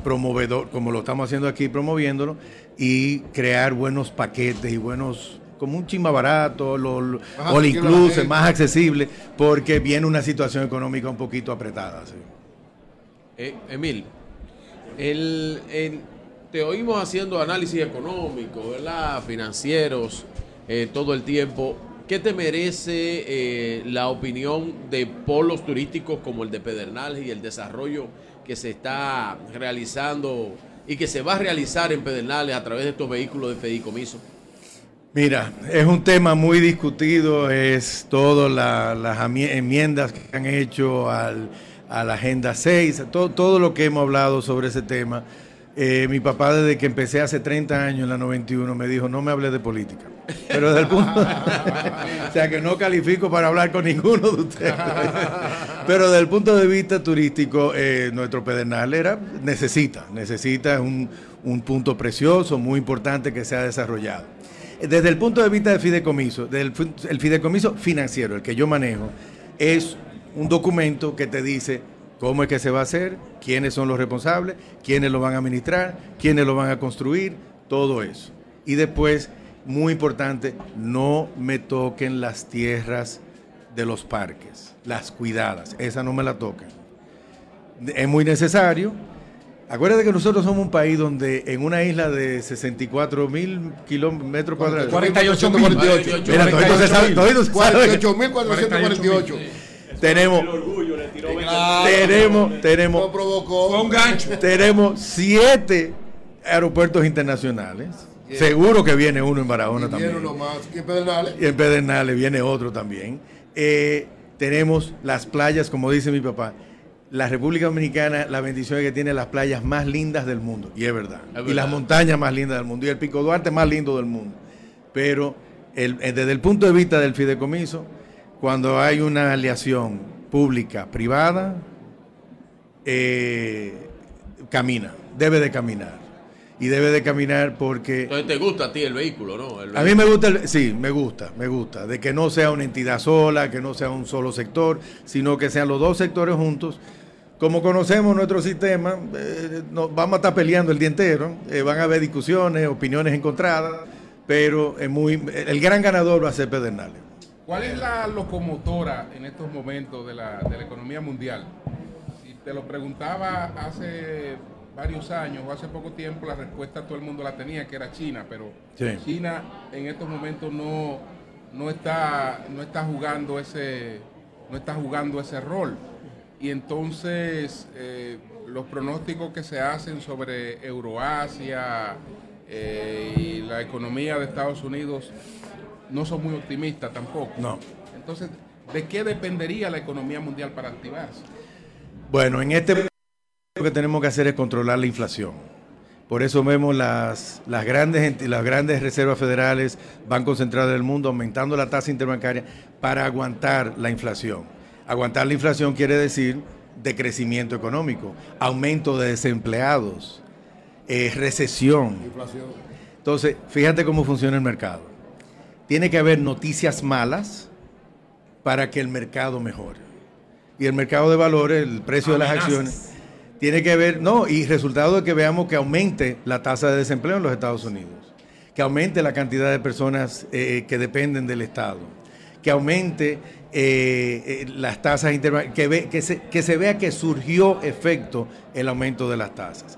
promovedor, como lo estamos haciendo aquí, promoviéndolo, y crear buenos paquetes y buenos, como un chimba barato, lo, Más inclusive, gente. más accesible, porque viene una situación económica un poquito apretada. sí. Eh, Emil, el, el- te oímos haciendo análisis económico, ¿verdad? Financieros, eh, todo el tiempo. ¿Qué te merece eh, la opinión de polos turísticos como el de Pedernales y el desarrollo que se está realizando y que se va a realizar en Pedernales a través de estos vehículos de fideicomiso? Mira, es un tema muy discutido, es todas la- las enmiendas que han hecho al- a la Agenda 6, todo, todo lo que hemos hablado sobre ese tema. Eh, mi papá desde que empecé hace 30 años en la 91 me dijo, no me hables de política. Pero desde el punto... [laughs] o sea que no califico para hablar con ninguno de ustedes. [laughs] Pero desde el punto de vista turístico, eh, nuestro Pedernal era, necesita, necesita un, un punto precioso, muy importante que se ha desarrollado. Desde el punto de vista del fideicomiso, del el fideicomiso financiero, el que yo manejo, es un documento que te dice cómo es que se va a hacer, quiénes son los responsables, quiénes lo van a administrar, quiénes lo van a construir, todo eso. Y después, muy importante, no me toquen las tierras de los parques, las cuidadas, esa no me la toquen. Es muy necesario. Acuérdate que nosotros somos un país donde en una isla de 64 mil kilómetros cuadrados. 48 mil. Mira, toditos se saben- toditos se saben. 48.448. Tenemos, tenemos, tenemos, provocó. tenemos siete aeropuertos internacionales. Seguro que viene uno en Barahona Y también. viene uno más. Y en Pedernales. Y en Pedernales viene otro también. Eh, tenemos las playas, como dice mi papá. La República Dominicana, la bendición es que tiene las playas más lindas del mundo. Y es verdad. Es Y las montañas más lindas del mundo. Y el Pico Duarte más lindo del mundo. Pero el- eh, desde el punto de vista del fideicomiso, cuando hay una aleación pública-privada, eh, camina, debe de caminar. Y debe de caminar porque... Entonces te gusta a ti el vehículo, ¿no? El A mí me gusta, el- sí, me gusta, me gusta, de que no sea una entidad sola, que no sea un solo sector, sino que sean los dos sectores juntos. Como conocemos nuestro sistema, eh, no- vamos a estar peleando el día entero, eh, van a haber discusiones, opiniones encontradas, pero es muy, el gran ganador va a ser Pedernales. ¿Cuál es la locomotora en estos momentos de la, de la economía mundial? Si te lo preguntaba hace varios años o hace poco tiempo, la respuesta todo el mundo la tenía, que era China, pero Sí. China en estos momentos no, no, está, no está jugando ese no está jugando ese rol. Y entonces eh, los pronósticos que se hacen sobre Euroasia eh, y la economía de Estados Unidos no son muy optimistas tampoco. No. Entonces, ¿de qué dependería la economía mundial para activarse? Bueno, en este lo que tenemos que hacer es controlar la inflación. Por eso vemos las, las, grandes, las grandes reservas federales, bancos centrales del mundo, aumentando la tasa interbancaria para aguantar la inflación. Aguantar la inflación quiere decir decrecimiento económico, aumento de desempleados, eh, recesión. Entonces, fíjate cómo funciona el mercado. Tiene que haber noticias malas para que el mercado mejore. Y el mercado de valores, el precio de las acciones, tiene que ver, no, y resultado de que veamos que aumente la tasa de desempleo en los Estados Unidos, que aumente la cantidad de personas eh, que dependen del Estado, que aumente eh, eh, las tasas interbancarias, que, que, se, que se vea que surgió efecto el aumento de las tasas.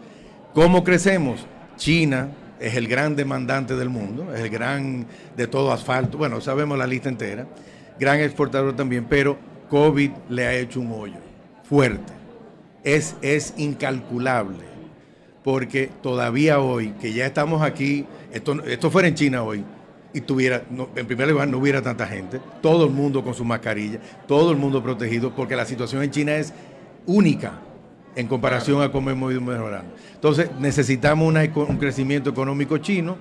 ¿Cómo crecemos? China es el gran demandante del mundo, es el gran de todo asfalto, bueno, sabemos la lista entera, gran exportador también, pero COVID le ha hecho un hoyo fuerte. Es, es incalculable, porque todavía hoy, que ya estamos aquí, esto, esto fuera en China hoy, y tuviera, en primer lugar, no hubiera tanta gente, todo el mundo con su mascarilla, todo el mundo protegido, porque la situación en China es única en comparación a cómo hemos ido mejorando. Entonces, necesitamos un crecimiento económico chino,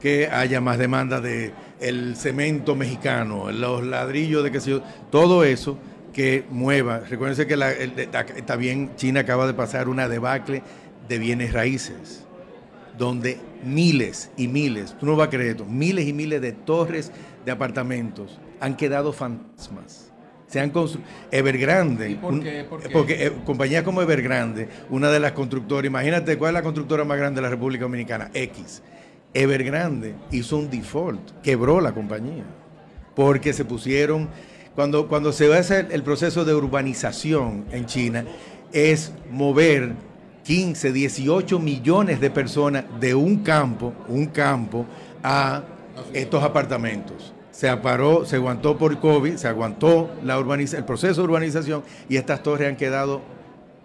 que haya más demanda de el cemento mexicano, los ladrillos de que yo, todo eso que mueva. Recuérdense que la- el- el- también China acaba de pasar una debacle de bienes raíces donde miles y miles, tú no vas a creer esto, miles y miles de torres de apartamentos han quedado fantasmas. Se han construido. Evergrande, ¿Y por un- qué? ¿Por qué? porque eh, compañías como Evergrande, una de las constructoras, imagínate cuál es la constructora más grande de la República Dominicana, X. Evergrande hizo un default, quebró la compañía, porque se pusieron, cuando, cuando se va a hacer el proceso de urbanización en China, es mover 15, 18 millones de personas de un campo, un campo, a estos apartamentos. Se aparó, se aguantó por COVID, se aguantó la urbaniza- el proceso de urbanización y estas torres han quedado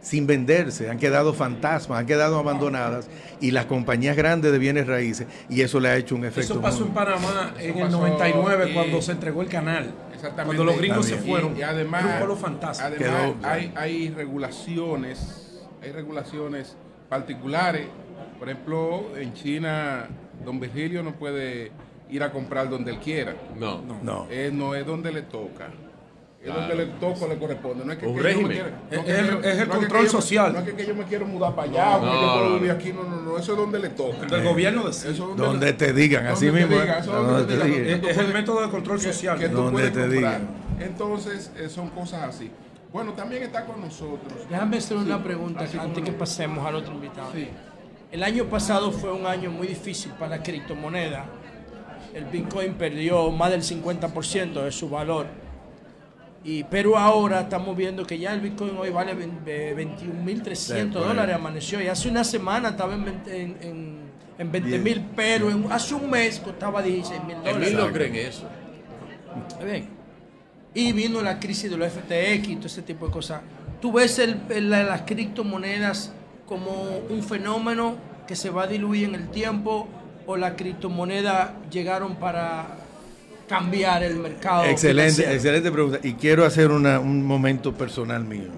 sin venderse, han quedado fantasmas, han quedado abandonadas y las compañías grandes de bienes raíces y eso le ha hecho un efecto. Eso pasó muy- en Panamá en el pasó, 99 y- cuando se entregó el canal. Exactamente. Cuando los gringos se Y- fueron. Y, además, Era un pueblo fantasma. además Quedó- hay, hay regulaciones, hay regulaciones particulares. Por ejemplo, en China, don Virgilio no puede ir a comprar donde él quiera. No. No. Eh, no es donde le toca. Es Claro. donde le toca le corresponde. No es que, Un que yo me régimen. quiera- Es- no que es el- yo- es el no que control social. No es que, yo me quiero mudar para allá, porque No, yo puedo vivir aquí. No, no, no. Eso es donde le toca. El gobierno Eso es donde, Donde te digan, así mismo, es el método de control que- social. que tú Donde puedes te digan. Entonces, eh, son cosas así. Bueno, también está con nosotros. Déjame hacer una Sí, pregunta antes que pasemos al otro invitado. Sí. El año pasado fue un año muy difícil para la criptomoneda. El Bitcoin perdió más del 50% de su valor. Y, pero ahora estamos viendo que ya el Bitcoin hoy vale vein- eh, 21.300 Sí, por ahí. dólares, amaneció. Y hace una semana estaba en 20 en, en, en 20.000, pero en- hace un mes costaba 16 mil En dólares. mí no creen eso. Bien. Y vino la crisis de los FTX y todo ese tipo de cosas. ¿Tú ves el- el- la- las criptomonedas como un fenómeno que se va a diluir en el tiempo o las criptomonedas llegaron para cambiar el mercado? Excelente, financiero? excelente pregunta. Y quiero hacer una- un momento personal mío.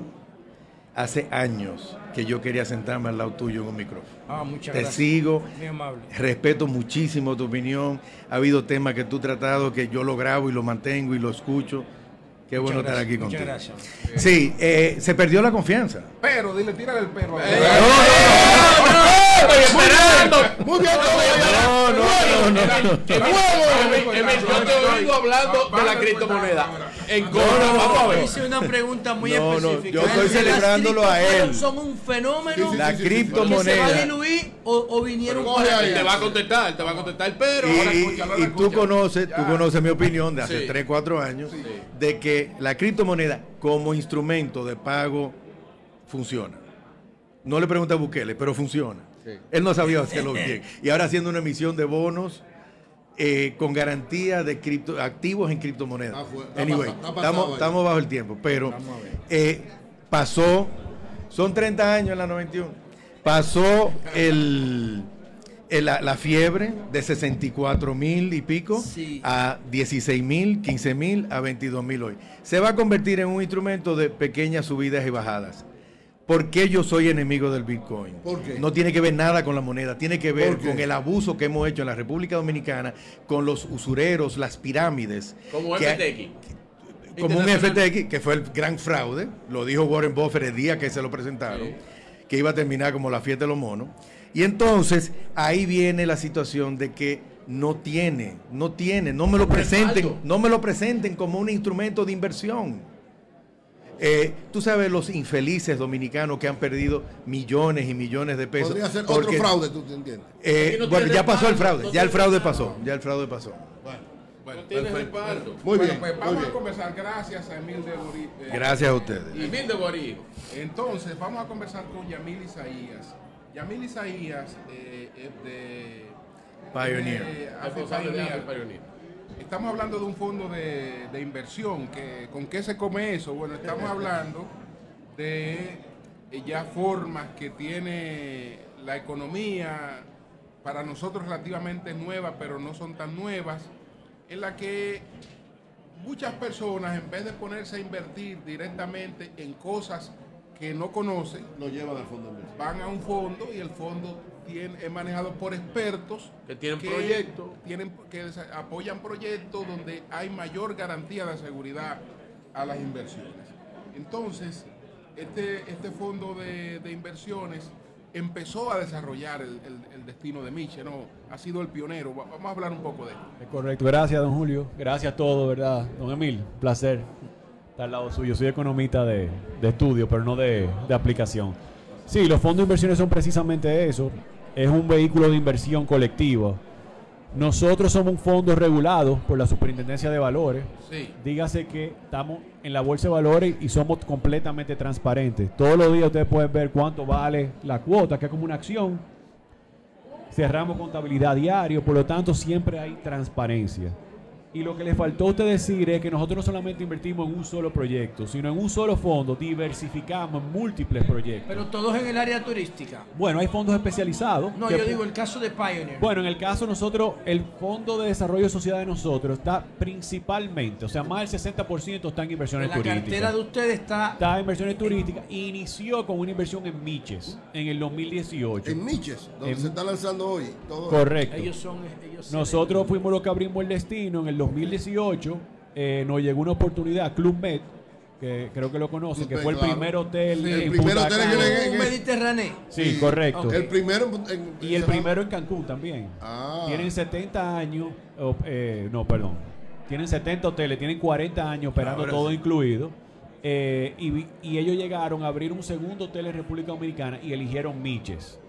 hace años que yo quería sentarme al lado tuyo en un micrófono. Ah, muchas Te gracias. sigo, Muy amable. respeto muchísimo tu opinión. Ha habido temas que tú has tratado que yo lo grabo y lo mantengo y lo escucho. Qué bueno estar aquí contigo. muchas gracias. Sí, eh, se perdió la confianza. Pero, dile, tírale el perro. Muy bien, No, no, no, no. Yo te oído hablando de la criptomoneda. En contra, vamos a ver. Hice una pregunta muy No, no, específica. yo estoy ¿Las celebrándolo a él. ¿Son un fenómeno La que se va a criptomoneda. diluir o, vinieron te va a contestar, te va a contestar, pero. Y, tú conoces, tú conoces mi opinión de hace Sí. 3, 4 años de que la criptomoneda como instrumento de pago funciona. No le pregunta a Bukele, pero funciona. Él no sabía [laughs] hacerlo bien. Y ahora haciendo una emisión de bonos eh, con garantía de cripto, activos en criptomonedas. Anyway, pasa- está pasado estamos, estamos bajo el tiempo, pero eh, pasó, son 30 años en la 91, pasó el- la, la fiebre de 64 mil y pico Sí. a 16 mil, 15 mil, a 22 mil hoy. Se va a convertir en un instrumento de pequeñas subidas y bajadas. ¿Por qué yo soy enemigo del Bitcoin? ¿Por qué? No tiene que ver nada con la moneda, tiene que ver con el abuso que hemos hecho en la República Dominicana con los usureros, las pirámides. Como FTX. como un. FTX, que fue el gran fraude, lo dijo Warren Buffett el día que se lo presentaron, Sí. que iba a terminar como la fiesta de los monos. Y entonces ahí viene la situación de que no tiene, no tiene, no me lo presenten, no me lo presenten como un instrumento de inversión. Eh, tú sabes los infelices dominicanos que han perdido millones y millones de pesos. Podría ser porque- otro fraude, ¿tú te entiendes? Eh, no bueno, ya pasó el fraude, ya el fraude pasó, ya el fraude pasó. Bueno, No tiene perfecto. respaldo. Muy Bueno, bien, pues muy vamos bien. a conversar. Gracias a Emil de Borí. eh, Gracias a ustedes. Y mil de Guarijo. Entonces, vamos a conversar con Yamil Isaías. Yamil Isaías eh, es de. Pioneer. de Pioneer. Estamos hablando de un fondo de, de inversión. Que, ¿Con qué se come eso? Bueno, estamos hablando de eh, ya formas que tiene la economía para nosotros relativamente nuevas, pero no son tan nuevas, en la que muchas personas, en vez de ponerse a invertir directamente en cosas que no conocen, Lo llevan al fondo de inversión. van a un fondo y el fondo tiene, es manejado por expertos Que tienen proyectos. tienen, que apoyan proyectos donde hay mayor garantía de seguridad a las inversiones. Entonces, este, este fondo de, de inversiones empezó a desarrollar el, el- el destino de Miche, ¿no? Ha sido el pionero. Va- Vamos a hablar un poco de él. Es correcto, gracias don Julio, gracias a todos, ¿verdad? Don Emil, un placer estar al lado suyo. Soy economista de, de estudio, pero no de, de aplicación. Sí, los fondos de inversiones son precisamente eso, es un vehículo de inversión colectiva. Nosotros somos un fondo regulado por la Superintendencia de Valores. Sí. Dígase que estamos en la Bolsa de Valores y somos completamente transparentes. Todos los días ustedes pueden ver cuánto vale la cuota, que es como una acción. Cerramos contabilidad diario, por lo tanto siempre hay transparencia. Y lo que les faltó a usted decir es que nosotros no solamente invertimos en un solo proyecto, sino en un solo fondo, diversificamos en múltiples proyectos. Pero todos en el área turística. Bueno, hay fondos especializados. No, que- yo digo el caso de Pioneer. Bueno, en el caso nosotros, el Fondo de Desarrollo de Sociedad de nosotros está principalmente, o sea, más del 60% está en inversiones la turísticas. cartera de ustedes está Está en inversiones turísticas. Inició con una inversión en Miches en el 2018. En Miches, donde En- se está lanzando hoy. Todo Correcto. ellos son ellos Nosotros fuimos los que abrimos el destino en el 2018. eh, nos llegó una oportunidad, Club Med, que creo que lo conocen, Club que Med, fue el claro. primer hotel Sí, en el primer Punta hotel en- Cana. en- un Mediterráneo. Sí, correcto. El primero en- en- Y el primero en Cancún también. Ah. Tienen 70 años, eh, no, perdón. Tienen 70 hoteles, tienen 40 años operando todo sí. incluido. eh, y, ellos llegaron a abrir un segundo hotel en República Dominicana y eligieron Miches.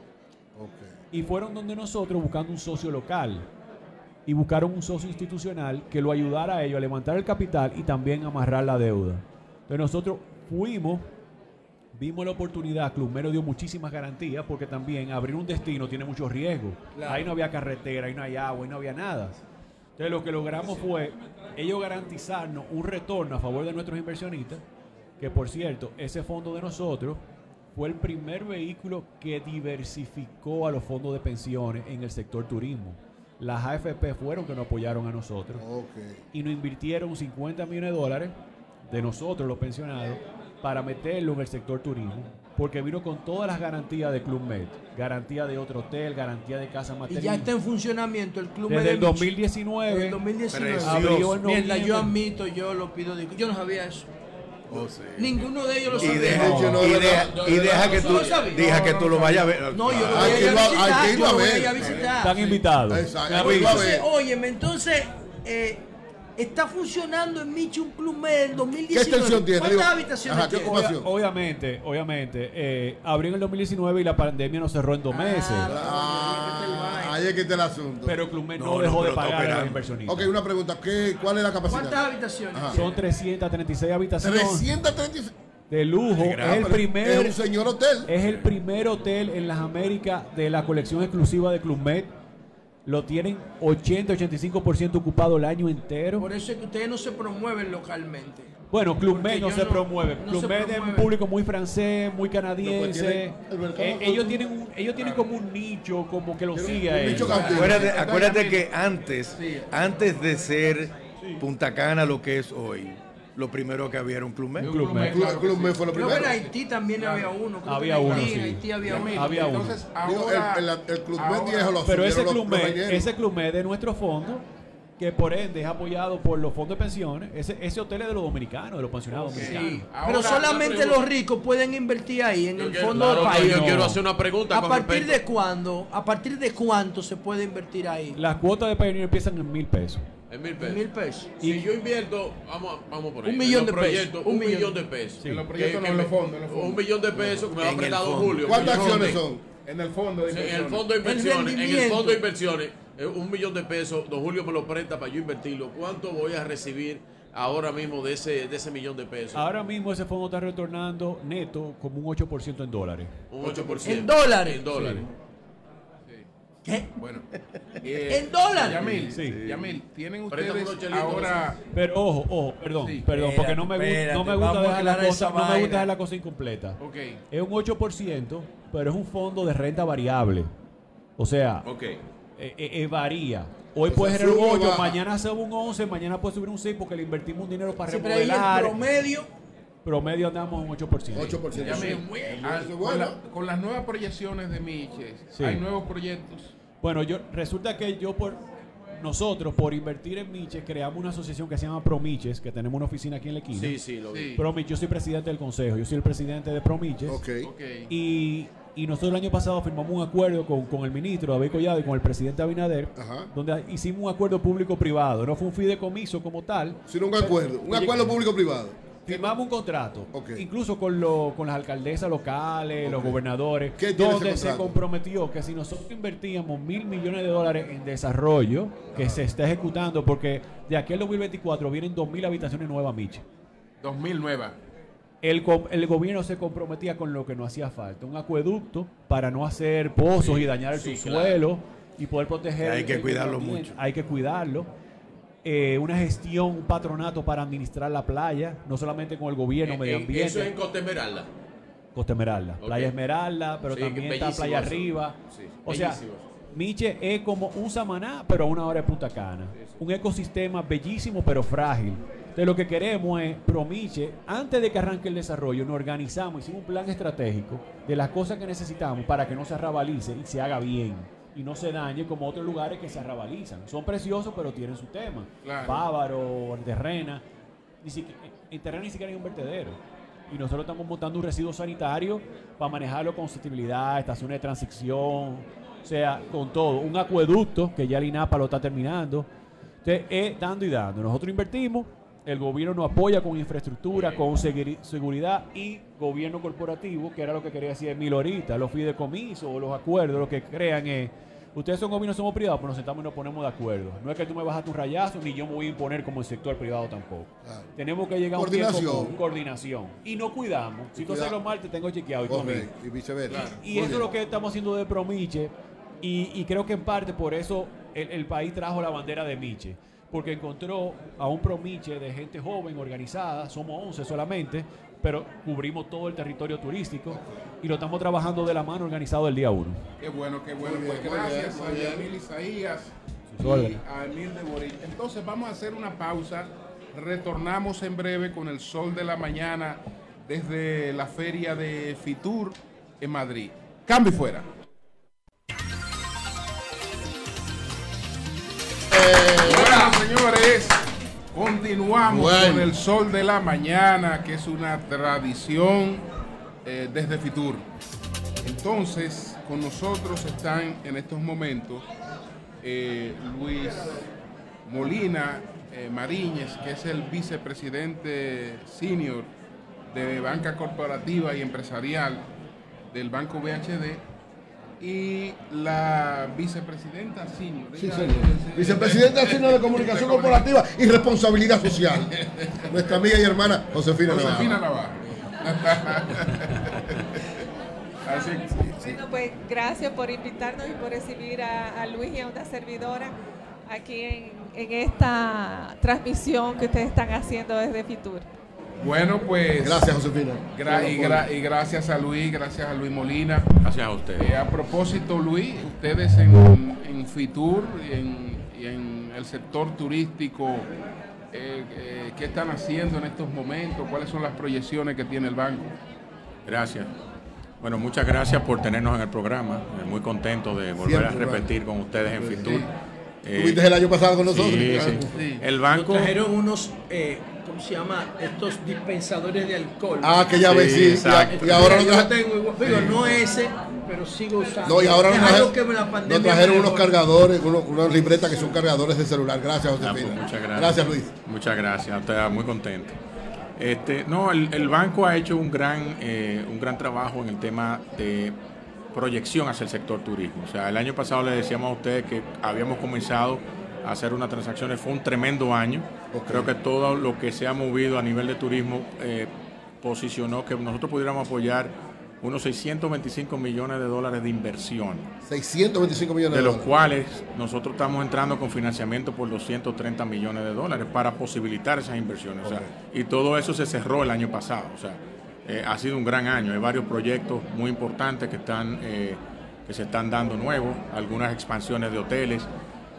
Y fueron donde nosotros buscando un socio local. Y buscaron un socio institucional que lo ayudara a ellos a levantar el capital y también a amarrar la deuda. Entonces nosotros fuimos, vimos la oportunidad, Club Mero dio muchísimas garantías porque también abrir un destino tiene muchos riesgos. Claro. Ahí no había carretera, ahí no hay agua, ahí no había nada. Entonces lo que logramos fue ellos garantizarnos un retorno a favor de nuestros inversionistas, que por cierto, ese fondo de nosotros fue el primer vehículo que diversificó a los fondos de pensiones en el sector turismo. Las AFP fueron que nos apoyaron a nosotros y nos invirtieron 50 millones de dólares de nosotros, los pensionados, para meterlo en el sector turismo, porque vino con todas las garantías de Club Med, garantía de otro hotel, garantía de casa Y material. ya está en funcionamiento el club Desde de el Michi. 2019, Desde el 2019. abrió en Mierda, yo admito, yo lo pido. Yo no sabía eso. Ninguno de ellos lo Y sabía. deja, y deja- y deja que tú, deja que tú lo vayas a ver. No, yo lo voy a a visitar. Están invitados. Entonces, óyeme, entonces, eh, está funcionando en Michi un club med en 2019. ¿Qué extensión tiene? ¿Cuántas habitaciones ajá, ¿qué tiene? Obvia- obviamente, obviamente, eh, abrió en el 2019 y la pandemia nos cerró en dos meses. Ah, ahí es que está el asunto. Pero Club Med no, No, dejó de pagar a los inversionistas. Ok, una pregunta. ¿Qué, ¿Cuál es la capacidad? ¿Cuántas habitaciones? Ajá. Son 336 habitaciones 336. de lujo. Es el primer es un señor hotel. Es el primer hotel en las Américas de la colección exclusiva de Club Med. Lo tienen 80-85% ocupado el año entero. Por eso es que ustedes no se promueven localmente. Bueno, Med no yo se no- promueve. no Med es un público muy francés, muy canadiense. Eh, ellos tienen un- ellos tienen como un nicho, como que lo sigue a un nicho ellos. Acuérdate, acuérdate que antes, antes de ser Punta Cana lo que es hoy, lo primero que había era un club Med. Club Med. Club, Club Med fue lo Creo que primero. en Haití también había uno. Había en uno, Haití, sí. En Haití había uno. Había uno. Entonces, Digo, ahora, el, el- el Club Med ahora- viejo lo Pero ese Club Med, ese Club Med de nuestro fondo, que por ende es apoyado por los fondos de pensiones, ese, ese hotel es de los dominicanos, de los pensionados dominicanos. Sí, Ahora, pero solamente los ricos pueden invertir ahí en Yo el quiero- fondo claro, del país. Yo no. quiero hacer una pregunta ¿A con partir respecto- de cuándo? ¿A partir de cuánto se puede invertir ahí? Las cuotas de Pioneer empiezan en mil pesos. En mil pesos. Mil pesos. Si yo invierto, vamos, a- vamos por ahí. Un millón de pesos, un millón. de pesos. En los Que- proyectos no, que en los fondos, en los fondos. Un millón de pesos que me va a En prestar el Don fondo. Julio. ¿Cuántas acciones son? En el fondo de Sí, en el inversiones. fondo de inversiones, en el fondo de inversiones, un millón de pesos, don Julio me lo presta para yo invertirlo. ¿Cuánto voy a recibir ahora mismo de ese, de ese millón de pesos? Ahora mismo ese fondo está retornando neto como un 8% en dólares. un 8%. ¿En dólares? En dólares. ¿Qué? Bueno. [laughs] eh, ¿En dólares? Yamil, Sí. Yamil, tienen ustedes ahora... Pero ojo, ojo, perdón, Sí. perdón, porque no me, gu- Espérate, no me vamos gusta dejar la cosa, no me gusta dejar la cosa incompleta. Ok. Es un 8%, pero es un fondo de renta variable. O sea, Ok. Eh, eh, eh, varía. Hoy puede ser un sube o 8, baja. mañana sube un 11, mañana puede subir un 6 porque le invertimos un dinero para ahí el remodelar. promedio. Promedio andamos en un 8%. 8%. Yamil, Sí. es con, bueno. la- con las nuevas proyecciones de Miches, Sí. hay nuevos proyectos. Bueno, yo resulta que yo por nosotros por invertir en Miches creamos una asociación que se llama Promiches, que tenemos una oficina aquí en la esquina. Sí, sí, lo vi. Sí. Promiches, yo soy presidente del consejo, yo soy el presidente de Promiches. Ok. Ok. Y, y nosotros el año pasado firmamos un acuerdo con, con el ministro David Collado y con el presidente Abinader, Ajá. donde hicimos un acuerdo público-privado. No fue un fideicomiso como tal. Sino un acuerdo. Un acuerdo público-privado. Firmamos un contrato, incluso con, lo- con las alcaldesas locales, los gobernadores, ¿Qué tiene donde ese se comprometió que si nosotros invertíamos mil millones de dólares en desarrollo, que se está ejecutando, porque de aquí al 2024 vienen dos mil habitaciones nuevas, Miche. 2009. El, co- el gobierno se comprometía con lo que no hacía falta, un acueducto para no hacer pozos y dañar el sí, subsuelo y poder proteger. Hay el- que el cuidarlo mucho. Hay que cuidarlo. Eh, una gestión, un patronato para administrar la playa, no solamente con el gobierno, Eh, medio eh, ambiente. Eso es en Costa Esmeralda. Costa Esmeralda. Playa Esmeralda, pero Sí, también está Playa eso. Arriba. Sí, o sea. Miche es como un Samaná, pero a una hora de Punta Cana. Un ecosistema bellísimo, pero frágil. Entonces, lo que queremos es, Promiche, antes de que arranque el desarrollo, nos organizamos, hicimos un plan estratégico de las cosas que necesitamos para que no se arrabalice y se haga bien. Y no se dañe como otros lugares que se arrabalizan. Son preciosos, pero tienen su tema. Claro. Bávaro, Terrena. Ni siquiera, en Terrena ni siquiera hay un vertedero. Y nosotros estamos montando un residuo sanitario para manejarlo con sostenibilidad, estaciones de transición, o sea, con todo. Un acueducto que ya el INAPA lo está terminando. Entonces, es dando y dando. Nosotros invertimos, el gobierno nos apoya con infraestructura, con seguri- seguridad y gobierno corporativo, que era lo que quería decir Emilio ahorita, los fideicomisos o los acuerdos, lo que crean es. Ustedes son gobiernos, somos privados, pues nos sentamos y nos ponemos de acuerdo. No es que tú me bajas un rayazo, ni yo me voy a imponer como el sector privado tampoco. Claro. Tenemos que llegar a un Coordinación. común, coordinación. Y no cuidamos. Si tú haces lo mal, te tengo chequeado y. Correcto. Y viceversa. Y eso es lo que estamos haciendo de Promiche. Y, y creo que en parte por eso el, el país trajo la bandera de Miche. Porque encontró a un Promiche de gente joven, organizada. Somos 11 solamente. Pero cubrimos todo el territorio turístico. Y lo estamos trabajando de la mano organizado el día 1. Qué bueno, qué bueno. Pues gracias bien, a. Yamil Isaías y a Emil de Boris. Entonces vamos a hacer una pausa. Retornamos en breve con el sol de la mañana desde la feria de Fitur en Madrid. Cambio y fuera. Bueno, señores, continuamos Bueno. con el sol de la mañana, que es una tradición eh, desde Fitur. Entonces, con nosotros están en estos momentos eh, Luis Molina eh, Mariñez, que es el vicepresidente senior de banca corporativa y empresarial del Banco BHD, y la vicepresidenta senior. Sí, Ella- señor. ella- Vicepresidenta Nacional de Comunicación Corporativa y Responsabilidad Social. [laughs] Nuestra amiga y hermana Josefina Navarro. Josefina Navarro. [laughs] Así Bueno, pues gracias por invitarnos y por recibir a, a Luis y a una servidora aquí en, en esta transmisión que ustedes están haciendo desde Fitur. Bueno, pues. Gracias, Josefina. Gra- y, gra- y gracias a Luis, gracias a Luis Molina. Gracias a ustedes. Eh, a propósito, Luis, ustedes en, en Fitur y en, y en el sector turístico, eh, eh, ¿qué están haciendo en estos momentos? ¿Cuáles son las proyecciones que tiene el banco? Gracias. Bueno, muchas gracias por tenernos en el programa. Eh, Muy contento de volver Siempre, a repetir con ustedes en Sí. Fitur. Estuviste el año pasado con nosotros. Sí, Claro. sí. El banco. Nos trajeron unos, eh, ¿cómo se llama? Estos dispensadores de alcohol. Ah, que ya ves, sí, exacto. y ahora lo tengo igual. Digo, no ese, pero sigo usando. No, y ahora es nos, algo trajeron, que la pandemia nos trajeron unos cargadores, unos, unas libretas que son cargadores de celular. Gracias, Ah, pues, Josefina. muchas gracias. Gracias, Luis. Muchas gracias, estoy muy contento. Este, no, el, el banco ha hecho un gran, eh, un gran trabajo en el tema de proyección hacia el sector turismo. O sea, el año pasado le decíamos a ustedes que habíamos comenzado hacer unas transacciones, fue un tremendo año. Creo que todo lo que se ha movido a nivel de turismo eh, posicionó que nosotros pudiéramos apoyar unos 625 millones de dólares de inversión. 625 millones De de los dólares. cuales nosotros estamos entrando con financiamiento por 230 millones de dólares para posibilitar esas inversiones. O sea, y todo eso se cerró el año pasado. O sea, eh, ha sido un gran año. Hay varios proyectos muy importantes que, están, eh, que se están dando nuevos, algunas expansiones de hoteles.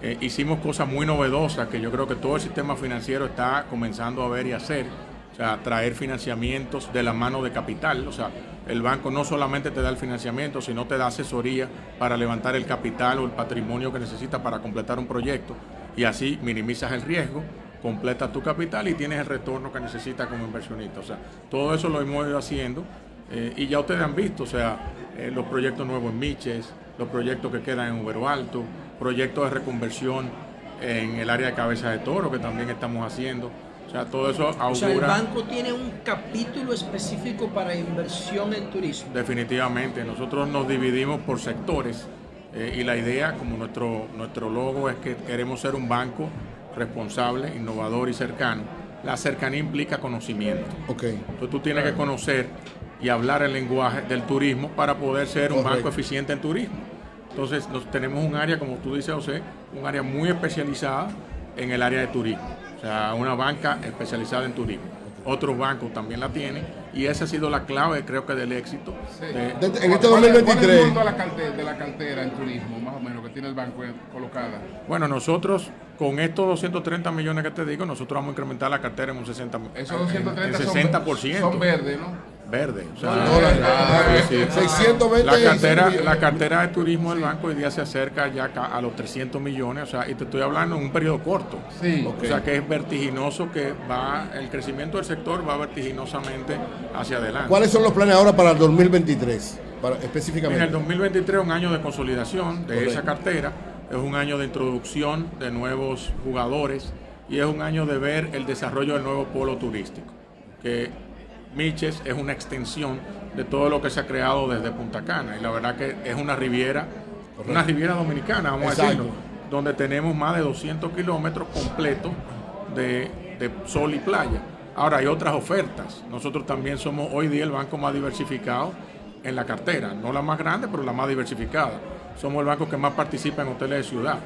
Eh, hicimos cosas muy novedosas que yo creo que todo el sistema financiero está comenzando a ver y hacer. O sea, traer financiamientos de la mano de capital. O sea, el banco no solamente te da el financiamiento, sino te da asesoría para levantar el capital o el patrimonio que necesitas para completar un proyecto. Y así minimizas el riesgo, completas tu capital y tienes el retorno que necesitas como inversionista. O sea, todo eso lo hemos ido haciendo. eh, y ya ustedes han visto, o sea, eh, los proyectos nuevos en Miches, los proyectos que quedan en Ubero Alto, proyectos de reconversión en el área de cabeza de toro que también estamos haciendo. O sea, todo eso augura. O sea, el banco tiene un capítulo específico para inversión en turismo. Definitivamente, nosotros nos dividimos por sectores eh, y la idea, como nuestro, nuestro logo es que queremos ser un banco responsable, innovador y cercano. La cercanía implica conocimiento. Okay. Entonces tú tienes que conocer y hablar el lenguaje del turismo para poder ser un Correcto. banco eficiente en turismo. Entonces nos, tenemos un área, como tú dices, José, un área muy especializada en el área de turismo. O sea, una banca especializada en turismo. Otros bancos también la tienen y esa ha sido la clave, creo que, del éxito. de- en este ¿Cuál es- 2023. ¿Cuál es el la, cartera, de la cartera en turismo, más o menos, que tiene el banco colocada? Bueno, nosotros con estos 230 millones que te digo, nosotros vamos a incrementar la cartera en un 60%. Esos 230 en son- 60%. son verdes, ¿no? Verde. O sea, Dólares. ah, sí. 620 la cartera, la cartera de turismo del banco hoy día se acerca ya a los 300 millones, o sea, y te estoy hablando en un periodo corto. Sí. O sea, que es vertiginoso que va, el crecimiento del sector va vertiginosamente hacia adelante. ¿Cuáles son los planes ahora para el 2023? Para, En específicamente. el 2023 es un año de consolidación de Correcto. esa cartera, es un año de introducción de nuevos jugadores y es un año de ver el desarrollo del nuevo polo turístico, que Miches es una extensión de todo lo que se ha creado desde Punta Cana y la verdad que es una riviera, una riviera dominicana, vamos Exacto. a decirlo, donde tenemos más de 200 kilómetros completos de, de sol y playa. Ahora hay otras ofertas. Nosotros también somos hoy día el banco más diversificado en la cartera, no la más grande, pero la más diversificada. Somos el banco que más participa en hoteles de ciudad.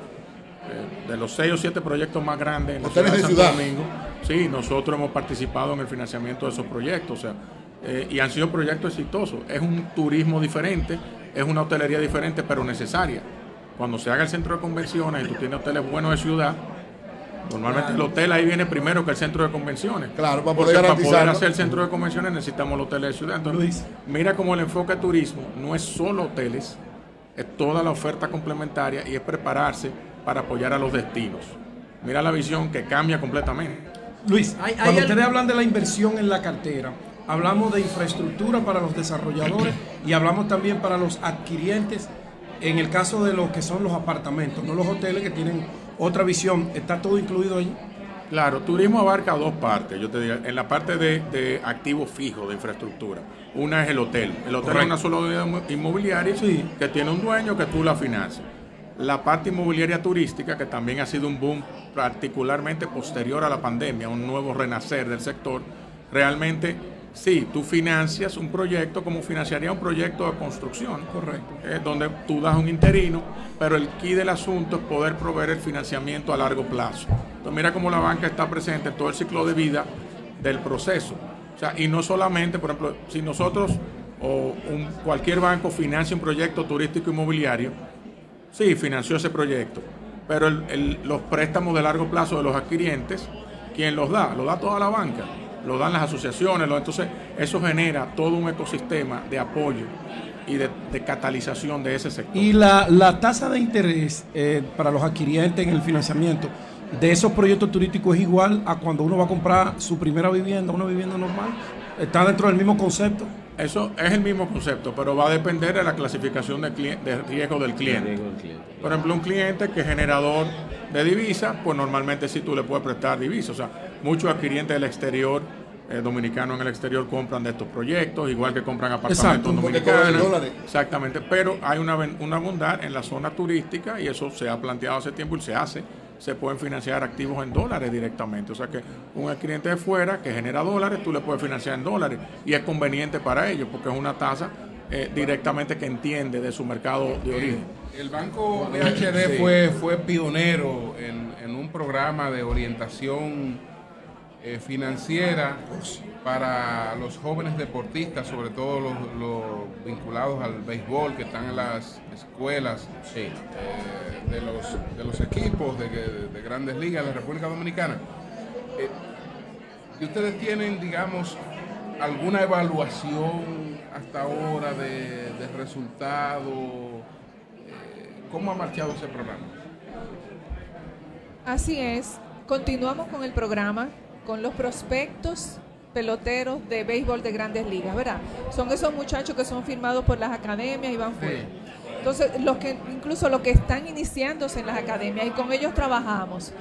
Eh, de los seis o siete proyectos más grandes en la Hoteles de Santo ciudad. Domingo, sí, nosotros hemos participado en el financiamiento de esos proyectos, o sea, eh, y han sido proyectos exitosos. Es un turismo diferente, es una hotelería diferente, pero necesaria. Cuando se haga el centro de convenciones y tú tienes hoteles buenos de ciudad, Normalmente Claro. el hotel ahí viene primero que el centro de convenciones. Claro, para poder para poder garantizarlo. hacer el centro de convenciones necesitamos los hoteles de ciudad. Entonces, mira cómo el enfoque de turismo no es solo hoteles, es toda la oferta complementaria y es prepararse para apoyar a los destinos. Mira la visión que cambia completamente. Luis, Hay- hay cuando ustedes hablan de la inversión en la cartera, hablamos de infraestructura para los desarrolladores [clears throat] y hablamos también para los adquirientes en el caso de lo que son los apartamentos, no los hoteles que tienen otra visión. ¿Está todo incluido ahí? Claro, turismo abarca dos partes. Yo te diría, en la parte de, de activos fijos, de infraestructura. Una es el hotel. El hotel Correcto. es una sola unidad inmo- inmobiliaria que tiene un dueño que tú la financias. La parte inmobiliaria turística, que también ha sido un boom particularmente posterior a la pandemia, un nuevo renacer del sector, realmente sí, tú financias un proyecto como financiaría un proyecto de construcción. Correcto. eh, donde tú das un interino, pero el key del asunto es poder proveer el financiamiento a largo plazo. Entonces mira cómo la banca está presente en todo el ciclo de vida del proceso. O sea, y no solamente, por ejemplo, si nosotros o un- cualquier banco financia un proyecto turístico inmobiliario, sí, financió ese proyecto, pero el- los préstamos de largo plazo de los adquirientes, ¿quién los da? Lo da toda la banca, lo dan las asociaciones, entonces eso genera todo un ecosistema de apoyo y de, de catalización de ese sector. Y la, la tasa de interés eh, para los adquirientes en el financiamiento de esos proyectos turísticos es igual a cuando uno va a comprar su primera vivienda, una vivienda normal. Está dentro del mismo concepto. Eso es el mismo concepto, pero va a depender de la clasificación de, cli- de riesgo del cliente. Por ejemplo, un cliente que es generador de divisas, pues normalmente sí tú le puedes prestar divisas. O sea, muchos adquirientes del exterior, eh, dominicanos en el exterior, compran de estos proyectos, igual que compran apartamentos Exacto, dominicanos. Exactamente, pero hay una, una bondad en la zona turística y eso se ha planteado hace tiempo y se hace. Se pueden financiar activos en dólares directamente. O sea que un cliente de fuera que genera dólares, tú le puedes financiar en dólares y es conveniente para ellos porque es una tasa eh, directamente que entiende de su mercado de origen. El Banco BHD Sí. fue, fue pionero en, en un programa de orientación eh, financiera para los jóvenes deportistas, sobre todo los, los vinculados al béisbol, que están en las escuelas eh, de, los, de los equipos de, de grandes ligas de la República Dominicana. Eh, ¿Y ustedes tienen, digamos, alguna evaluación hasta ahora de, de resultado? Eh, ¿Cómo ha marchado ese programa? Así es. Continuamos con el programa, con los prospectos peloteros de béisbol de grandes ligas, ¿verdad? Son esos muchachos que son firmados por las academias y van fuera. Entonces, los que, incluso los que están iniciándose en las academias y con ellos trabajamos.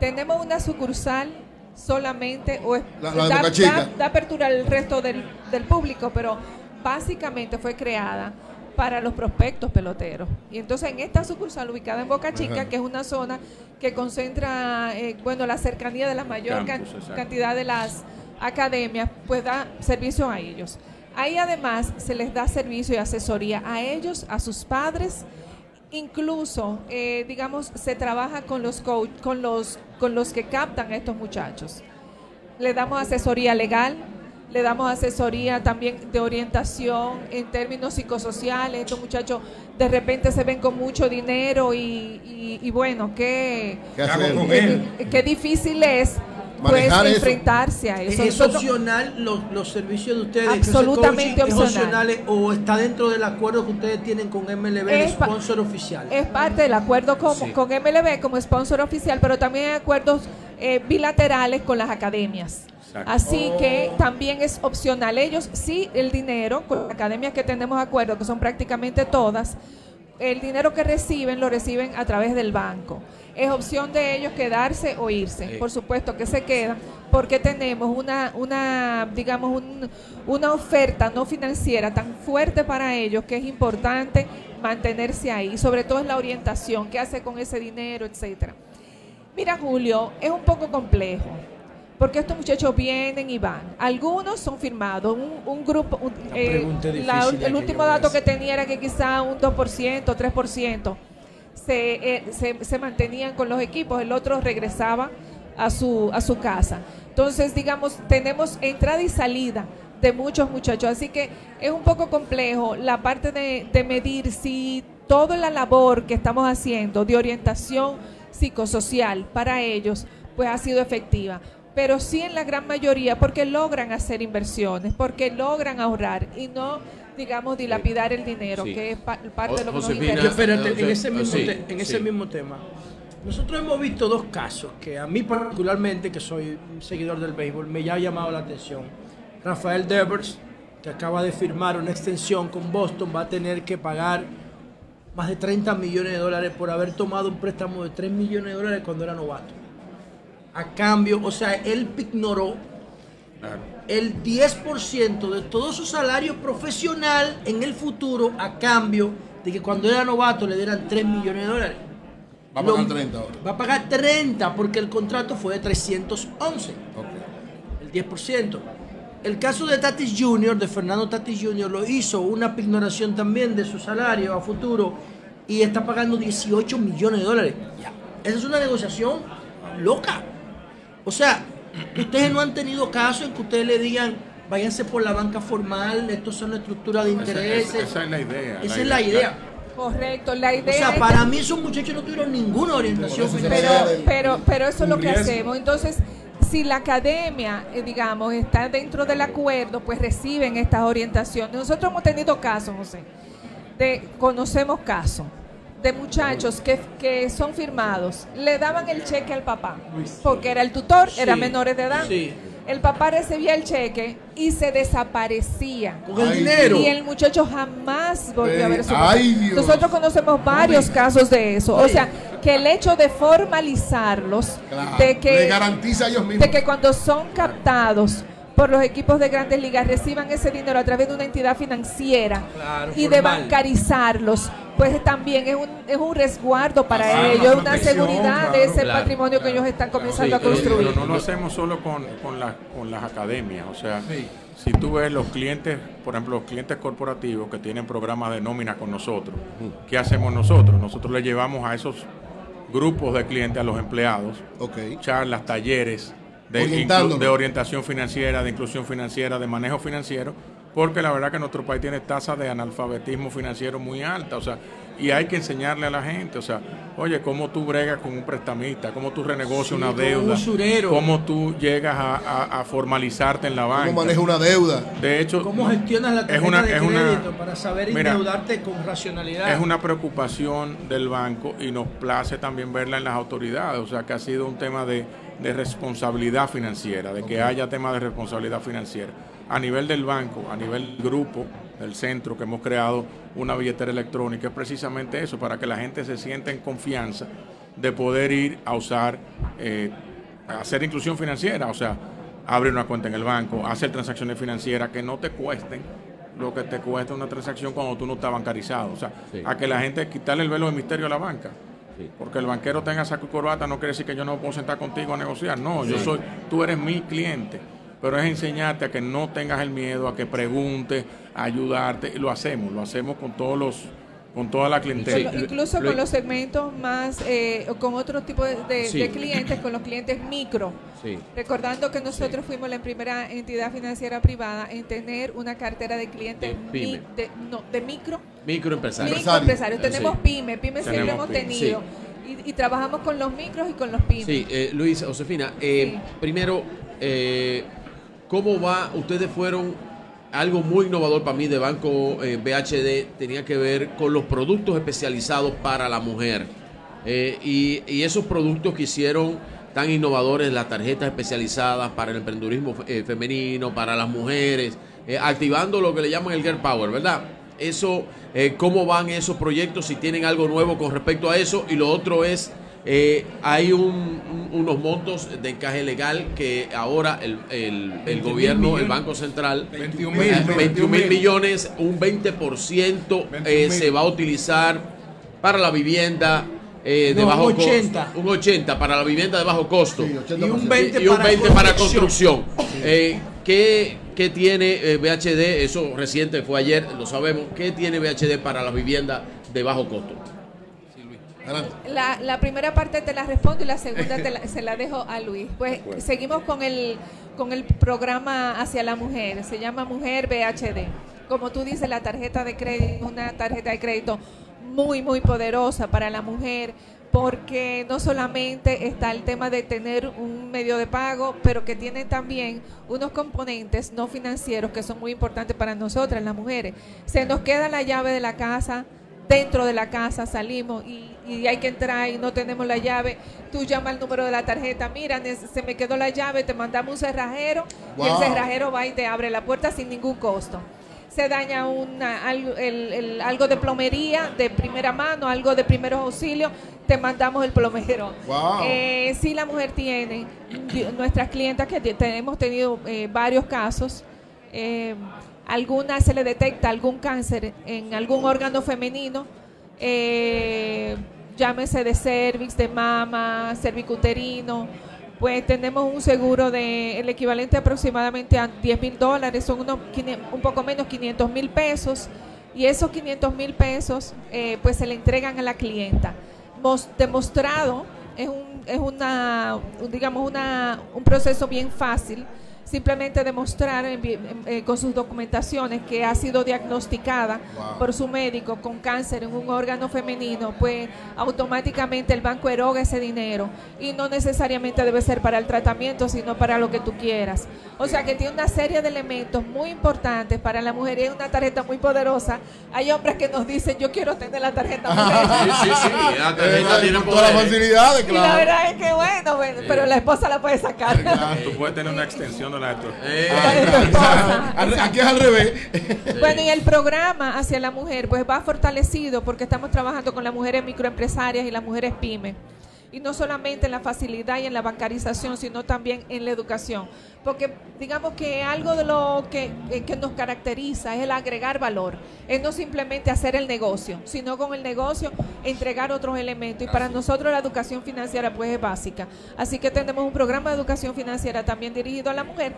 Tenemos una sucursal solamente, o es- La- la da, da- da apertura al resto del, del público, pero básicamente fue creada para los prospectos peloteros. Y entonces en esta sucursal ubicada en Boca Chica, Ajá. que es una zona que concentra, eh, bueno, la cercanía de la mayor Campus, can- exacto. cantidad de las academias, pues da servicio a ellos. Ahí además se les da servicio y asesoría a ellos, a sus padres, incluso, eh, digamos, se trabaja con los coach, con los, con los que captan a estos muchachos. Le damos asesoría legal, le damos asesoría también de orientación en términos psicosociales. Estos muchachos de repente se ven con mucho dinero y, y- y bueno, qué, ¿Qué hacer? con qué- él? qué difícil es pues enfrentarse a eso. ¿Es Nosotros- opcional los, los servicios de ustedes? Absolutamente coaching opcional. ¿Es opcional o está dentro del acuerdo que ustedes tienen con MLB Es pa- sponsor oficial? Es parte del acuerdo como- Sí. con MLB como sponsor oficial, pero también hay acuerdos eh, bilaterales con las academias. Exacto. Así Oh. que también es opcional. Ellos sí, el dinero, con las academias que tenemos acuerdo, que son prácticamente todas, el dinero que reciben lo reciben a través del banco. Es opción de ellos quedarse o irse. Sí. Por supuesto que se quedan porque tenemos una, una digamos, un- una oferta no financiera tan fuerte para ellos que es importante mantenerse ahí. Y sobre todo es la orientación, qué hace con ese dinero, etcétera. Mira, Julio, es un poco complejo. Porque estos muchachos vienen y van. Algunos son firmados. Un, un grupo. un- eh, la- el último dato que tenía era que quizá un 2%, 3% se, eh, se, se mantenían con los equipos. El otro regresaba a su, a su casa. Entonces, digamos, tenemos entrada y salida de muchos muchachos. Así que es un poco complejo la parte de, de medir si toda la labor que estamos haciendo de orientación psicosocial para ellos pues ha sido efectiva. Pero sí en la gran mayoría porque logran hacer inversiones, porque logran ahorrar y no, digamos, dilapidar el dinero, Sí. que es pa- parte de lo que nos Josefina, interesa. espérate, en ese mismo, Sí, te- en ese sí. mismo tema. Nosotros hemos visto dos casos que a mí particularmente, que soy un seguidor del béisbol, me ha llamado la atención. Rafael Devers, que acaba de firmar una extensión con Boston, va a tener que pagar más de 30 millones de dólares por haber tomado un préstamo de 3 millones de dólares cuando era novato. A cambio, o sea, él ignoró el 10% de todo su salario profesional en el futuro a cambio de que cuando era novato le dieran 3 millones de dólares. Va a Lo- pagar 30 ahora. Va a pagar 30 porque el contrato fue de 311. El 10%. El caso de Tatis Jr., de Fernando Tatis Jr., lo hizo una pignoración también de su salario a futuro y está pagando 18 millones de dólares. Esa es una negociación loca. O sea, ustedes no han tenido caso en que ustedes le digan, váyanse por la banca formal, esto son estructuras de Esa, intereses. esa- esa es la idea. Esa es la idea. Correcto, la O idea sea, es para que- mí esos muchachos no tuvieron ninguna orientación pero, financiera. pero, pero eso es lo que hacemos. Entonces, si la academia, eh, digamos, está dentro del acuerdo, pues reciben estas orientaciones. Nosotros hemos tenido casos, José, de, conocemos casos de muchachos que, que son firmados, le daban el cheque al papá, porque era el tutor, Sí, era menores de edad. sí. El papá recibía el cheque y se desaparecía. Con el dinero. Y el muchacho jamás volvió a ver su Ay, papá. Dios. Nosotros conocemos varios casos de eso. O sea, que el hecho de formalizarlos, Claro, de que, le garantiza a ellos mismos. de que cuando son captados por los equipos de grandes ligas reciban ese dinero a través de una entidad financiera Claro, y de bancarizarlos, pues también es un, es un resguardo para Ah, ellos, una seguridad claro. de ese Claro, patrimonio que ellos están comenzando a Sí, construir. Pero no lo hacemos solo con, con, las- con las academias. O sea, si tú ves los clientes, por ejemplo, los clientes corporativos que tienen programas de nómina con nosotros, ¿qué hacemos nosotros? Nosotros le llevamos a esos grupos de clientes, a los empleados, charlas, talleres de, de orientación financiera, de inclusión financiera, de manejo financiero, porque la verdad que nuestro país tiene tasas de analfabetismo financiero muy altas, o sea, y hay que enseñarle a la gente, o sea, oye, cómo tú bregas con un prestamista, cómo tú renegocias Sí, una un deuda, cómo tú llegas a, a- a formalizarte en la banca. maneja una deuda? De hecho, ¿Cómo no, gestionas la tarjeta es una, de es una- crédito para saber Mira, endeudarte con racionalidad? es una preocupación del banco y nos place también verla en las autoridades, o sea que ha sido un tema de, de responsabilidad financiera, de que haya temas de responsabilidad financiera. A nivel del banco, a nivel del grupo, del centro, que hemos creado una billetera electrónica, es precisamente eso, para que la gente se sienta en confianza de poder ir a usar, eh, a hacer inclusión financiera, o sea, abrir una cuenta en el banco, hacer transacciones financieras que no te cuesten lo que te cuesta una transacción cuando tú no estás bancarizado. O sea, a que la gente quitarle el velo de misterio a la banca. Porque el banquero tenga saco y corbata no quiere decir que yo no puedo sentar contigo a negociar. No, yo soy, tú eres mi cliente. Pero es enseñarte a que no tengas el miedo, a que preguntes, a ayudarte. Y lo hacemos, lo hacemos con todos los, con toda la clientela. Incluso con los segmentos más, eh, con otro tipo de, de- Sí. de clientes, con los clientes micro. Sí. Recordando que nosotros fuimos la primera entidad financiera privada en tener una cartera de clientes De mi- de, no, de micro, Microempresario. microempresarios. Tenemos Sí. pyme, pyme siempre Tenemos hemos pyme. tenido. Y, y trabajamos con los micros y con los pymes. Sí, eh, Luis, Josefina, eh, primero, eh, ¿cómo va? Ustedes fueron algo muy innovador para mí de Banco eh, BHD, tenía que ver con los productos especializados para la mujer. Eh, y, esos productos que hicieron tan innovadores, las tarjetas especializadas para el emprendedurismo eh, femenino, para las mujeres, eh, activando lo que le llaman el Girl Power, ¿verdad? Eso, ¿cómo van esos proyectos? Si tienen algo nuevo con respecto a eso. Y lo otro es, eh, hay un- un- unos montos de encaje legal que ahora el, el- el 21 gobierno, el millones. Banco Central, 21 eh, mil. 21 mil millones, un 20% eh, se va a utilizar para la vivienda eh, de No, bajo un costo. 80. Un 80 para la vivienda de bajo costo. Y un 20 y un para 20 para construcción. construcción. Eh, ¿qué, qué tiene eh, BHD? Eso reciente fue ayer, lo sabemos. ¿Qué tiene BHD para la vivienda de bajo costo? La, la primera parte te la respondo y la segunda te la- se la dejo a Luis. Pues seguimos con el, con el programa hacia la mujer. Se llama Mujer BHD. Como tú dices, la tarjeta de crédito, una tarjeta de crédito muy, muy poderosa para la mujer porque no solamente está el tema de tener un medio de pago, pero que tiene también unos componentes no financieros que son muy importantes para nosotras, las mujeres. Se nos queda la llave de la casa, dentro de la casa salimos y, y hay que entrar y no tenemos la llave. Tú llamas el número de la tarjeta, mira, se me quedó la llave, te mandamos un cerrajero y el cerrajero va y te abre la puerta sin ningún costo se daña una, algo, el- el- algo de plomería de primera mano, algo de primeros auxilios, te mandamos el plomero. Wow. Eh, si la mujer tiene, nuestras clientas que hemos tenido eh, varios casos, eh, alguna se le detecta algún cáncer en algún órgano femenino, eh, llámese de cervix, de mama, cervicuterino, pues tenemos un seguro de el equivalente aproximadamente a 10 mil dólares, son unos, un poco menos 500 mil pesos, y esos 500 mil pesos eh, pues se le entregan a la clienta. Mos- demostrado, es, un, es una, un- digamos, una, un proceso bien fácil, simplemente demostrar en eh, con sus documentaciones que ha sido diagnosticada Wow. por su médico con cáncer en un órgano femenino, pues automáticamente el banco eroga ese dinero y no necesariamente debe ser para el tratamiento, sino para lo que tú quieras. O sea que tiene una serie de elementos muy importantes para la mujer y es una tarjeta muy poderosa. Hay hombres que nos dicen, yo quiero tener la tarjeta mujer. [laughs] Sí, sí, sí, la tarjeta Eh, tiene todas las facilidades, Y la claro. verdad es que bueno, bueno, pero la esposa la puede sacar. Tú puedes tener una extensión de tu Aquí es al revés. Bueno, y el programa hacia la mujer pues va fortalecido porque estamos trabajando con las mujeres microempresarias y las mujeres pymes. Y no solamente en la facilidad y en la bancarización, sino también en la educación. Porque digamos que algo de lo que, eh, que nos caracteriza es el agregar valor. Es no simplemente hacer el negocio, sino con el negocio entregar otros elementos. Y para nosotros la educación financiera pues es básica. Así que tenemos un programa de educación financiera también dirigido a la mujer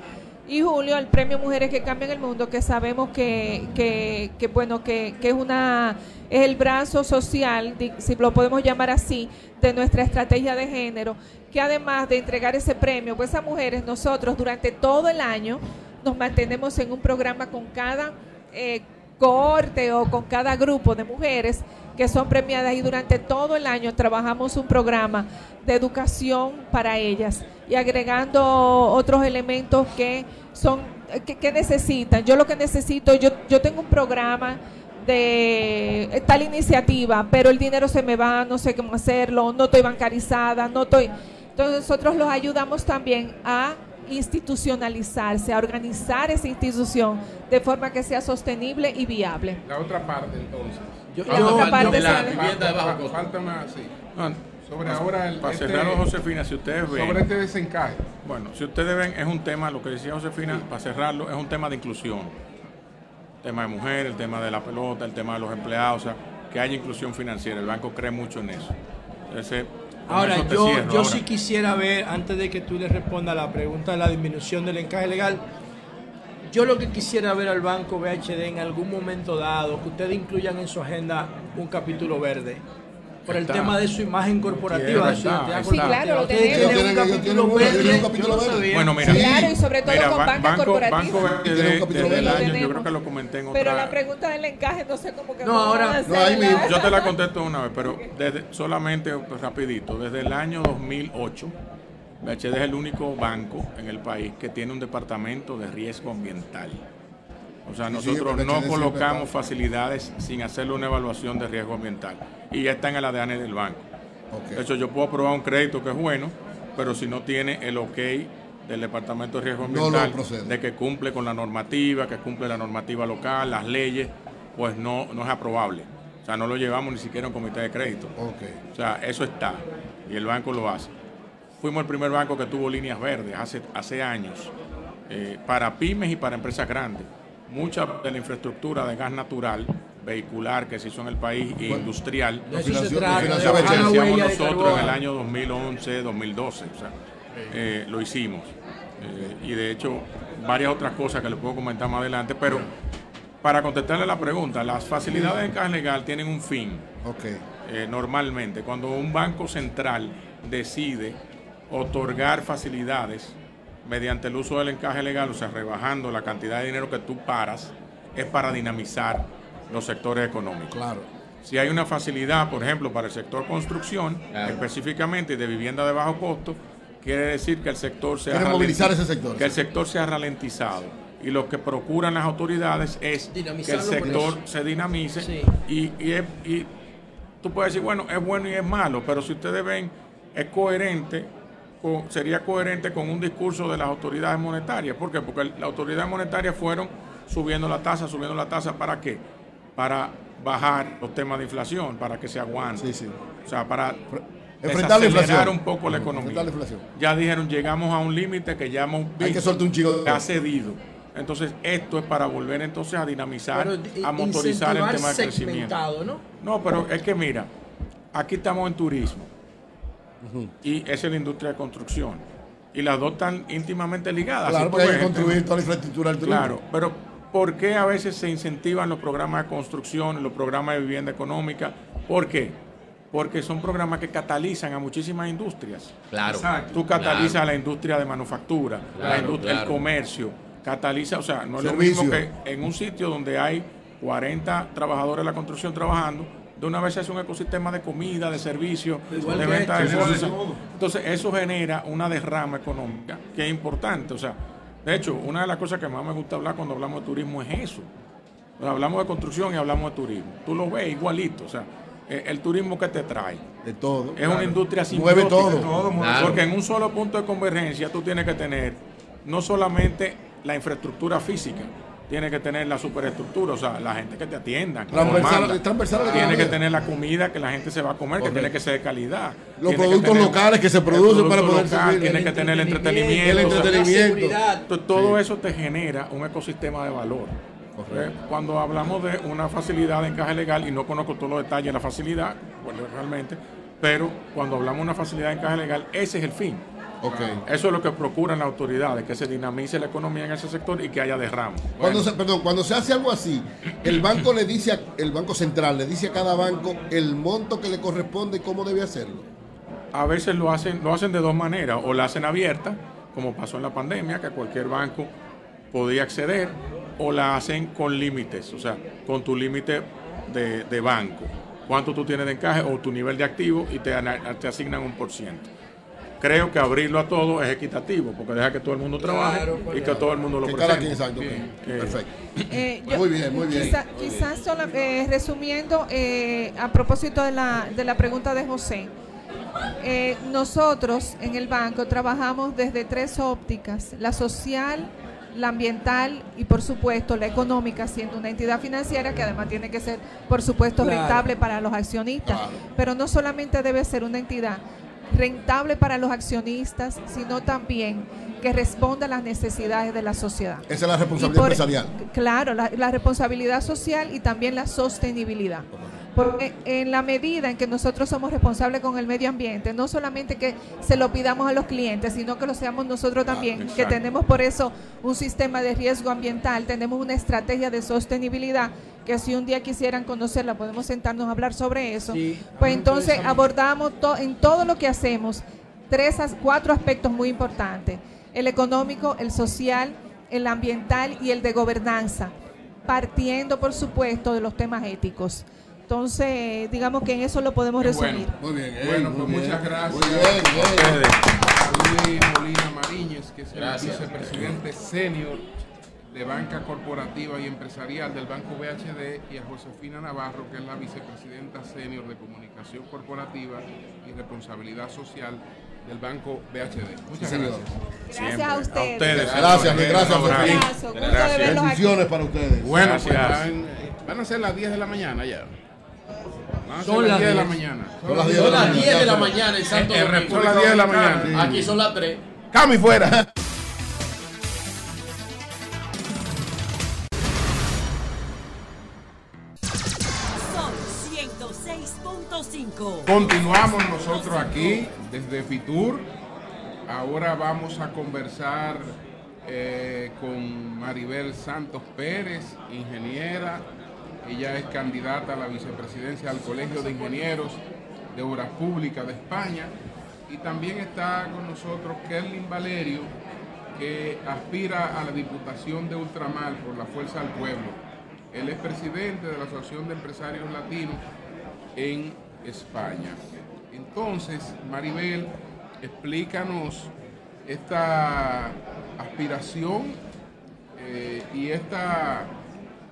y Julio el premio Mujeres que cambian el mundo que sabemos que, que, bueno que, que es una es el brazo social si lo podemos llamar así de nuestra estrategia de género que además de entregar ese premio pues a mujeres nosotros durante todo el año nos mantenemos en un programa con cada eh, cohorte o con cada grupo de mujeres que son premiadas y durante todo el año trabajamos un programa de educación para ellas y agregando otros elementos que son que, que necesitan. Yo lo que necesito, yo, yo tengo un programa de tal iniciativa, pero el dinero se me va, no sé cómo hacerlo, no estoy bancarizada, no estoy. Entonces nosotros los ayudamos también a institucionalizarse, a organizar esa institución de forma que sea sostenible y viable. La otra parte, entonces. Yo- La otra yo- parte yo- fa- vivienda de bajo costo. Falta más, sí. No, Sobre para- ahora el- para este- cerrarlo, Josefina, si ustedes ven. Sobre este desencaje. Bueno, si ustedes ven, es un tema, lo que decía Josefina, para cerrarlo, es un tema de inclusión. El tema de mujeres, el tema de la pelota, el tema de los empleados, o sea, que haya inclusión financiera. El banco cree mucho en eso. Entonces, Ahora, eso yo, cierro. yo Ahora, sí quisiera ver, antes de que tú le respondas la pregunta de la disminución del encaje legal, yo lo que quisiera ver al banco BHD en algún momento dado, que ustedes incluyan en su agenda un capítulo verde. Por el Está. tema de su imagen corporativa, de está, está. Sí, claro, lo tenemos. tienen un capítulo verde. Bueno, mira. Claro, y sobre todo mira, con Ban- banca banco, corporativa. Banco verde. año, yo creo que lo comenté en otra. Pero la pregunta del encaje no sé cómo que No, ahora- no, ahí mismo. Yo te la [laughs] contesto una vez, pero desde, solamente pues, rapidito, desde el año 2008, BHD es el único banco en el país que tiene un departamento de riesgo ambiental. O sea, sí, nosotros no colocamos facilidades sin hacerle una evaluación de riesgo ambiental. Y ya está en el ADN del banco. De hecho, yo puedo aprobar un crédito que es bueno, pero si no tiene el ok del Departamento de Riesgo Ambiental, de que cumple con la normativa, que cumple la normativa local, las leyes, pues no, no es aprobable. O sea, no lo llevamos ni siquiera a un comité de crédito. O sea, eso está y el banco lo hace. Fuimos el primer banco que tuvo líneas verdes hace, hace años eh, para pymes y para empresas grandes. Mucha de la infraestructura de gas natural, vehicular que se hizo en el país e industrial, la financiamos nosotros en el año 2011, 2012. O sea, eh, lo hicimos. Eh, y de hecho, varias otras cosas que les puedo comentar más adelante. Pero para contestarle la pregunta, las facilidades de encaje legal tienen un fin. Eh, normalmente, cuando un banco central decide otorgar facilidades mediante el uso del encaje legal, o sea, rebajando la cantidad de dinero que tú paras, es para dinamizar los sectores económicos. Claro. Si hay una facilidad, por ejemplo, para el sector construcción, específicamente de vivienda de bajo costo, quiere decir que el sector se ha movilizar ese sector, Que el sector se ha ralentizado. Y lo que procuran las autoridades es que el sector se dinamice Sí. y, y, es- y tú puedes decir, bueno, es bueno y es malo, pero si ustedes ven, es coherente, con- sería coherente con un discurso de las autoridades monetarias. ¿Por qué? Porque las autoridades monetarias fueron subiendo la tasa, subiendo la tasa, ¿para qué? Para bajar los temas de inflación, para que se aguante. O sea, para Enfrentar la desacelerar inflación. un poco la economía. Enfrentar la inflación. Ya dijeron, llegamos a un límite que ya hemos visto. que soltar un chico que ha cedido. Entonces, esto es para volver entonces a dinamizar, Pero, a motorizar el tema de crecimiento. No, pero es que mira, aquí estamos en turismo y esa es la industria de construcción. Y las dos están íntimamente ligadas. Claro, porque hay que construir toda la infraestructura del turismo. Claro, pero ¿por qué a veces se incentivan los programas de construcción, los programas de vivienda económica? ¿Por qué? Porque son programas que catalizan a muchísimas industrias. Claro, Exacto. Tú catalizas claro. a la industria de manufactura, la Claro, industria- el comercio, cataliza, o sea, no es lo mismo que en un sitio donde hay 40 trabajadores de la construcción trabajando, de una vez se hace un ecosistema de comida, de servicio, Igual de venta de cosas. Entonces, eso genera una derrama económica que es importante. O sea, de hecho, una de las cosas que más me gusta hablar cuando hablamos de turismo es eso. O sea, hablamos de construcción y hablamos de turismo. Tú lo ves igualito. O sea, eh, el turismo que te trae. De todo. Es una industria Mueve todo. Claro. Porque en un solo punto de convergencia tú tienes que tener no solamente la infraestructura física, tienes que tener la superestructura, o sea, la gente que te atienda. que Transversal- transversal Tienes que tener la comida que la gente se va a comer, que tiene que ser de calidad. Los Tiene productos tener- locales que se producen para poder local, servir. Tienes que tener el entretenimiento. El o sea, entretenimiento. Entonces, todo eso te genera un ecosistema de valor. Eh, Cuando hablamos de una facilidad de encaje legal, y no conozco todos los detalles de la facilidad, bueno, realmente, pero cuando hablamos de una facilidad de encaje legal, ese es el fin. Eso es lo que procuran las autoridades, que se dinamice la economía en ese sector y que haya derrame. Cuando se, perdón, cuando se hace algo así, el banco le dice, a- el banco central le dice a cada banco el monto que le corresponde y cómo debe hacerlo. A veces lo hacen, lo hacen de dos maneras, o la hacen abierta, como pasó en la pandemia, que cualquier banco podía acceder, o la hacen con límites, o sea, con tu límite de, de banco, cuánto tú tienes de encaje o tu nivel de activo y te, te asignan un por ciento. Creo que abrirlo a todo es equitativo, porque deja que todo el mundo trabaje Claro, y que todo el mundo lo Que cada presente. quien, exacto, Perfecto. Eh, yo- Muy bien, muy bien. quizá- quizás sola- eh, resumiendo, eh, a propósito de la, de la pregunta de José, eh, nosotros en el banco trabajamos desde tres ópticas, la social, la ambiental y por supuesto la económica, siendo una entidad financiera que además tiene que ser, por supuesto, Claro. rentable para los accionistas. Pero no solamente debe ser una entidad rentable para los accionistas, sino también que responda a las necesidades de la sociedad. Esa es la responsabilidad por- empresarial. Claro, la, la responsabilidad social y también la sostenibilidad. Porque en la medida en que nosotros somos responsables con el medio ambiente, no solamente que se lo pidamos a los clientes, sino que lo seamos nosotros también, que tenemos por eso un sistema de riesgo ambiental, tenemos una estrategia de sostenibilidad, que si un día quisieran conocerla, podemos sentarnos a hablar sobre eso. Pues entonces abordamos to- en todo lo que hacemos tres, as- cuatro aspectos muy importantes, el económico, el social, el ambiental y el de gobernanza, partiendo por supuesto de los temas éticos. Entonces, digamos que en eso lo podemos resumir. Muy bien, eh, Bueno, muy pues bien. muchas gracias Muy bien, bien. a Luis Molina Mariñez, que es el Gracias. vicepresidente senior de Banca Corporativa y Empresarial del Banco BHD, y a Josefina Navarro, que es la vicepresidenta senior de Comunicación Corporativa y Responsabilidad Social del Banco BHD. Muchas Sí, gracias. Gracias a ustedes. ustedes. Gracias, gracias, aquí. Bendiciones para ustedes. Bueno, pues Gracias. van, van a ser las 10 de la mañana ya. Son las las 10 de la 10. mañana. Son las 10 Son las 10 de la Ya, mañana en Santo en Domingo. Son las 10 de la mañana. Sí. Aquí son las 3. Cami fuera. Son 106.5. Continuamos nosotros aquí desde Fitur. Ahora vamos a conversar eh, con Maribel Santos Pérez, ingeniera. Ella es candidata a la vicepresidencia del Colegio de Ingenieros de Obras Públicas de España. Y también está con nosotros Kerlin Valerio, que aspira a la Diputación de Ultramar por la Fuerza del Pueblo. Él es presidente de la Asociación de Empresarios Latinos en España. Entonces, Maribel, explícanos esta aspiración eh, y esta,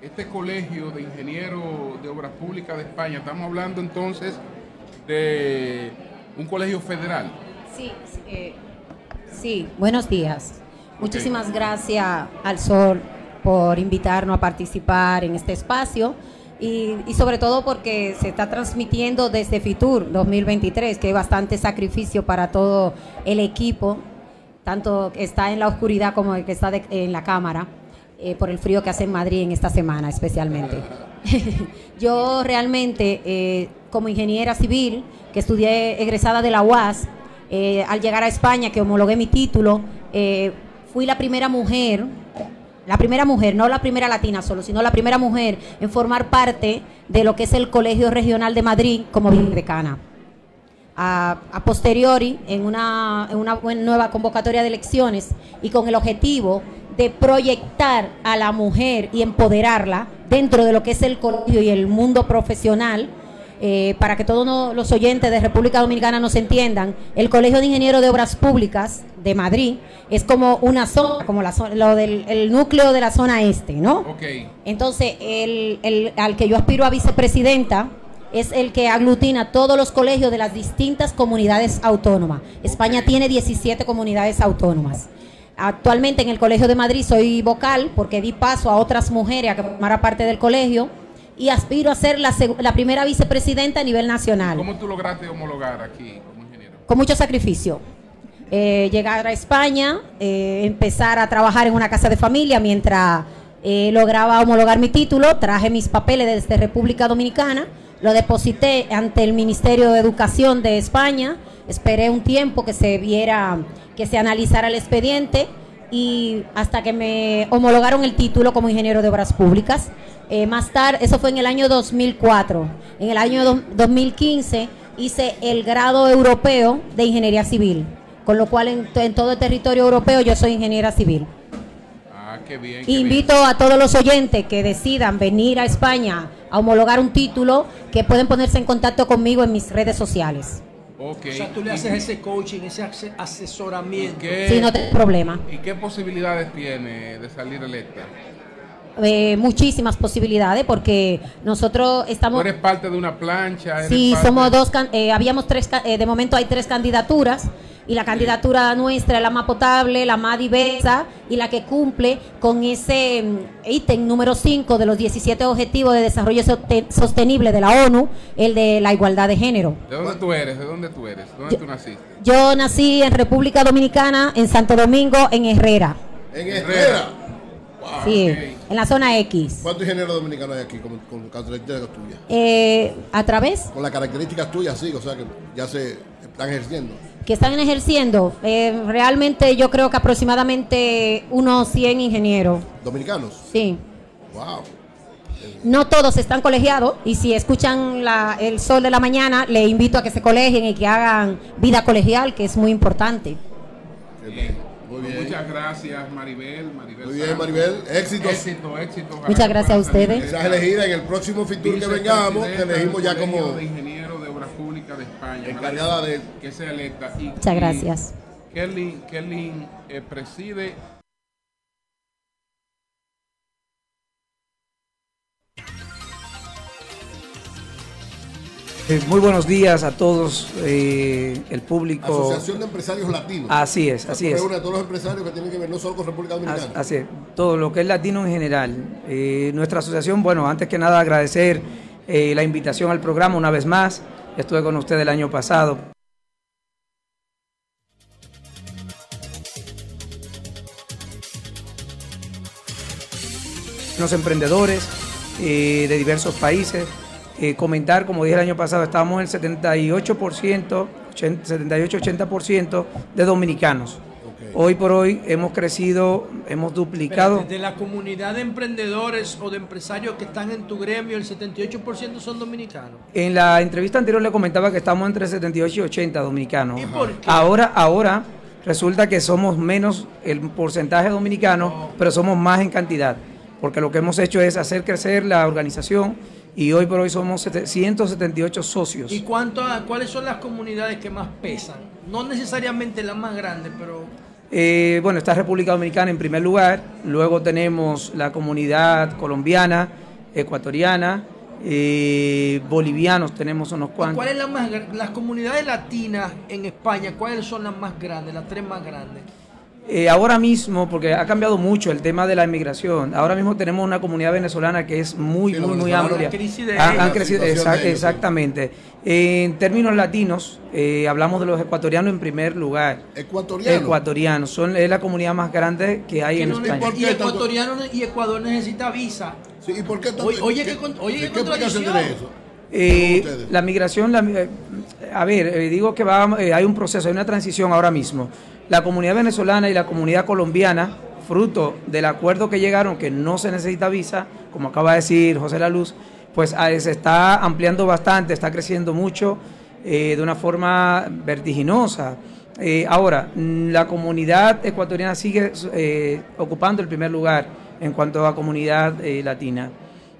este colegio de ingenieros de obras públicas de España. Estamos hablando entonces de un colegio federal. Sí, sí, eh, sí, buenos días. Muchísimas gracias al Sol por invitarnos a participar en este espacio y, y sobre todo porque se está transmitiendo desde Fitur 2023, que hay bastante sacrificio para todo el equipo, tanto que está en la oscuridad como el que está de- en la cámara, eh, por el frío que hace en Madrid en esta semana especialmente. [laughs] Yo realmente, eh, como ingeniera civil, que estudié egresada de la UAS, eh, al llegar a España, que homologué mi título, eh, fui la primera mujer, la primera mujer, no la primera latina solo, sino la primera mujer en formar parte de lo que es el Colegio Regional de Madrid como vicedecana. A, a posteriori, en una, en una nueva convocatoria de elecciones y con el objetivo de proyectar a la mujer y empoderarla dentro de lo que es el colegio y el mundo profesional, eh, para que todos los oyentes de República Dominicana nos entiendan, el Colegio de Ingenieros de Obras Públicas de Madrid es como una zona, como la zona- lo del el núcleo de la zona este, ¿no? Ok. Entonces, el, el- al que yo aspiro a vicepresidenta es el que aglutina todos los colegios de las distintas comunidades autónomas. España tiene 17 comunidades autónomas. Actualmente en el Colegio de Madrid soy vocal porque di paso a otras mujeres a que formara parte del colegio y aspiro a ser la, primera vicepresidenta a nivel nacional ¿Cómo tú lograste homologar aquí como ingeniero? con mucho sacrificio. Eh, llegar a España, eh, empezar a trabajar en una casa de familia mientras eh, lograba homologar mi título, traje mis papeles desde República Dominicana, lo deposité ante el Ministerio de Educación de España, esperé un tiempo que se viera, que se analizara el expediente y hasta que me homologaron el título como ingeniero de obras públicas. Eh, más tarde, eso fue en el año 2004. En el año do- 2015 hice el grado europeo de ingeniería civil, con lo cual en, to- en todo el territorio europeo yo soy ingeniera civil. Ah, qué bien. qué bien. Invito a todos los oyentes que decidan venir a España a homologar un título, que pueden ponerse en contacto conmigo en mis redes sociales. Ok. O sea, tú le haces ese coaching, ese ase- asesoramiento. ¿Qué- Sí, no tengo problema. ¿Y qué posibilidades tiene de salir electa? Eh, muchísimas posibilidades porque nosotros Tú estamos... eres parte de una plancha. Sí, parte- somos dos, eh, habíamos tres, eh, de momento hay tres candidaturas y la candidatura nuestra es la más potable, la más diversa y la que cumple con ese mm, ítem número 5 de los 17 Objetivos de Desarrollo Soste- Sostenible de la ONU, el de la igualdad de género. ¿De dónde tú eres? ¿De dónde tú eres? ¿Dónde tú naciste? Yo nací en República Dominicana, en Santo Domingo, en Herrera. En Herrera. Sí, en la zona X. ¿Cuántos ingenieros dominicanos hay aquí con, con características tuyas? Eh, a través Con las características tuyas, sí, o sea que ya se están ejerciendo. Que están ejerciendo, eh, realmente yo creo que aproximadamente unos 100 ingenieros. ¿Dominicanos? Sí. Wow. No todos están colegiados y si escuchan la- el sol de la mañana, le invito a que se colegien y que hagan vida colegial, que es muy importante. Muy bien. Muchas gracias, Maribel. Maribel Muy bien. Maribel. Éxitos. Éxito, éxito. Muchas que gracias a ustedes. Serás elegida en el próximo Fitur que vengamos, te vicepresidenta elegimos ya como de De España. encargada de... Que sea electa. Y, Muchas gracias. Kelly, Kelly eh, preside Eh, muy buenos días a todos eh, el público. Asociación de Empresarios Latinos. Así es, así es. reúne a todos los empresarios que tienen que ver no solo con República Dominicana. Así es, todo lo que es latino en general. Eh, nuestra asociación, bueno, antes que nada agradecer eh, la invitación al programa una vez más. Estuve con usted el año pasado. Los emprendedores eh, de diversos países. Eh, comentar, como dije el año pasado, estábamos en el 78%, 78-80% de dominicanos. Hoy por hoy hemos crecido, hemos duplicado. Espérate, de la comunidad de emprendedores o de empresarios que están en tu gremio, el 78% son dominicanos. En la entrevista anterior le comentaba que estamos entre 78 y 80 dominicanos. ¿Y por qué? Ahora, ahora resulta que somos menos el porcentaje dominicano, pero somos más en cantidad, porque lo que hemos hecho es hacer crecer la organización y hoy por hoy somos sete- 178 socios. ¿Y cuánto, a- cuáles son las comunidades que más pesan? No necesariamente las más grandes, pero Eh, bueno, está República Dominicana en primer lugar, luego tenemos la comunidad colombiana, ecuatoriana, eh, bolivianos tenemos unos cuantos. ¿cuáles gra- las comunidades latinas en España? ¿Cuáles son las más grandes, las tres más grandes? Eh, ahora mismo, porque ha cambiado mucho el tema de la inmigración, ahora mismo tenemos una comunidad venezolana que es muy, Sí, muy, muy amplia. la crisis de Han- han crecido, situación exa- de ellos, sí. exactamente. En términos latinos, eh, hablamos de los ecuatorianos en primer lugar. ¿Ecuatorianos? Ecuatorianos, son, es la comunidad más grande que hay Que en no España. y ecuatoriano y Ecuador necesita visa. ¿y por qué Oye, oye, qué, con- oye, qué ¿Qué contradicción. tiene eso? Eh, la migración, la- eh, a ver, eh, digo que va, eh, hay un proceso, hay una transición ahora mismo. La comunidad venezolana y la comunidad colombiana, fruto del acuerdo que llegaron, que no se necesita visa, como acaba de decir José La Luz, pues ah, se está ampliando bastante, está creciendo mucho eh, de una forma vertiginosa. Ahora, mm, la comunidad ecuatoriana sigue ocupando el primer lugar en cuanto a comunidad latina.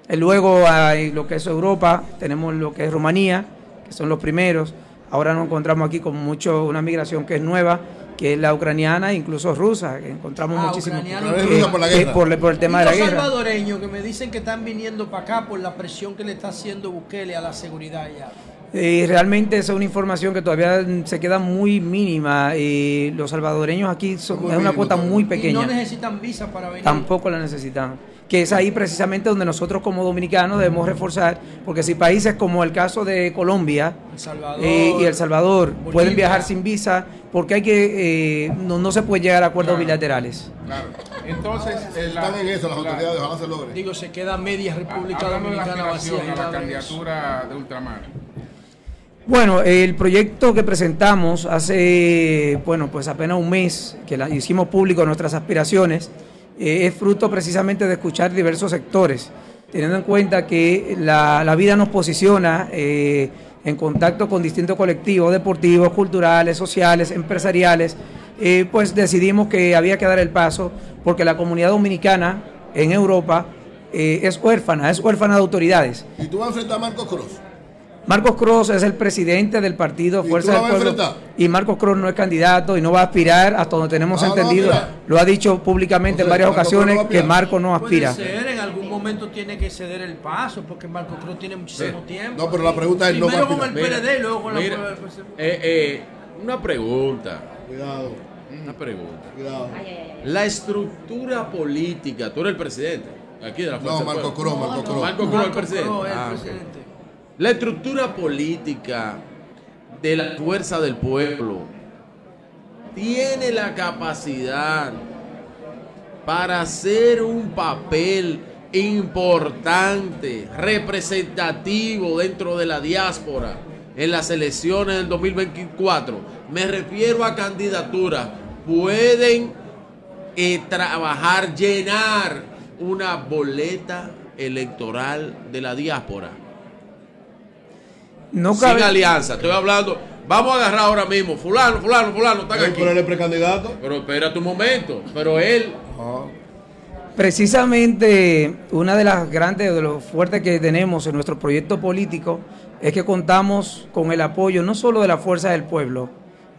Eh, Luego hay lo que es Europa, tenemos lo que es Rumanía, que son los primeros. Ahora nos encontramos aquí con mucho una migración que es nueva, que es la ucraniana e incluso rusa, que encontramos Ah, muchísimo. que- por la que guerra. por, por el tema y de la los guerra. salvadoreños que me dicen que están viniendo para acá por la presión que le está haciendo Bukele a la seguridad allá. Eh, realmente esa es una información que todavía se queda muy mínima. Eh, los salvadoreños aquí son, es una cuota muy Y pequeña. no necesitan visa para venir. Tampoco la necesitan. Que es ahí precisamente donde nosotros como dominicanos debemos reforzar, porque si países como el caso de Colombia Salvador, eh, y El Salvador pueden viajar sin visa, porque hay que eh, no, no se puede llegar a acuerdos bilaterales. Claro. Entonces, eh, la- Están en eso las la- autoridades, ojalá se logre. Digo, se queda media República la Dominicana vacía. a la candidatura de ultramar. Bueno, el proyecto que presentamos hace, bueno, pues apenas un mes que la, hicimos público nuestras aspiraciones, eh, es fruto precisamente de escuchar diversos sectores, teniendo en cuenta que la, la vida nos posiciona eh, en contacto con distintos colectivos deportivos, culturales, sociales, empresariales, eh, pues decidimos que había que dar el paso porque la comunidad dominicana en Europa es huérfana, es huérfana de autoridades. ¿Y tú vas a enfrentar a Marcos Cruz? Marcos Cross es el presidente del partido ¿Y Fuerza del Pueblo. Y Marcos Cross no es candidato y no va a aspirar hasta donde tenemos Ah, no entendido. lo ha dicho públicamente O sea, en varias Marcos Cruz no ocasiones que. Marcos no aspira. Puede ser, en algún momento tiene que ceder el paso, porque Marco Cruz tiene muchísimo tiempo. No, pero la pregunta es, ¿no va a Primero con el? PLD y luego con Mira, la... eh, eh, una pregunta. Cuidado. Una pregunta. Cuidado. La estructura política, tú eres el presidente aquí de la No, Fuerza del Marco Pueblo. Cruz, Marco Cruz. Marco Cruz, el Marco presidente. Cruz es el Ah, ok. La estructura política de la Fuerza del Pueblo tiene la capacidad para hacer un papel importante, representativo dentro de la diáspora en las elecciones del 2024. Me refiero a candidaturas. Pueden eh, trabajar, llenar una boleta electoral de la diáspora. No Sin alianza. Estoy hablando. Vamos a agarrar ahora mismo. Fulano, fulano, fulano. Están aquí. Pero él es precandidato. Pero espera tu momento. Pero él. Precisamente una de las grandes, de lo fuertes que tenemos en nuestro proyecto político es que contamos con el apoyo no solo de la Fuerza del Pueblo,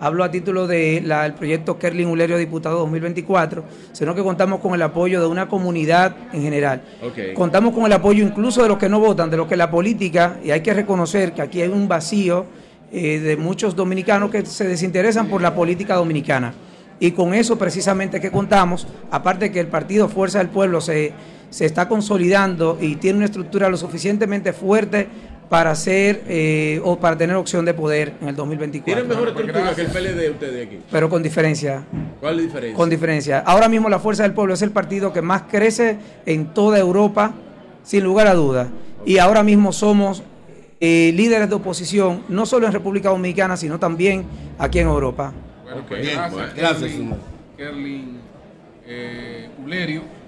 hablo a título del proyecto Kerlin Ulerio Diputado 2024, sino que contamos con el apoyo de una comunidad en general. Contamos con el apoyo incluso de los que no votan, de los que la política, y hay que reconocer que aquí hay un vacío eh, de muchos dominicanos que se desinteresan por la política dominicana. Y con eso precisamente que contamos, aparte que el partido Fuerza del Pueblo se, se está consolidando y tiene una estructura lo suficientemente fuerte para ser eh, o para tener opción de poder en el 2024. Tienen mejor estructura que el PLD ustedes aquí. Pero con diferencia. ¿Cuál es la diferencia? Con diferencia. Ahora mismo la Fuerza del Pueblo es el partido que más crece en toda Europa, sin lugar a dudas. Y ahora mismo somos eh, líderes de oposición, no solo en República Dominicana, sino también aquí en Europa. Bueno, pues Bien, gracias. Gracias, Kerlin, eh, Ulerio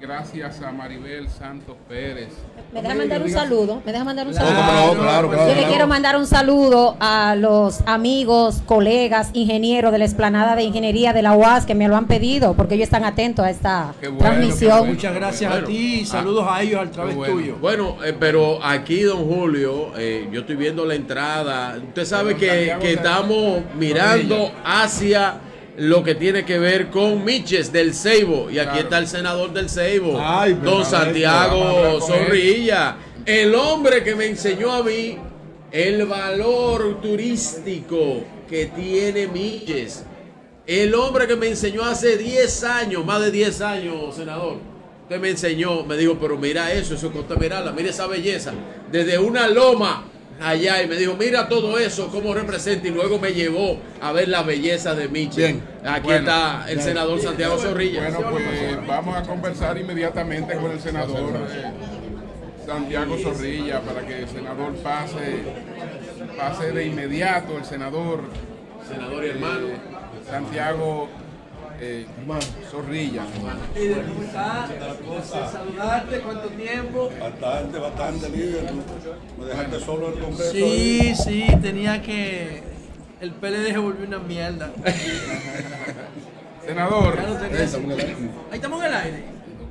gracias a Maribel Santos Pérez. Me deja mandar un saludo, me deja mandar un Claro, saludo. claro, claro, Yo le claro. quiero mandar un saludo a los amigos, colegas, ingenieros de la explanada de ingeniería de la UAS que me lo han pedido porque ellos están atentos a esta transmisión. Muchas gracias a ti y saludos a ellos al través tuyo. Bueno, eh, pero aquí, don Julio, eh, yo estoy viendo la entrada. Usted sabe que, que estamos mirando hacia lo que tiene que ver con Miches del Ceibo. Y aquí Claro. está el senador del Ceibo, Ay, don Santiago. Zorrilla. El hombre que me enseñó a mí el valor turístico que tiene Miches. El hombre que me enseñó hace 10 años, más de 10 años, senador. Usted me enseñó, me dijo, pero mira eso, eso es Costa Esmeralda, mira esa belleza. Desde una loma allá y me dijo, mira todo eso, cómo representa. Y luego me llevó a ver la belleza de Michel. Aquí Bueno, está el bien. senador Santiago Zorrilla. Bueno, pues vamos a conversar inmediatamente con el senador eh, Santiago Zorrilla para que el senador pase, pase de inmediato el senador. Senador y hermano. eh, Santiago eh, Zorrilla. saludarte, ¿cuánto tiempo? Bastante, bastante líder. Me dejaste solo en el Congreso. Sí, sí, tenía que. El PLD se volvió una mierda. [laughs] Senador. Ahí estamos en el aire.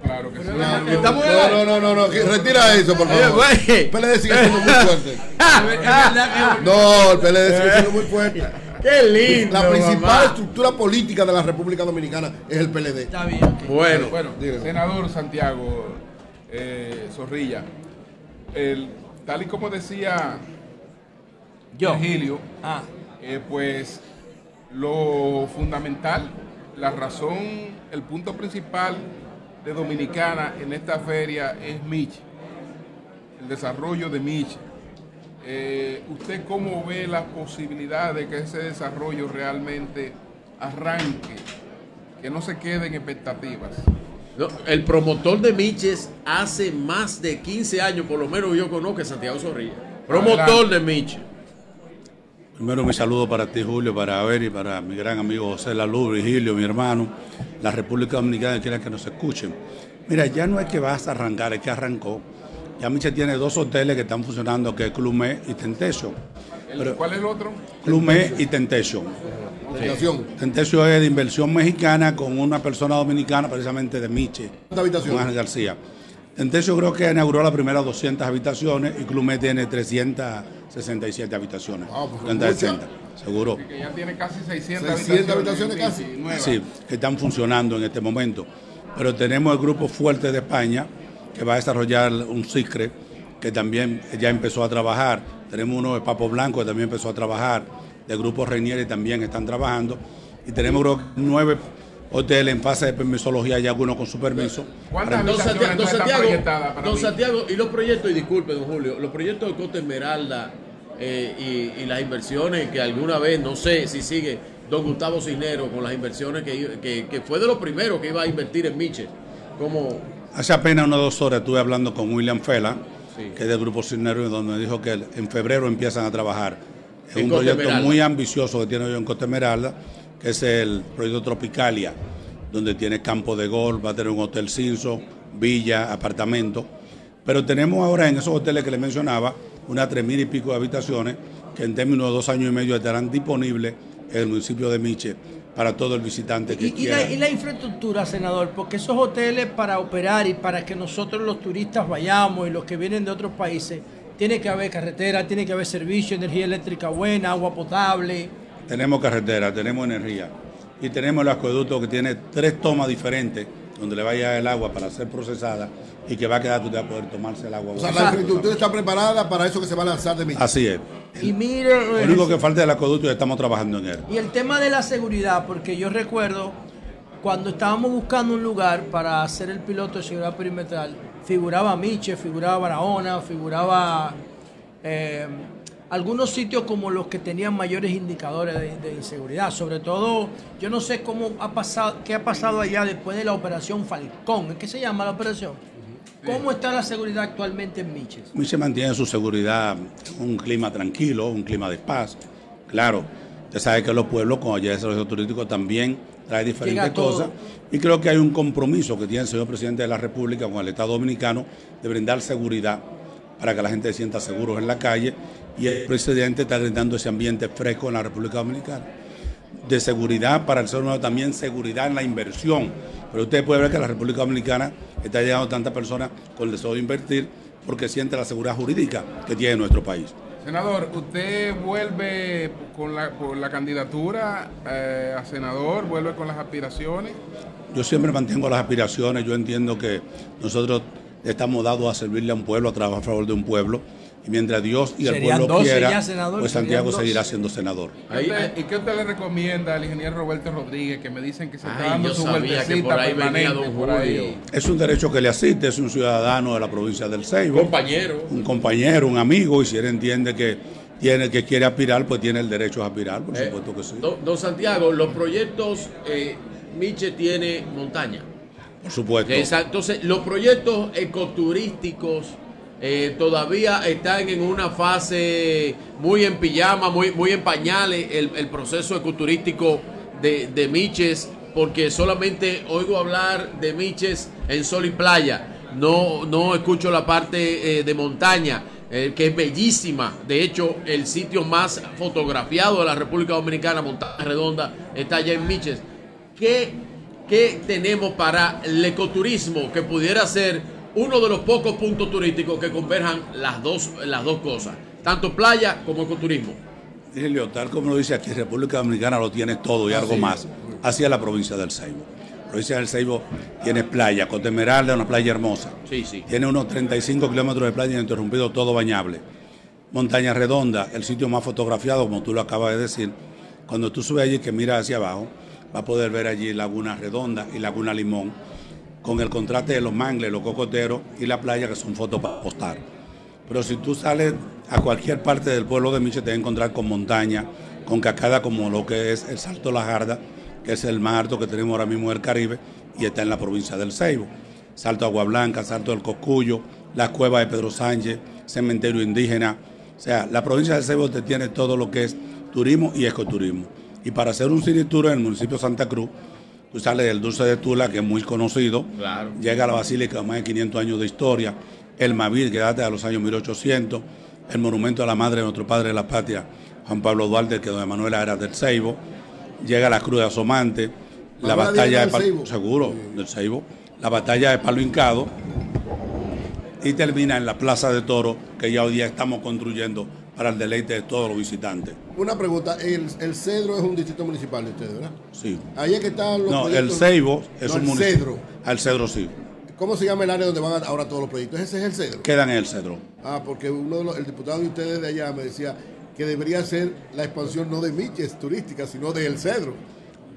Claro que sí. No, Estamos en el No, aire. no, no, no, no, que- retira eso, por favor. El PLD sigue siendo muy fuerte. [laughs] No, el PLD sigue siendo muy fuerte. Qué lindo, La principal mamá. estructura política de la República Dominicana es el PLD. Está bien. Bueno, bueno senador Santiago eh, Zorrilla, el- tal y como decía Virgilio, Ah. eh, pues lo fundamental, la razón, el punto principal de Dominicana en esta feria es Mich, el desarrollo de Mich. Eh, ¿Usted cómo ve las posibilidades de que ese desarrollo realmente arranque, que no se queden expectativas? No, el promotor de Miches hace más de 15 años, por lo menos yo conozco a Santiago Zorrilla. Promotor Adelante. de Miches. Primero mi saludo para ti, Julio, para Aver y para mi gran amigo José Laluz, Virgilio, mi hermano, la República Dominicana, quiera que nos escuchen. Mira, ya no es que vas a arrancar, es que arrancó. Ya Miche tiene dos hoteles que están funcionando, que es Clumé y Temptation. El- Pero- ¿Cuál es el otro? Clumé y Temptation. Tentación. Temptation es de inversión mexicana con una persona dominicana, precisamente de Miche. ¿Cuántas habitaciones? Ángel García. Temptation creo que inauguró las primeras 200 habitaciones y Clumé tiene 367 habitaciones. Ah, pues, 360, seguro. Que ya tiene casi 600, 600 habitaciones, habitaciones sí, casi. sí, nuevas. Sí, que están funcionando en este momento. Pero tenemos el grupo fuerte de España que va a desarrollar un CICRE que también ya empezó a trabajar. Tenemos uno de Papo Blanco que también empezó a trabajar. Del grupo Reinieri también están trabajando. Y tenemos creo, nueve hoteles en fase de permisología y algunos con su permiso. ¿Cuántas Don Santiago, don están Santiago, proyectadas para don? Santiago, y los proyectos, y disculpe, don Julio, los proyectos de Costa Esmeralda eh, y, y las inversiones que alguna vez, no sé si sigue don Gustavo Cisnero con las inversiones que, que, que fue de los primeros que iba a invertir en Miche. Como, Hace apenas unas dos horas estuve hablando con William Fela, Sí. que es del Grupo Cisneros, donde me dijo que en febrero empiezan a trabajar. Es un proyecto muy ambicioso que tiene yo en Costa Esmeralda, que es el proyecto Tropicalia, donde tiene campo de golf, va a tener un hotel Cinso, villa, apartamento. Pero tenemos ahora en esos hoteles que le mencionaba unas tres mil y pico de habitaciones que en términos de dos años y medio estarán disponibles en el municipio de Miche para todo el visitante que Y, y quiera. la, y la infraestructura, senador, porque esos hoteles para operar y para que nosotros los turistas vayamos y los que vienen de otros países, tiene que haber carretera, tiene que haber servicio, energía eléctrica buena, agua potable. Tenemos carretera, tenemos energía y tenemos el acueducto que tiene tres tomas diferentes donde le vaya el agua para ser procesada y que va a quedar tú te vas a poder tomarse el agua. O sea, la infraestructura está preparada para eso que se va a lanzar de Miche. Así es. Y mire, Lo único que falta es el acueducto y estamos trabajando en él. Y el tema de la seguridad, porque yo recuerdo cuando estábamos buscando un lugar para hacer el piloto de seguridad perimetral, figuraba Miche, figuraba Barahona, figuraba eh, algunos sitios como los que tenían mayores indicadores de, de inseguridad. Sobre todo, yo no sé cómo ha pasado, qué ha pasado allá después de la operación Falcón. ¿Qué se llama la operación? ¿Cómo está la seguridad actualmente en Miches? Miche mantiene su seguridad, un clima tranquilo, un clima de paz. Claro, usted sabe que los pueblos con allá de desarrollo turístico también trae diferentes cosas. Y creo que hay un compromiso que tiene el señor presidente de la República con el Estado Dominicano de brindar seguridad para que la gente se sienta seguro en la calle. Y el presidente está brindando ese ambiente fresco en la República Dominicana. De seguridad para el ser humano, también seguridad en la inversión. Pero usted puede ver que la República Dominicana está llegando tantas personas con el deseo de invertir porque siente la seguridad jurídica que tiene nuestro país. Senador, ¿usted vuelve con la, por la candidatura eh, a senador? ¿Vuelve con las aspiraciones? Yo siempre mantengo las aspiraciones, yo entiendo que nosotros estamos dados a servirle a un pueblo, a trabajar a favor de un pueblo, y mientras Dios y el pueblo 12 quiera, senador, pues Santiago 12. seguirá siendo senador. ¿Qué usted- ¿Y qué usted le recomienda al ingeniero Roberto Rodríguez que me dicen que se está Ay, dando su vueltecita por ahí venía permanente don por ahí? Es un derecho que le asiste, es un ciudadano de la provincia del Ceibo. Compañero. Un compañero, un amigo, y si él entiende que tiene que quiere aspirar, pues tiene el derecho a aspirar, por Eh, supuesto que sí. Don, don Santiago, los proyectos, eh, Miche tiene montaña. Por supuesto. Esa- Entonces, los proyectos ecoturísticos eh, todavía están en una fase muy en pijama, muy, muy en pañales, el, proceso ecoturístico de, de Miches, porque solamente oigo hablar de Miches en sol y playa. No, no escucho la parte eh, de montaña, eh, que es bellísima. De hecho, el sitio más fotografiado de la República Dominicana, Montaña Redonda, está allá en Miches. ¿Qué, qué tenemos para el ecoturismo que pudiera ser uno de los pocos puntos turísticos que converjan las dos, las dos cosas, tanto playa como ecoturismo? Dilio, tal como lo dice aquí, República Dominicana lo tiene todo y Ah, algo sí. más. Hacia la provincia del Ceibo. La provincia del Ceibo tiene playa, Cotemeralda, una playa hermosa. Sí, sí. Tiene unos 35 kilómetros de playa interrumpido, todo bañable. Montaña Redonda, el sitio más fotografiado, como tú lo acabas de decir. Cuando tú subes allí, que miras hacia abajo, vas a poder ver allí Laguna Redonda y Laguna Limón, con el contraste de los mangles, los cocoteros y la playa, que son fotos para postar. Pero si tú sales a cualquier parte del pueblo de Miche, te vas a encontrar con montaña, con cascada como lo que es el Salto La Jarda, que es el más alto que tenemos ahora mismo en el Caribe y está en la provincia del Ceibo. Salto Agua Blanca, Salto del Coscuyo, la cueva de Pedro Sánchez, cementerio indígena. O sea, la provincia del Ceibo te tiene todo lo que es turismo y ecoturismo. Y para hacer un cine tour en el municipio de Santa Cruz, tú sales del Dulce de Tula, que es muy conocido, Claro. llega a la Basílica, más de 500 años de historia, el Mavil, que data de los años 1800, el monumento a la madre de nuestro padre de la patria, Juan Pablo Duarte, que don Manuela era del Ceibo, llega la Cruz de Asomante, la batalla de Palo, seguro, del Ceibo, la batalla de Palo Hincado, y termina en la Plaza de Toro, que ya hoy día estamos construyendo para el deleite de todos los visitantes. Una pregunta, el, el Cedro es un distrito municipal de ustedes, ¿verdad? Sí. Ahí es que están los No, el Ceibo es No, un municipio. Cedro. Al Cedro sí. ¿Cómo se llama el área donde van ahora todos los proyectos? Ese es el Cedro. Quedan en el Cedro. Ah, porque uno de los, el diputado de ustedes de allá me decía que debería ser la expansión no de Miches turística, sino de El Cedro.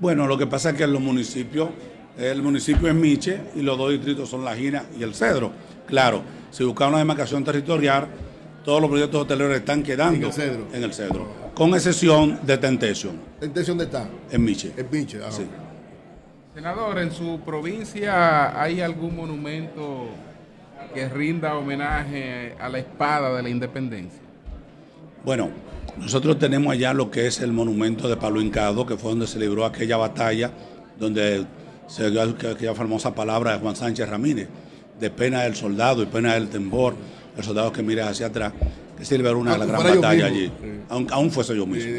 Bueno, lo que pasa es que en los municipios, el municipio es Miche y los dos distritos son La Gina y El Cedro. Claro, si buscamos una demarcación territorial, todos los proyectos hoteleros están quedando En el Cedro. en el Cedro, con excepción de Tentation, ¿La intención de estar? en Miche. En Miche, ah, Sí. Senador, ¿en su provincia hay algún monumento que rinda homenaje a la espada de la independencia? Bueno, nosotros tenemos allá lo que es el monumento de Palo Hincado, que fue donde se libró aquella batalla, donde se dio aqu- aquella famosa palabra de Juan Sánchez Ramírez, de pena del soldado y pena del temor, el soldado que mira hacia atrás, que se libró una Aunque gran batalla allí, aunque aún fuese yo mismo.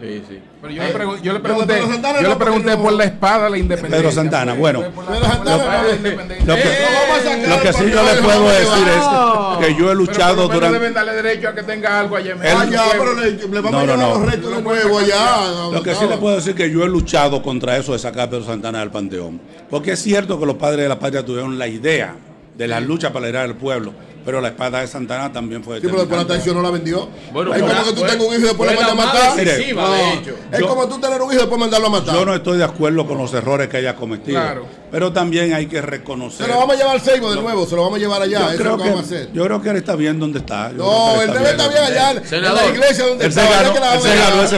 Pero yo, le, pregun- yo le pregunté, Pedro Santana, yo le pregunté por la espada de la independencia. Pedro Santana, bueno, lo que, ¡Eh! lo que sí yo le puedo decir es que yo he luchado durante... deben darle derecho a que tenga algo allá. Ah, pero le, le vamos No, a no, llevar no. los de nuevo allá. Lo que sí le puedo decir es que yo he luchado contra eso de sacar a Pedro Santana del Panteón. Porque es cierto que los padres de la patria tuvieron la idea de la lucha para liberar al pueblo, pero la espada de Santana también fue Sí, pero después la traición no la vendió. Bueno, es como que tú tengas un hijo y después lo mandas a matar. decisiva, No, de hecho. Es Yo- como tú tener un hijo y después mandarlo a matar. Yo no estoy de acuerdo con los errores que haya cometido, Claro. pero también hay que reconocer. Se lo vamos a llevar al Seibo de nuevo, se lo vamos a llevar allá. Yo Eso es creo, lo que que, vamos a hacer. yo creo que él está bien donde está. Yo No, él debe estar bien allá, en la iglesia donde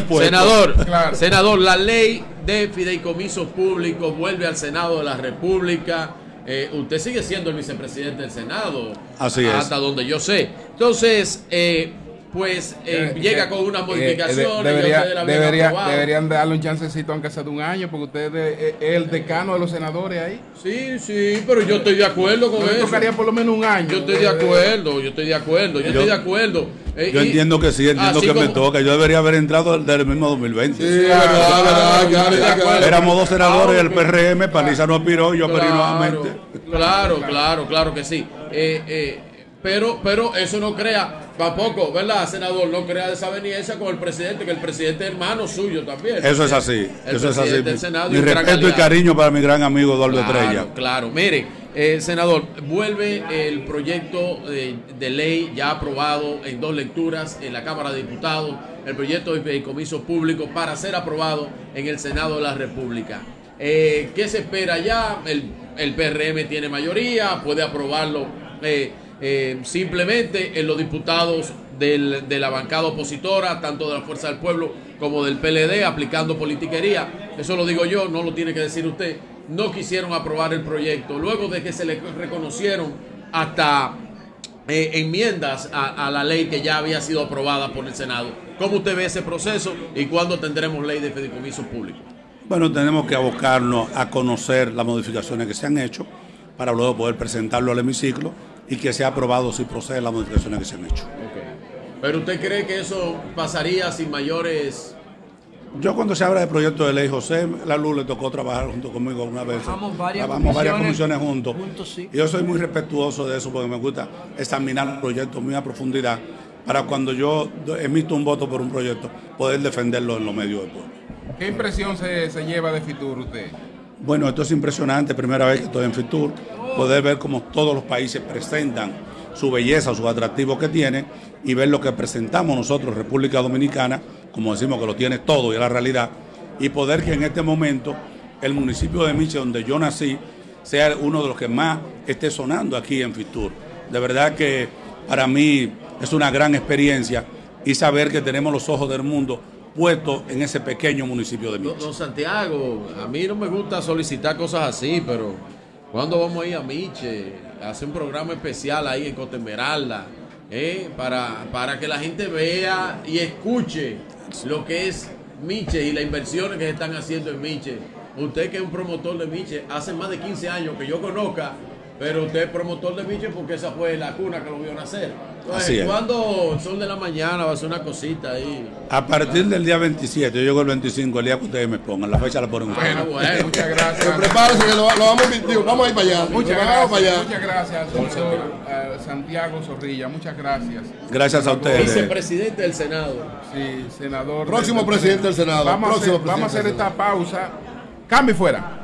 puesto. Senador, senador, la ley de fideicomisos públicos vuelve al Senado de la República. Eh, usted sigue siendo el vicepresidente del Senado. Así es. Hasta donde yo sé. Entonces, eh, pues eh, Eh, llega eh, con unas eh, modificaciones. de- ya debería- ustedes la habían debería- deberían darle un chancecito aunque sea de un año, porque usted es el decano de los senadores ahí. Sí, sí, pero yo estoy de acuerdo con No eso. tocaría por lo menos un año. Yo estoy de acuerdo, yo estoy de acuerdo, yo, Yo- estoy de acuerdo. Eh, Yo y- entiendo que sí, entiendo que me toca. Yo debería haber entrado del mismo 2020. Sí, claro, de acuerdo. Éramos dos senadores del Aunque- PRM, Paliza no aspiró, yo aspirí nuevamente. Claro, claro, claro que sí. Eh, eh, pero, pero eso no crea, tampoco, ¿verdad, senador? No crea desaveniencia con el presidente, que el presidente es hermano suyo también. Eso es así, El eso es así. del Senado y Mi respeto y cariño para mi gran amigo Eduardo Claro, Estrella. Claro, mire, eh, senador, vuelve el proyecto de, de ley ya aprobado en dos lecturas en la Cámara de Diputados, el proyecto de fideicomiso público para ser aprobado en el Senado de la República. Eh, ¿Qué se espera ya? El, el PRM tiene mayoría, puede aprobarlo eh, eh, simplemente en los diputados del- de la bancada opositora, tanto de la Fuerza del Pueblo como del PLD, aplicando politiquería. Eso lo digo yo, no lo tiene que decir usted. No quisieron aprobar el proyecto, luego de que se le reconocieron hasta eh, enmiendas a, la ley que ya había sido aprobada por el Senado. ¿Cómo usted ve ese proceso y cuándo tendremos ley de fideicomiso público? Bueno, tenemos que abocarnos a conocer las modificaciones que se han hecho para luego poder presentarlo al hemiciclo y que sea aprobado si proceden las modificaciones que se han hecho. Pero usted cree que eso pasaría sin mayores... Yo cuando se habla de proyecto de ley, José La Luz le tocó trabajar junto conmigo una vez. Trabajamos varias Trabajamos varias comisiones comisiones juntos. juntos, sí. Y yo soy muy respetuoso de eso porque me gusta examinar proyectos muy a profundidad para cuando yo emito un voto por un proyecto, poder defenderlo en los medios del pueblo. ¿Qué impresión se, se lleva de Fitur usted? Bueno, esto es impresionante, primera vez que estoy en Fitur, poder ver cómo todos los países presentan su belleza, sus atractivos que tienen y ver lo que presentamos nosotros, República Dominicana, como decimos que lo tiene todo y es la realidad, y poder que en este momento el municipio de Miche, donde yo nací, sea uno de los que más esté sonando aquí en Fitur. De verdad que para mí es una gran experiencia y saber que tenemos los ojos del mundo puestos en ese pequeño municipio de Miche. Don Santiago, a mí no me gusta solicitar cosas así, pero ¿cuándo vamos a ir a Miche? A hacer un programa especial ahí en Costa Esmeralda, ¿eh? para, para que la gente vea y escuche lo que es Miche y las inversiones que se están haciendo en Miche. Usted que es un promotor de Miche, hace más de 15 años que yo conozca, pero usted es promotor de Miche porque esa fue la cuna que lo vio nacer. Entonces, Así es. ¿Cuándo el sol de la mañana va a ser una cosita ahí? A partir del día 27, yo llego el 25, el día que ustedes me pongan, la fecha la ponen ustedes. Ah, bueno, [laughs] muchas gracias. Prepárense que lo, lo vamos, a invitar, vamos a ir para allá. Muchas gracias, para allá. muchas gracias, senador eh, Santiago Zorrilla. Muchas gracias. Gracias a ustedes. Vicepresidente del Senado. Sí, senador. Próximo presidente del Senado, Vamos, próximo a hacer, vamos a hacer esta pausa. Cambio y fuera.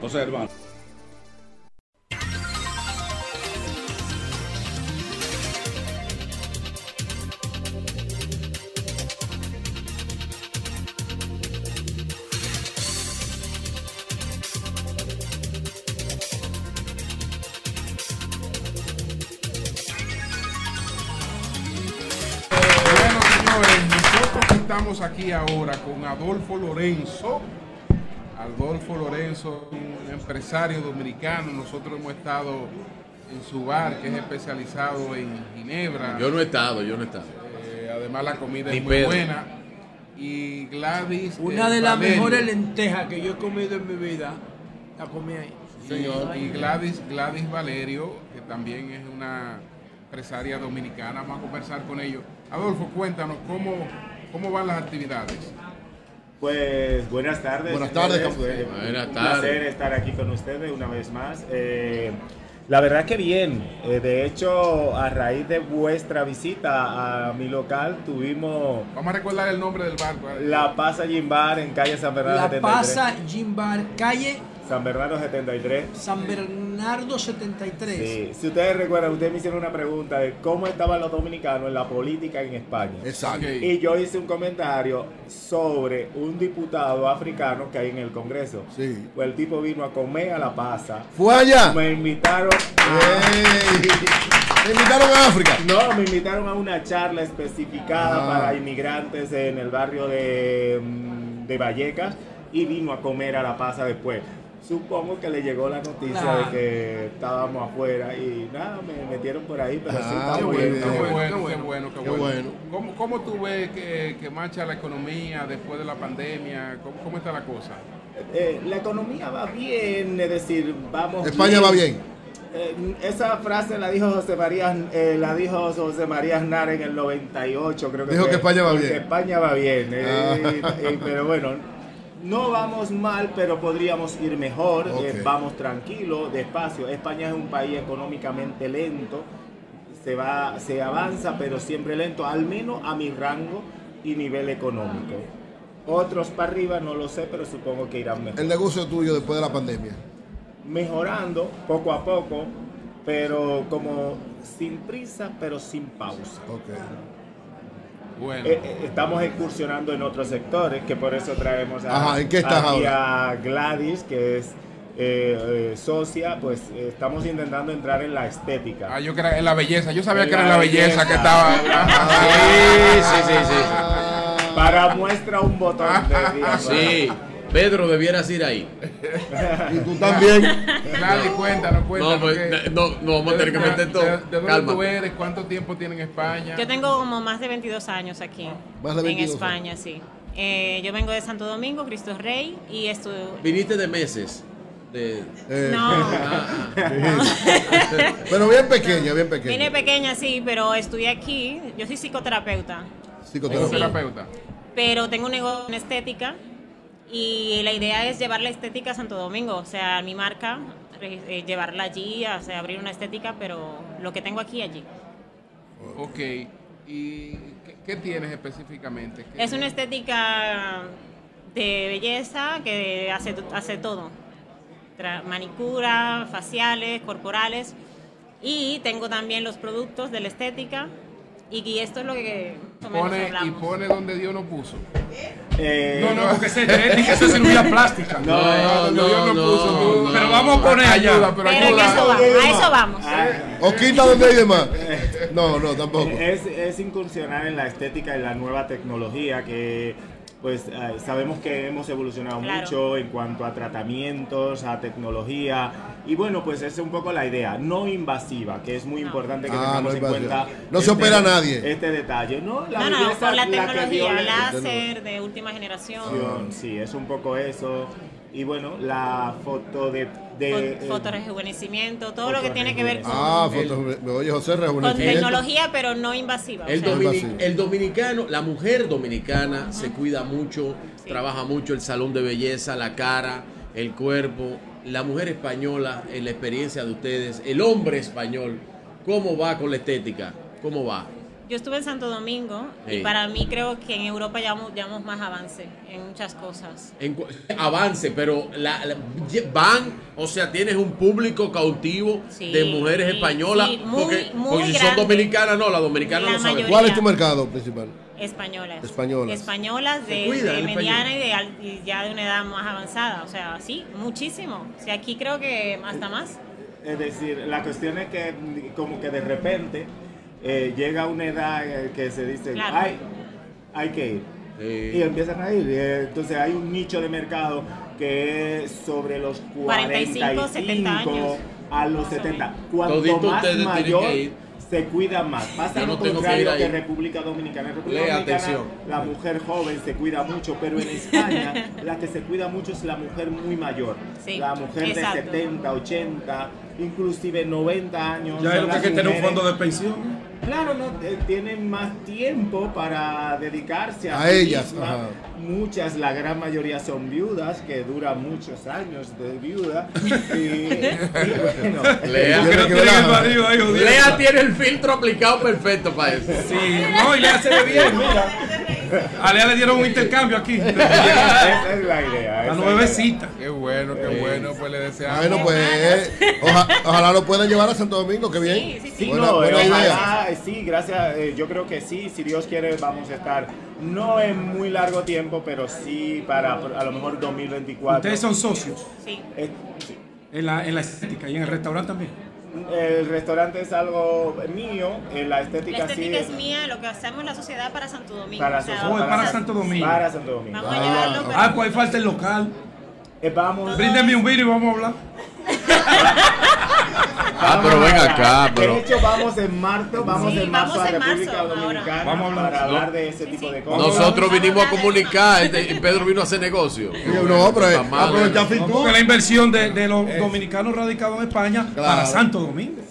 José hermano. Aquí ahora con Adolfo Lorenzo. Adolfo Lorenzo, un empresario dominicano. Nosotros hemos estado en su bar, que es especializado en Ginebra. Yo no he estado, yo no he estado. Eh, además, la comida Ni es muy Pedro. buena. Y Gladys. Una eh, de las Valerio. mejores lentejas que yo he comido en mi vida, la comí ahí. Señor, y Gladys, Gladys Valerio, que también es una empresaria dominicana, vamos a conversar con ellos. Adolfo, cuéntanos cómo, cómo van las actividades. Pues buenas tardes. Buenas tardes. Eh, Buenas un tardes. placer estar aquí con ustedes una vez más. Eh, la verdad que bien. Eh, de hecho, a raíz de vuestra visita a mi local, tuvimos Vamos a recordar el nombre del bar. La Pasa Gin Bar en calle San Bernardo La 73. Pasa Gin Bar, calle San Bernardo 73. San Bernardo 73. Sí, si ustedes recuerdan, ustedes me hicieron una pregunta de cómo estaban los dominicanos en la política en España. Exacto. Y yo hice un comentario sobre un diputado africano que hay en el Congreso. Sí. Pues el tipo vino a comer a la pasa. ¿Fue allá? Me invitaron. ¿Me invitaron a África? No, me invitaron a una charla especificada Ah. para inmigrantes en el barrio de, mm, de Vallecas y vino a comer a la pasa después. Supongo que le llegó la noticia de que estábamos afuera y nada, me metieron por ahí, pero sí Ah, está qué muy bueno, bien, qué bueno, bueno. qué bueno, qué Qué bueno. bueno. ¿Cómo, cómo tú ves que, que marcha la economía después de la pandemia? ¿Cómo, cómo está la cosa? Eh, la economía va bien, es decir, vamos. España va bien. Eh, esa frase la dijo José María, eh, la dijo José María Aznar en el 98, creo que Dijo fue, que España va bien. España va bien, eh, Ah. eh, pero bueno, no vamos mal, pero podríamos ir mejor. eh, vamos tranquilo, despacio. España es un país económicamente lento, se va, se avanza, pero siempre lento, al menos a mi rango y nivel económico. Otros para arriba no lo sé, pero supongo que irán mejor El negocio tuyo después de la pandemia. mejorando poco a poco, pero como sin prisa, pero sin pausa. Bueno. Eh, eh, estamos incursionando en otros sectores, que por eso traemos a, Ajá, ¿en qué estás aquí ahora? a Gladys, que es eh, eh, socia, pues eh, estamos intentando entrar en la estética. Ah, yo creo en la belleza. Yo sabía En que era la en la belleza, belleza. que estaba. Sí, sí, sí, sí. Para muestra un botón de. Sí, Pedro debieras ir ahí. [laughs] Y tú también. Gladys, cuéntanos, cuéntanos. No, pues, no, no vamos a tener que meter todo. ¿De, de dónde Calma. tú eres? ¿Cuánto tiempo tienes en España? Yo tengo como más de 22 años aquí, Más de en 22 España, sí. Eh, yo vengo de Santo Domingo, Cristo Rey, y estudio... Viniste de meses. De... No. Pero bien pequeña, bien pequeña. Vine pequeña, sí, pero estudié aquí. Yo soy psicoterapeuta. Psicoterapeuta. Pero tengo un negocio en estética y la idea es llevar la estética a Santo Domingo, o sea, mi marca, eh, llevarla allí, o sea, abrir una estética, pero lo que tengo aquí, allí. Ok. ¿Y qué, qué tienes específicamente? ¿Qué- Es una estética de belleza que hace, hace todo. Manicura, faciales, corporales. Y tengo también los productos de la estética. Y, y esto es lo que Pone, y pone donde Dios no puso. Eh, No, no, porque es estética, eso es [laughs] cirugía plástica. No, no, donde Dios no, puso. Pero vamos a poner allá. ayuda, pero, Pero en ayuda. eso vamos, a eso vamos. O quita donde hay demás. No, no, tampoco. Es, es incursionar en la estética y la nueva tecnología que pues eh, sabemos que hemos evolucionado Claro. mucho en cuanto a tratamientos, a tecnología y bueno pues esa es un poco la idea, no invasiva, que es muy importante que Ah, tengamos no en invasiva. cuenta. No se opera nadie. Este detalle, ¿no? La No, no, belleza con la tecnología, láser de última generación, Sí, es un poco eso. Y bueno, la foto de... de eh, fotorrejuvenecimiento, todo lo que tiene que ver con, Ah, foto, me oye José con tecnología, pero no invasiva. o El, sea, domini- el dominicano, la mujer dominicana se cuida mucho, trabaja mucho el salón de belleza, la cara, el cuerpo. La mujer española, en la experiencia de ustedes, el hombre español, ¿cómo va con la estética? ¿Cómo va? Yo estuve en Santo Domingo Sí. y para mí creo que en Europa llevamos, llevamos más avance en muchas cosas. En avance, pero la- la- van, o sea, tienes un público cautivo Sí, de mujeres sí, españolas, sí, muy, porque, muy porque si son dominicanas, no, las dominicanas La no saben. mayoría. ¿Cuál es tu mercado principal? Españolas. Españolas. Españolas de, cuida de el mediana y, de, y ya de una edad más avanzada. O sea, sí, muchísimo. O sea, aquí creo que hasta más. Es decir, la cuestión es que como que de repente eh, llega una edad eh, que se dice, Claro. ay, hay que ir. Y empiezan a ir. Eh, Entonces hay un nicho de mercado que es sobre los 45, 45, 70 años. a los 70. Cuanto Todito más mayor, que se cuida más. Pasa no lo que contrario ahí. que República Dominicana. En República Lea Dominicana atención. la mujer joven se cuida mucho, pero en España [laughs] la que se cuida mucho es la mujer muy mayor. Sí, la mujer exacto. de 70, 80, inclusive 90 años. Ya lo que hay las que tener un fondo de pensión. Claro, no, eh, tienen más tiempo para dedicarse a, A ellas, misma. Muchas, la gran mayoría son viudas, que duran muchos años de viuda. [laughs] Y, y bueno, Lea, no tienen el marido ahí jodiendo. Lea tiene el filtro aplicado perfecto para eso. Sí, no, y le hace de bien, mira. [laughs] [laughs] A Lea le dieron un intercambio aquí. [laughs] esa es la idea. La nuevecita. Qué bueno, qué bueno. Pues le deseamos. Bueno, pues oja- ojalá lo puedan llevar a Santo Domingo, qué bien. Sí, Buena, no, buena eh, idea. ojalá, sí, gracias. eh, yo creo que sí, si Dios quiere, vamos a estar no en muy largo tiempo, pero sí para a lo mejor 2024. Ustedes son socios Sí. Eh, sí. en la, en la estética y en el restaurante también. El restaurante es algo mío, eh, la estética, La estética sí es mía, lo que hacemos en la sociedad para Santo Domingo. Para o sea, sociedad. Es para vamos a- Santo Domingo. para Santo Domingo. Vamos a llevarlo, pero- Ah, pues ahí falta el local. Eh, vamos. Bríndeme un vino y vamos a hablar. [laughs] Ah, pero ven acá, pero. De hecho, vamos en marzo, vamos Sí, en marzo vamos a en República marzo, Dominicana Vamos a hablar. para hablar de ese tipo de cosas. Nosotros vinimos a comunicar este, y Pedro vino a hacer negocio. No, pero ¿eh? No, porque la inversión de, de los dominicanos radicados en España para Santo Domingo.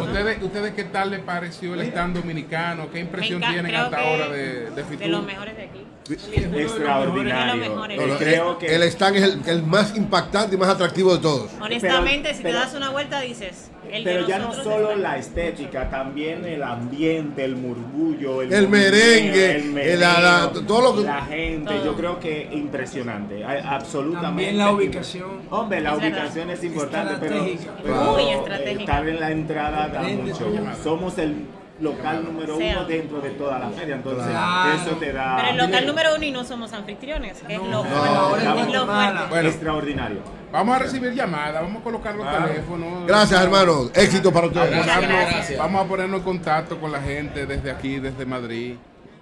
¿Ustedes, ¿Ustedes qué tal les pareció el stand dominicano? ¿Qué impresión tienen hasta ahora de, de Fitur? De los mejores de aquí. Extraordinario. Creo el, que- el stand es el, el más impactante y más atractivo de todos. Honestamente, si pero- te das una vuelta, dices. El Pero ya no solo la estética, también el ambiente, el murmullo, el, merengue, el el- meneo, la- la- todo lo que- la gente, Todo. yo creo que impresionante, absolutamente. También la ubicación. Hombre, la Es verdad. ubicación es importante, pero, Muy eh, estratégica. estar en la entrada da mucho. Somos el local número Sea. uno dentro de toda la feria, entonces Claro. eso te da Pero el local número uno y no somos anfitriones. Es lo No, ahora Es es lo. Bueno. extraordinario. Vamos a recibir llamadas, vamos a colocar los teléfonos. Gracias, hermano. Éxito para A ustedes. ponernos- gracias. Vamos a ponernos en contacto con la gente desde aquí, desde Madrid.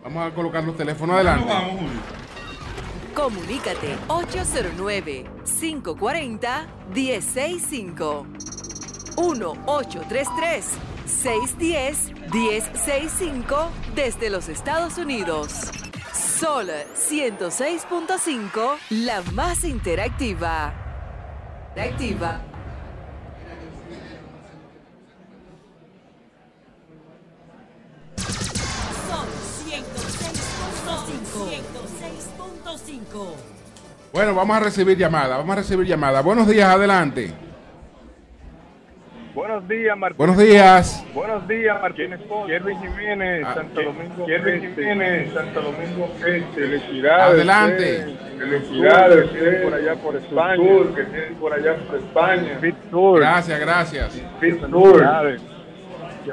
Vamos a colocar los teléfonos adelante. Vamos, Julio. Comunícate 809-540-1065. 1-833-610-1065 desde los Estados Unidos. Sol 106.5, la más interactiva. Interactiva. Sol 106.5. 106.5. Bueno, vamos a recibir llamadas, vamos a recibir llamadas. Buenos días, adelante. Buenos días, Martín. Buenos días. Buenos días, Martínez. Kevin Jiménez, Ah, Santo Domingo. Kevin Este. Jiménez, Santo Domingo. Este. Felicidades. Adelante. eh, Felicidades que tienen por allá por España. Tour que tienen por allá por España. Fit Tour. Gracias, gracias. Fit Tour. Felicidades.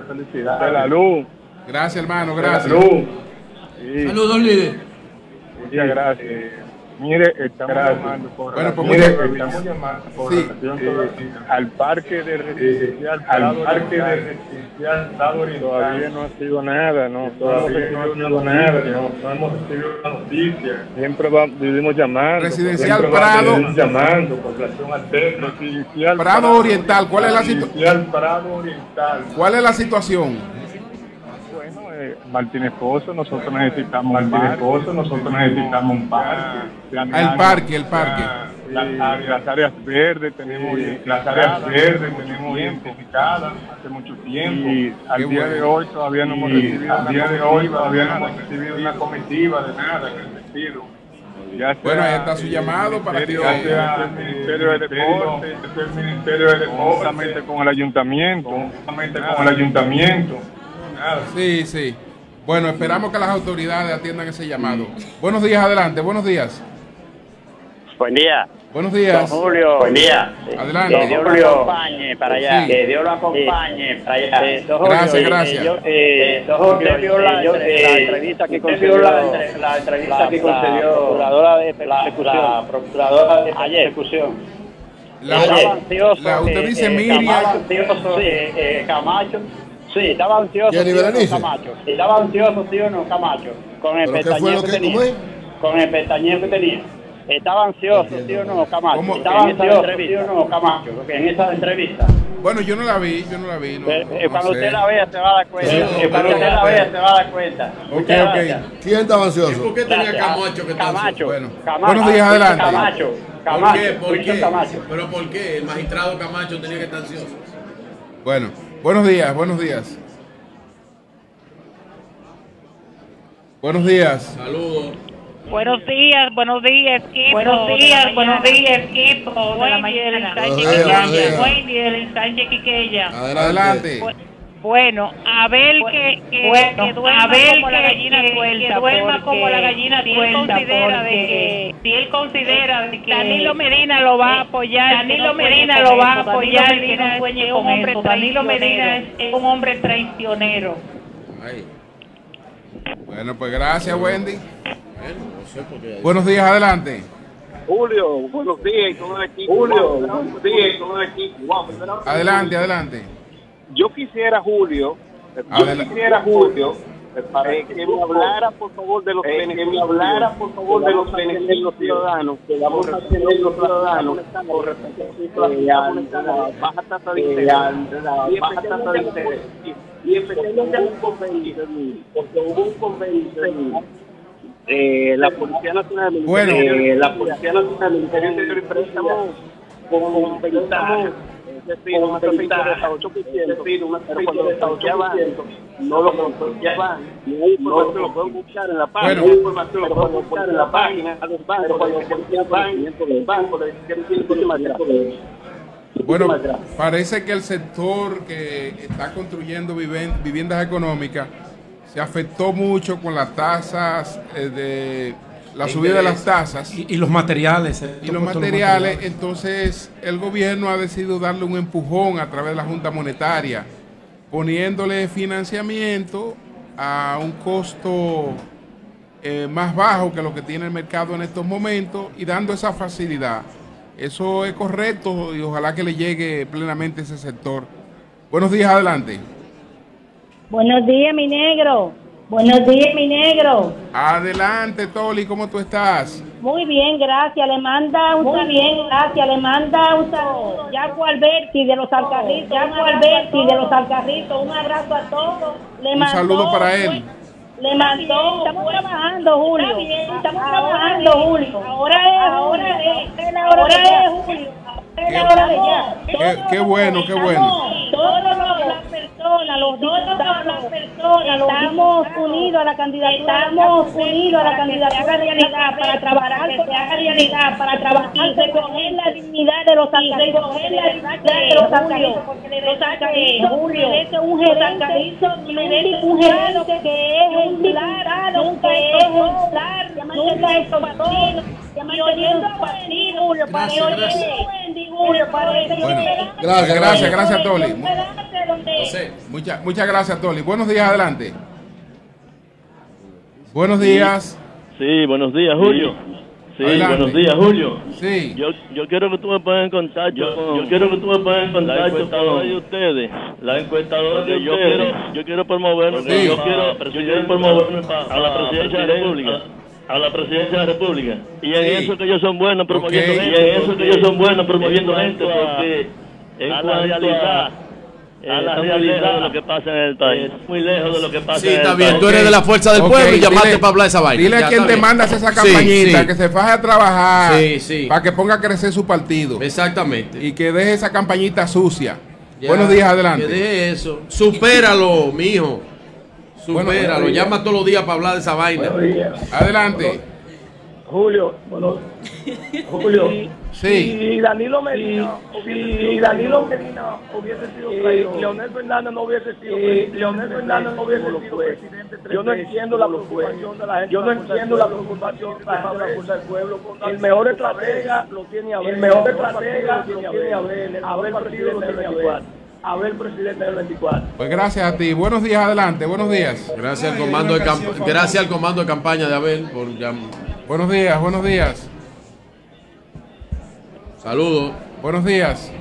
Felicidades. De la luz. Gracias, hermano, gracias. luz. Sí. Saludos, líder. Muchas gracias. Mire, estamos llamando por Bueno, pues, relación- mire, estamos llamando por Sí. relación eh, al parque de residencial al parque de residencial todavía no ha sido nada, no, todavía no ha sido nada, no, no hemos recibido la noticia. Siempre va- vivimos llamando. Residencial Prado. llamando. Residencial Prado Oriental, ¿cuál es la situ- Residencial Prado Oriental. ¿Cuál es la situación? Bueno, eh, Martínez Pozo, nosotros necesitamos un parque. Pozo, nosotros necesitamos un parque. El parque, el parque. Las, áreas, las áreas verdes tenemos las áreas verdes tenemos identificadas hace mucho tiempo y al día bueno. de hoy todavía no hemos recibido al día de hoy todavía no hemos recibido una comitiva de nada en el sentido ya Bueno, sea ahí está su llamado para que- ministerio- ya sea el Ministerio de Deporte, el Ministerio de Deporte, con el ayuntamiento, con el ayuntamiento. Sí, sí. Bueno, esperamos que las autoridades atiendan ese llamado. Buenos días, adelante, buenos días. Buen día. Buenos días. Don Julio. Buen día. Adelante. Que Dios lo acompañe para allá. Sí. Que Dios lo acompañe para allá. Eh, don Julio, Gracias, eh, gracias. yo- eh, don Julio, usted vio la, yo- la entrevista que concedió la, la entrevista la- que la concedió procuradora de la, persecución. la procuradora de Ayer. persecución. La- la- ansioso. la- usted dice eh, Miriam. Ansioso, eh, Camacho. Sí, estaba ansioso. ¿Jenny sí o no? Camacho. Estaba ansioso, sí o no, Camacho. Con el ¿Pero pestañeo que que- tenía. Con el pestañeo que tenía. Estaba ansioso, sí o no, Camacho. ¿Cómo? Estaba ansioso, sí o no, Camacho. porque En esa entrevista. Bueno, yo no la vi, yo no la vi. No, Eh, no- eh, no cuando sé. usted la vea se va a dar cuenta. Sí, Eh, pero- cuando usted la vea se va a dar cuenta. Ok, Muchas ok. gracias. ¿Quién estaba ansioso? ¿Por qué tenía Gracias. Camacho que está Camacho. Bueno. Camacho. Buenos días, adelante. Camacho. ¿Por Camacho. qué? ¿Por qué? Camacho. ¿Pero por qué? El magistrado Camacho tenía que estar ansioso. Bueno, buenos días, buenos días. Buenos días. Saludos. Buenos días, buenos días, equipo. Buenos días, buenos días, equipo Wendy mañana. del ensanche Buenos días, buenos Quiqueya. días. Wendy del ensanche Quiqueya. Adelante. Bu- Bueno, a ver que, que, Bueno, que duerma a ver como la que- gallina que- suelta. que duerma porque como la gallina si él suelta, considera de porque- que, si él considera de que Danilo Medina lo va a apoyar, Danilo Medina lo va a. Danilo apoyar, que Medina sueñe un con hombre eso. Danilo Medina es un hombre traicionero. Ay. Bueno, pues gracias, Wendy. Buenos días, adelante. Julio, buenos días y todo el equipo. Julio, buenos días todo el equipo. Adelante, adelante. Yo quisiera, Julio, yo Adela- quisiera, Julio, Eh, que me hablara por favor de los beneficios. Que me hablara por favor de los beneficios los ciudadanos que vamos a tener los ciudadanos con respecto a la baja tasa de interés y baja tasa de interés. Y hubo un convenio, porque hubo un convenio eh, la Policía Nacional del Bueno. Ministerio, eh, la Policía Nacional del Ministerio y Préstamo con ventaja, de hasta 8%, es decir, una pero cuando lo confiaban, no lo confiaban, no hay información, lo pueden buscar en la página, no hay información, lo pueden buscar en la página, a los bancos, cuando la policía van, los bancos, le dicen que tienen más gracias. Bueno, parece que el sector que está construyendo viviendas económicas se afectó mucho con las tasas eh, de la De subida de las tasas Y, y los materiales. eh, y los materiales. Entonces, el gobierno ha decidido darle un empujón a través de la Junta Monetaria, poniéndole financiamiento a un costo eh, más bajo que lo que tiene el mercado en estos momentos y dando esa facilidad. Eso es correcto y ojalá que le llegue plenamente ese sector. Buenos días, adelante. Buenos días, mi negro. Buenos días, mi negro. Adelante, Toli, ¿cómo tú estás? Muy bien, gracias. Le manda un Muy bien, gracias. Le manda un saludo. Jaco Alberti de los Alcarritos. Jaco Alberti de los Alcarritos. Un abrazo a todos. Le Un mandó- saludo para él. Le mandó. Estamos trabajando, Julio. Estamos trabajando, Julio. Ahora es, ahora es, ahora es, Julio. De ya. Qué, qué bueno, qué bueno. Todas las personas, los todas las personas, estamos unidos a la candidatura, estamos unidos a la candidatura de realidad para trabajar, que se haga realidad, para trabajar y recoger la dignidad de los alcaldes, recoger la dignidad de los alcaldes, porque los alcaldes, Julio, un gerente, un gerente que es ejemplar, nunca es ejemplar, nunca es partido, y oyendo partido, para oyendo Bueno, gracias, gracias, gracias, Toli. Muchas, muchas gracias, Toli. Buenos días, adelante. Buenos días. Sí, buenos días, Julio. Sí, Adelante. buenos días, Julio. Sí. Yo, yo quiero que tú me pongas en contacto con... Yo quiero que tú me pongas en contacto con de ustedes. La encuestadora de yo quiero, yo quiero promoverme, Sí. yo quiero, yo quiero promoverme a la presidencia de la República. A la presidencia de la República. Y en Sí. eso que ellos son buenos promoviendo gente. Y en eso que ellos son buenos promoviendo gente. Porque en a la realidad... A la realidad de lo que pasa en el país. Muy lejos de lo que pasa Sí, en el está país. bien. Tú eres de la fuerza del pueblo y llamaste dile- para hablar esa vaina. Dile Ya, a quien está te bien. mandas esa Sí, campañita sí. que se faje a trabajar Sí, sí. para que ponga a crecer su partido. Exactamente. Y que deje esa campañita sucia. Ya, Buenos días, adelante. Que deje eso. Supéralo, mijo. Supéralo. Bueno, Llama todos los días para hablar de esa vaina. Adelante. Julio, bueno, Julio, [laughs] Sí. si Danilo Medina, si Danilo Medina hubiese sido traído, Leonel Fernández no hubiese sido presidente, Leonel Fernández no hubiese sido presidente, yo no entiendo la preocupación de la gente, yo no entiendo la preocupación de la fuerza del pueblo, el mejor estratega lo tiene Abel, el mejor estratega lo tiene Abel, Abel presidente del 24, Abel presidente del 24. Pues gracias a ti. Buenos días, adelante. Buenos días. Gracias al comando de camp- gracias al comando de campaña de Abel por Buenos días, buenos días. Saludos. Buenos días.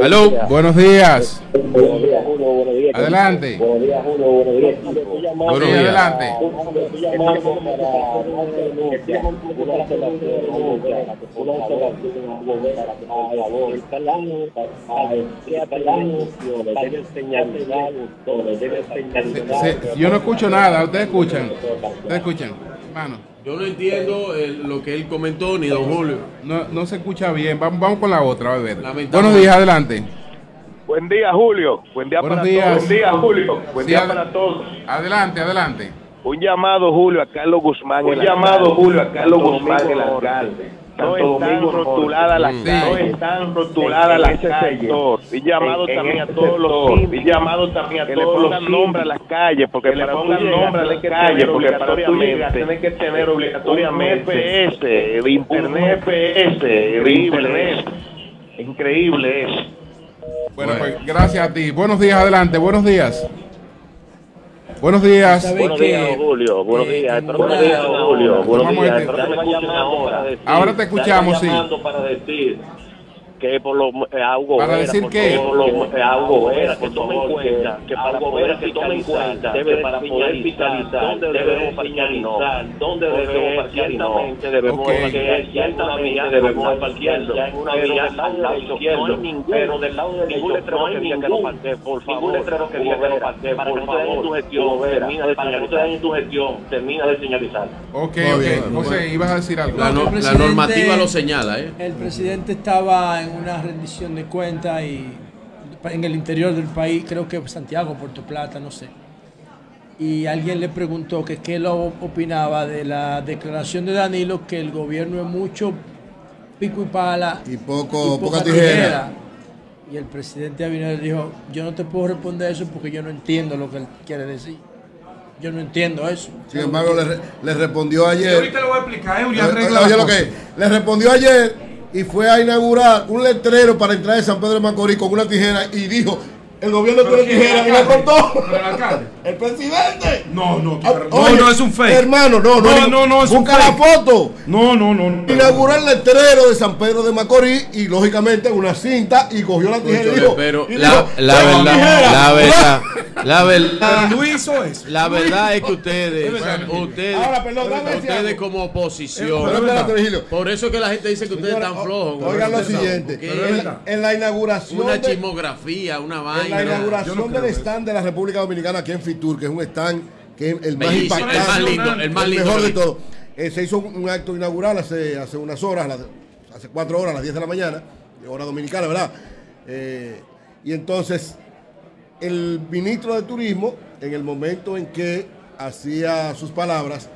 Aló. Buenos días. Buenos días, Julio. Buenos días. Adelante. Buenos días, Julio. Buenos días. Buenos días. Yo no escucho nada. Ustedes escuchan. Ustedes escuchan. Hermano. Yo no entiendo el- lo que él comentó ni don Julio. No, no se escucha bien. Vamos, vamos con la otra. A ver. Buenos días, adelante. Buen día, Julio. Buen día Buenos para días. todos. Buen día, Julio. Buen Sí, día para todos. Adelante, adelante. Un llamado, Julio, a Carlos Guzmán. Un el llamado, alcalde. Julio, a Carlos Guzmán, el Norte. No Santo están Domingo rotuladas las calles. No están rotuladas las calles. Y llamado En- en también a este todos los. Y llamado también a que todos le los pongan nombre a las calles, porque para pongan nombre a las calles, porque para tú llegar, tienes que tener obligatoriamente GPS de internet, increíble internet. Increíble es. Bueno, pues gracias a ti. Buenos días, adelante. Buenos días. Buenos días. Buenos días, Julio. Buenos días. Me digan, Julio. Buenos Vamos a días. Ahora te escuchamos, sí. para decir que por lo eh, algo para vera, decir que por lo eh, algo vera, que tomen cuenta que para poder que tomen cuenta debe que para poder fiscalizar dónde debemos fiscalizar dónde debemos parquear no debemos parquear ciertamente debemos parquear ya en una vía al lado izquierdo. pero del lado de ningún letrero que diga que no parquee por favor ningún letrero que diga que no parquee para que no te dañen tu gestión termina de señalizar no te gestión termina de señalizar. Ok ok. José ibas a decir algo. La normativa lo señala ¿eh? el presidente estaba en una rendición de cuentas y en el interior del país, creo que Santiago, Puerto Plata, no sé. Y alguien le preguntó que qué lo opinaba de la declaración de Danilo que el gobierno es mucho pico y pala y poco y poca, tijera. Y el presidente Abinader dijo, "Yo no te puedo responder eso porque yo no entiendo lo que él quiere decir." Yo no entiendo eso. Sin embargo, le, respondió ayer. Ahorita lo voy a explicar, ¿eh? Lo que Le respondió ayer y fue a inaugurar un letrero para entrar de San Pedro de Macorís con una tijera y dijo, el gobierno que le dijera, mira con todo. El presidente. No, no, ah, no, no es un fake. Hermano, no, no. No, no, es un fake. la foto. No, no, no. no Inauguró el letrero de San Pedro de Macorís y lógicamente una cinta y cogió la tijera y dijo, pero la, verdad, [laughs] la, verdad, la verdad, Luis hizo eso. La verdad es que ustedes, ustedes, ustedes como oposición. Por eso es que la gente dice que ustedes están flojos. Oigan lo siguiente. En la inauguración. Una chismografía, una eh, vaina la inauguración del stand de la República Dominicana aquí en Fitur, que es un stand que es el más impactante, el más lindo, el, mejor de todo. Eh, se hizo un, acto inaugural hace, hace unas horas, hace cuatro horas, a las 10 de la mañana, hora dominicana, ¿verdad? Eh, y entonces, el ministro de Turismo, en el momento en que hacía sus palabras,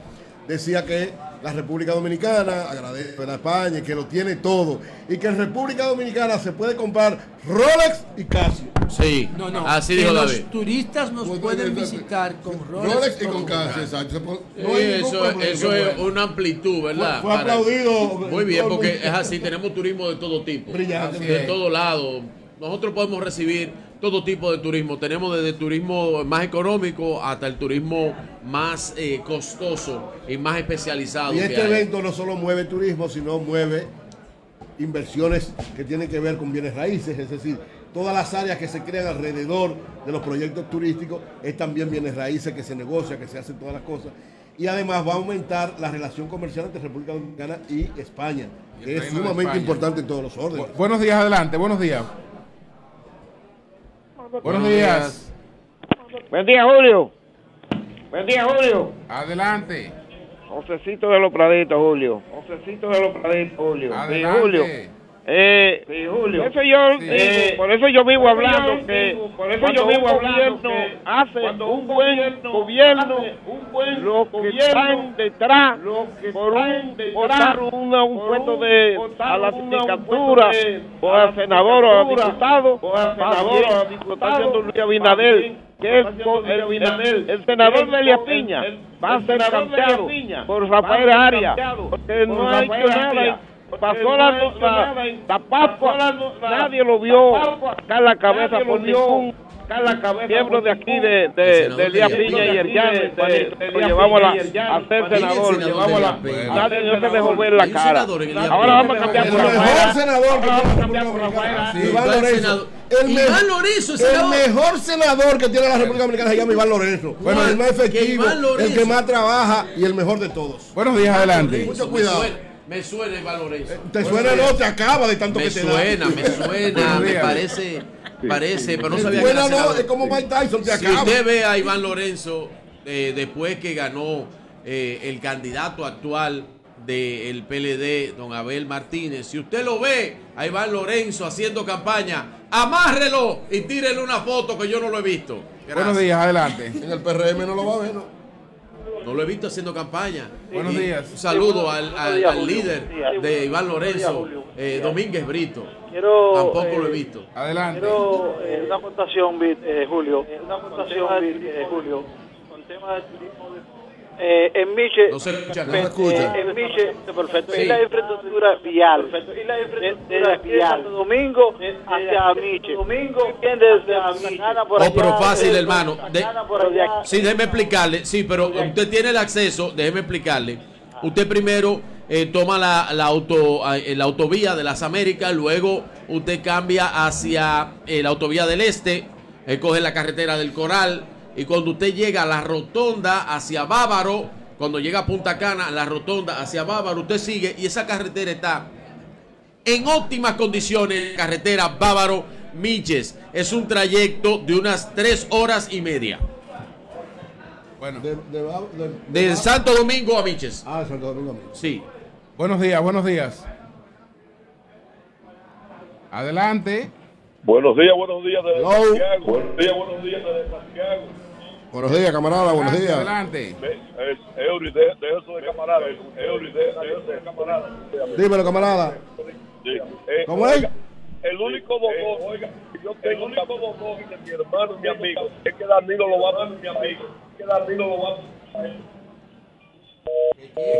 decía que la República Dominicana, agradezco a España, que lo tiene todo. Y que en República Dominicana se puede comprar Rolex y Casio. Sí, no, no. así dijo David. Los turistas nos pueden visitar con Rolex, Rolex y con Casio, exacto. Eso, eso es una amplitud, ¿verdad? Fue, aplaudido. Muy bien, porque es así, tenemos turismo de todo tipo, Brillante. de todo lado. Nosotros podemos recibir todo tipo de turismo. Tenemos desde el turismo más económico hasta el turismo más eh, costoso y más especializado. Y este evento no solo mueve turismo, sino mueve inversiones que tienen que ver con bienes raíces, es decir, todas las áreas que se crean alrededor de los proyectos turísticos es también bienes raíces que se negocia, que se hacen todas las cosas. Y además va a aumentar la relación comercial entre República Dominicana y España, que es sumamente importante en todos los órdenes. Buenos días, adelante, buenos días. Buenos días. Buen día, Julio. Buen día, Julio. Adelante. Josecito de los Praditos, Julio. Josecito de los Praditos, Julio. Adelante. Julio. Eh, sí, Julio. Eso yo, sí. eh, por eso yo vivo hablando que por eso yo vivo hablando que hace cuando un buen gobierno, un buen los que están detrás que por un votar un puesto de a la sindicatura o al senador o al diputado o al senador o al diputado Luis Abinader que es el, senador Delia Piña va a ser campeado por Rafael Arias porque no ha hecho nada pasó la, la, Pascua, nadie lo vio caer la cabeza por ningún miembro de aquí de, de, de Elías Piña y Hernández llevamos a ser senador, llevamos nadie no se dejó ver la cara. Ahora vamos a cambiar por Rafael. senador vamos a cambiar por Rafael. El, me Lorenzo, el, mejor senador que tiene la República Dominicana se llama Iván Lorenzo. Bueno, el más efectivo, el que más trabaja y el mejor de todos. Buenos días, adelante. Mucho cuidado. Me suena Iván Lorenzo. Eh, ¿Te suena no? Te acaba de tanto me que te suena, da. Me suena, me parece, parece, pero no sabía que era no, es como Mike Tyson, te si usted ve a Iván Lorenzo eh, después que ganó eh, el candidato actual del de PLD, don Abel Martínez, si usted lo ve a Iván Lorenzo haciendo campaña, amárrelo y tírele una foto que yo no lo he visto. Buenos días, adelante. En el PRM no lo va a ver, ¿no? No lo he visto haciendo campaña. Buenos días. Un saludo al, al, al líder de Iván Lorenzo, eh, Domínguez Brito. Quiero, Tampoco eh, lo he eh, visto. Adelante. Quiero eh, una aportación, eh, Julio. una aportación, eh, Julio. Con tema del turismo de eh, en Miche, no se escucha, no se escucha. Eh, en Miche, perfecto. Sí. Y la infraestructura vial. Perfecto. Y la infraestructura vial. Santo Domingo hacia Miche. Domingo desde por Oh, pero fácil, hermano. De, sí, déjeme explicarle. Sí, pero usted tiene el acceso, déjeme explicarle. Usted primero eh, toma la, la, auto, eh, la autovía de las Américas, luego usted cambia hacia eh, la autovía del Este, eh, coge la carretera del Coral, y cuando usted llega a la rotonda hacia Bávaro, cuando llega a Punta Cana, la rotonda hacia Bávaro, usted sigue y esa carretera está en óptimas condiciones, carretera Bávaro Miches. Es un trayecto de unas tres horas y media. Bueno. De Santo Domingo a Miches. Ah, Santo Domingo a Miches. Sí. Buenos días, buenos días. Adelante. Buenos días, buenos días desde Hello. Santiago. Buenos días, buenos días desde Santiago. Buenos días, camarada, buenos días. Adelante. Eh, Eury, de, de eso de camarada. Eury, de, de eso de camarada. Dímelo, camarada. Eh, ¿Cómo es? El único bobón, oiga, yo tengo un bobón de mi hermano y mi amigo. Es que Danilo lo va a mi amigo. Es que Danilo lo va a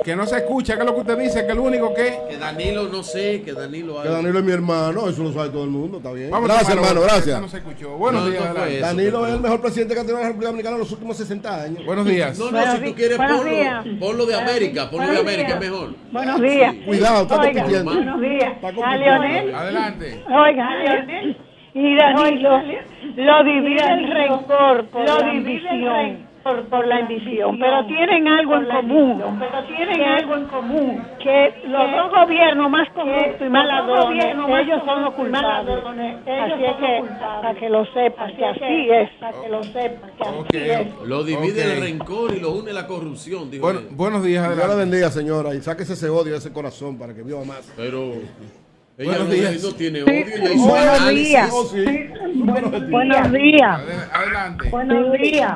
Que no se escucha, ¿qué es lo que usted dice? Que el único que. Que Danilo, no sé, que Danilo Que Danilo es mi hermano, eso lo sabe todo el mundo, está bien. Vamos a gracias, hermano, gracias. no se escuchó. Buenos días, adelante. Danilo es el mejor presidente que ha tenido la República Dominicana en los últimos 60 años. Buenos días. No, no, si tú quieres ponlo, ponlo de América, ponlo de América, días. es mejor. Buenos días. Cuidado, está Oiga, compitiendo. Buenos días. A Leonel. Adelante. Oiga, Leonel. Y Danilo lo divide el rencor por la ambición. Por, por la ambición, pero tienen algo en común. Pero tienen algo en común. Que los dos gobiernos más corruptos y más ladrones, ellos son los culpables. Así es que, para que lo sepas, que así es. Para que lo sepas, que así es. Lo divide el rencor y lo une la corrupción, dijo Bueno, él. buenos días, Dios la bendiga, señora, y sáquese ese odio, ese corazón para que viva más. Pero ella Buenos no, días. no tiene odio, Buenos días. Oh, sí. Buenos días. Adelante. Buenos días.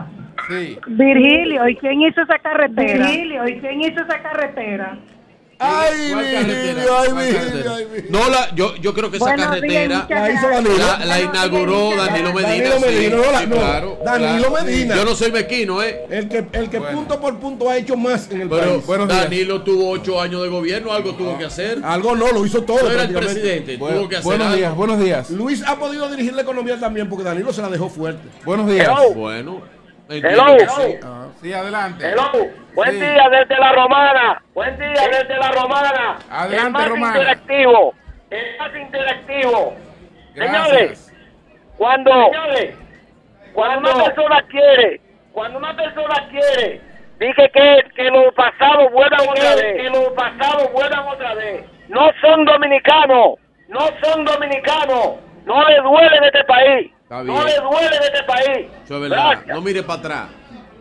Sí. Virgilio, ¿y quién hizo esa carretera? Virgilio, ¿y quién hizo esa carretera? Ay, ¿Cuál Virgilio, ay, ¿Cuál Virgilio, carretera? ay, Virgilio. No, la, yo, yo creo que esa Buenos carretera La hizo Danilo. la, la inauguró Danilo Medina. Danilo sí, Medina, no, la- sí, no, claro, Danilo claro. Medina. Yo no soy mequino, ¿eh? El que, el que Bueno. punto por punto ha hecho más en el Pero país. Buenos días. Danilo tuvo ocho años de gobierno, algo tuvo que hacer. Algo no, lo hizo todo. No era el presidente, Bueno, tuvo que hacer buenos algo. días, buenos días. Luis ha podido dirigir la economía también porque Danilo se la dejó fuerte. Buenos días. Bueno, Hello. entiendo que sí. Sí, adelante. Hello. Buen Sí. día desde la Romana. Buen día desde la Romana. Adelante, el más Romana. interactivo. El más interactivo. Señores, cuando, cuando una persona quiere, cuando una persona quiere, dije que, que los pasados vuelvan otra vez. Que los pasados vuelvan otra vez. No son dominicanos. No son dominicanos. No les duele en este país. Está No les duele en este país. Eso es verdad. Gracias. No mire para atrás.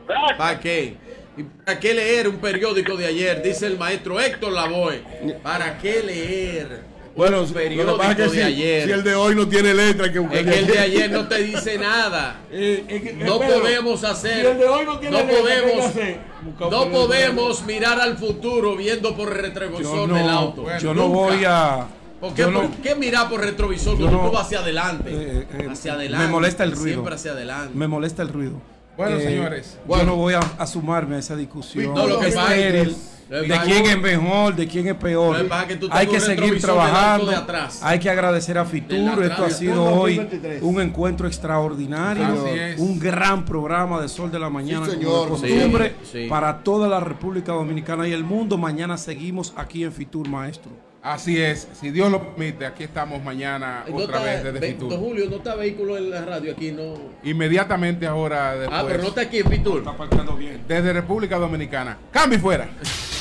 Gracias. ¿Para qué? ¿Y ¿Para qué leer un periódico de ayer? Dice el maestro Héctor Lavoe. ¿Para qué leer Bueno, un lo que periódico pasa es que de si, ayer? si el de hoy no tiene letra, hay que buscar Es que el de ayer no te dice nada. [laughs] Eh, es que- No podemos si hacer. el de hoy no tiene No letra, ¿qué hay que podemos. hacer? No podemos mirar al futuro viendo por el retrovisor del auto. yo no Nunca. voy a. ¿Por qué, no- mirar por retrovisor yo cuando no- tú vas hacia adelante? eh, eh, hacia adelante. Me molesta el ruido. Siempre hacia adelante. Me molesta el ruido. Bueno, Eh, señores. Yo no voy a, a sumarme a esa discusión. No, lo que pasa es que- estéril, lo que de quién es mejor, de quién es peor. Que que tú Hay que seguir trabajando. de atrás. Hay que agradecer a Fitur. Esto ha sido hoy 2023. un encuentro extraordinario. Un gran programa de Sol de la Mañana. Sí, como de costumbre Sí, sí. para toda la República Dominicana y el mundo. Mañana seguimos aquí en Fitur, maestro. Así es. Si Dios lo permite, aquí estamos mañana No otra está- vez desde Fitur. don Julio, no está vehículo en la radio aquí, no. Inmediatamente ahora después. Ah, pero no está aquí en Fitur. Está aparcando bien. Desde República Dominicana. Cambio y fuera. [laughs]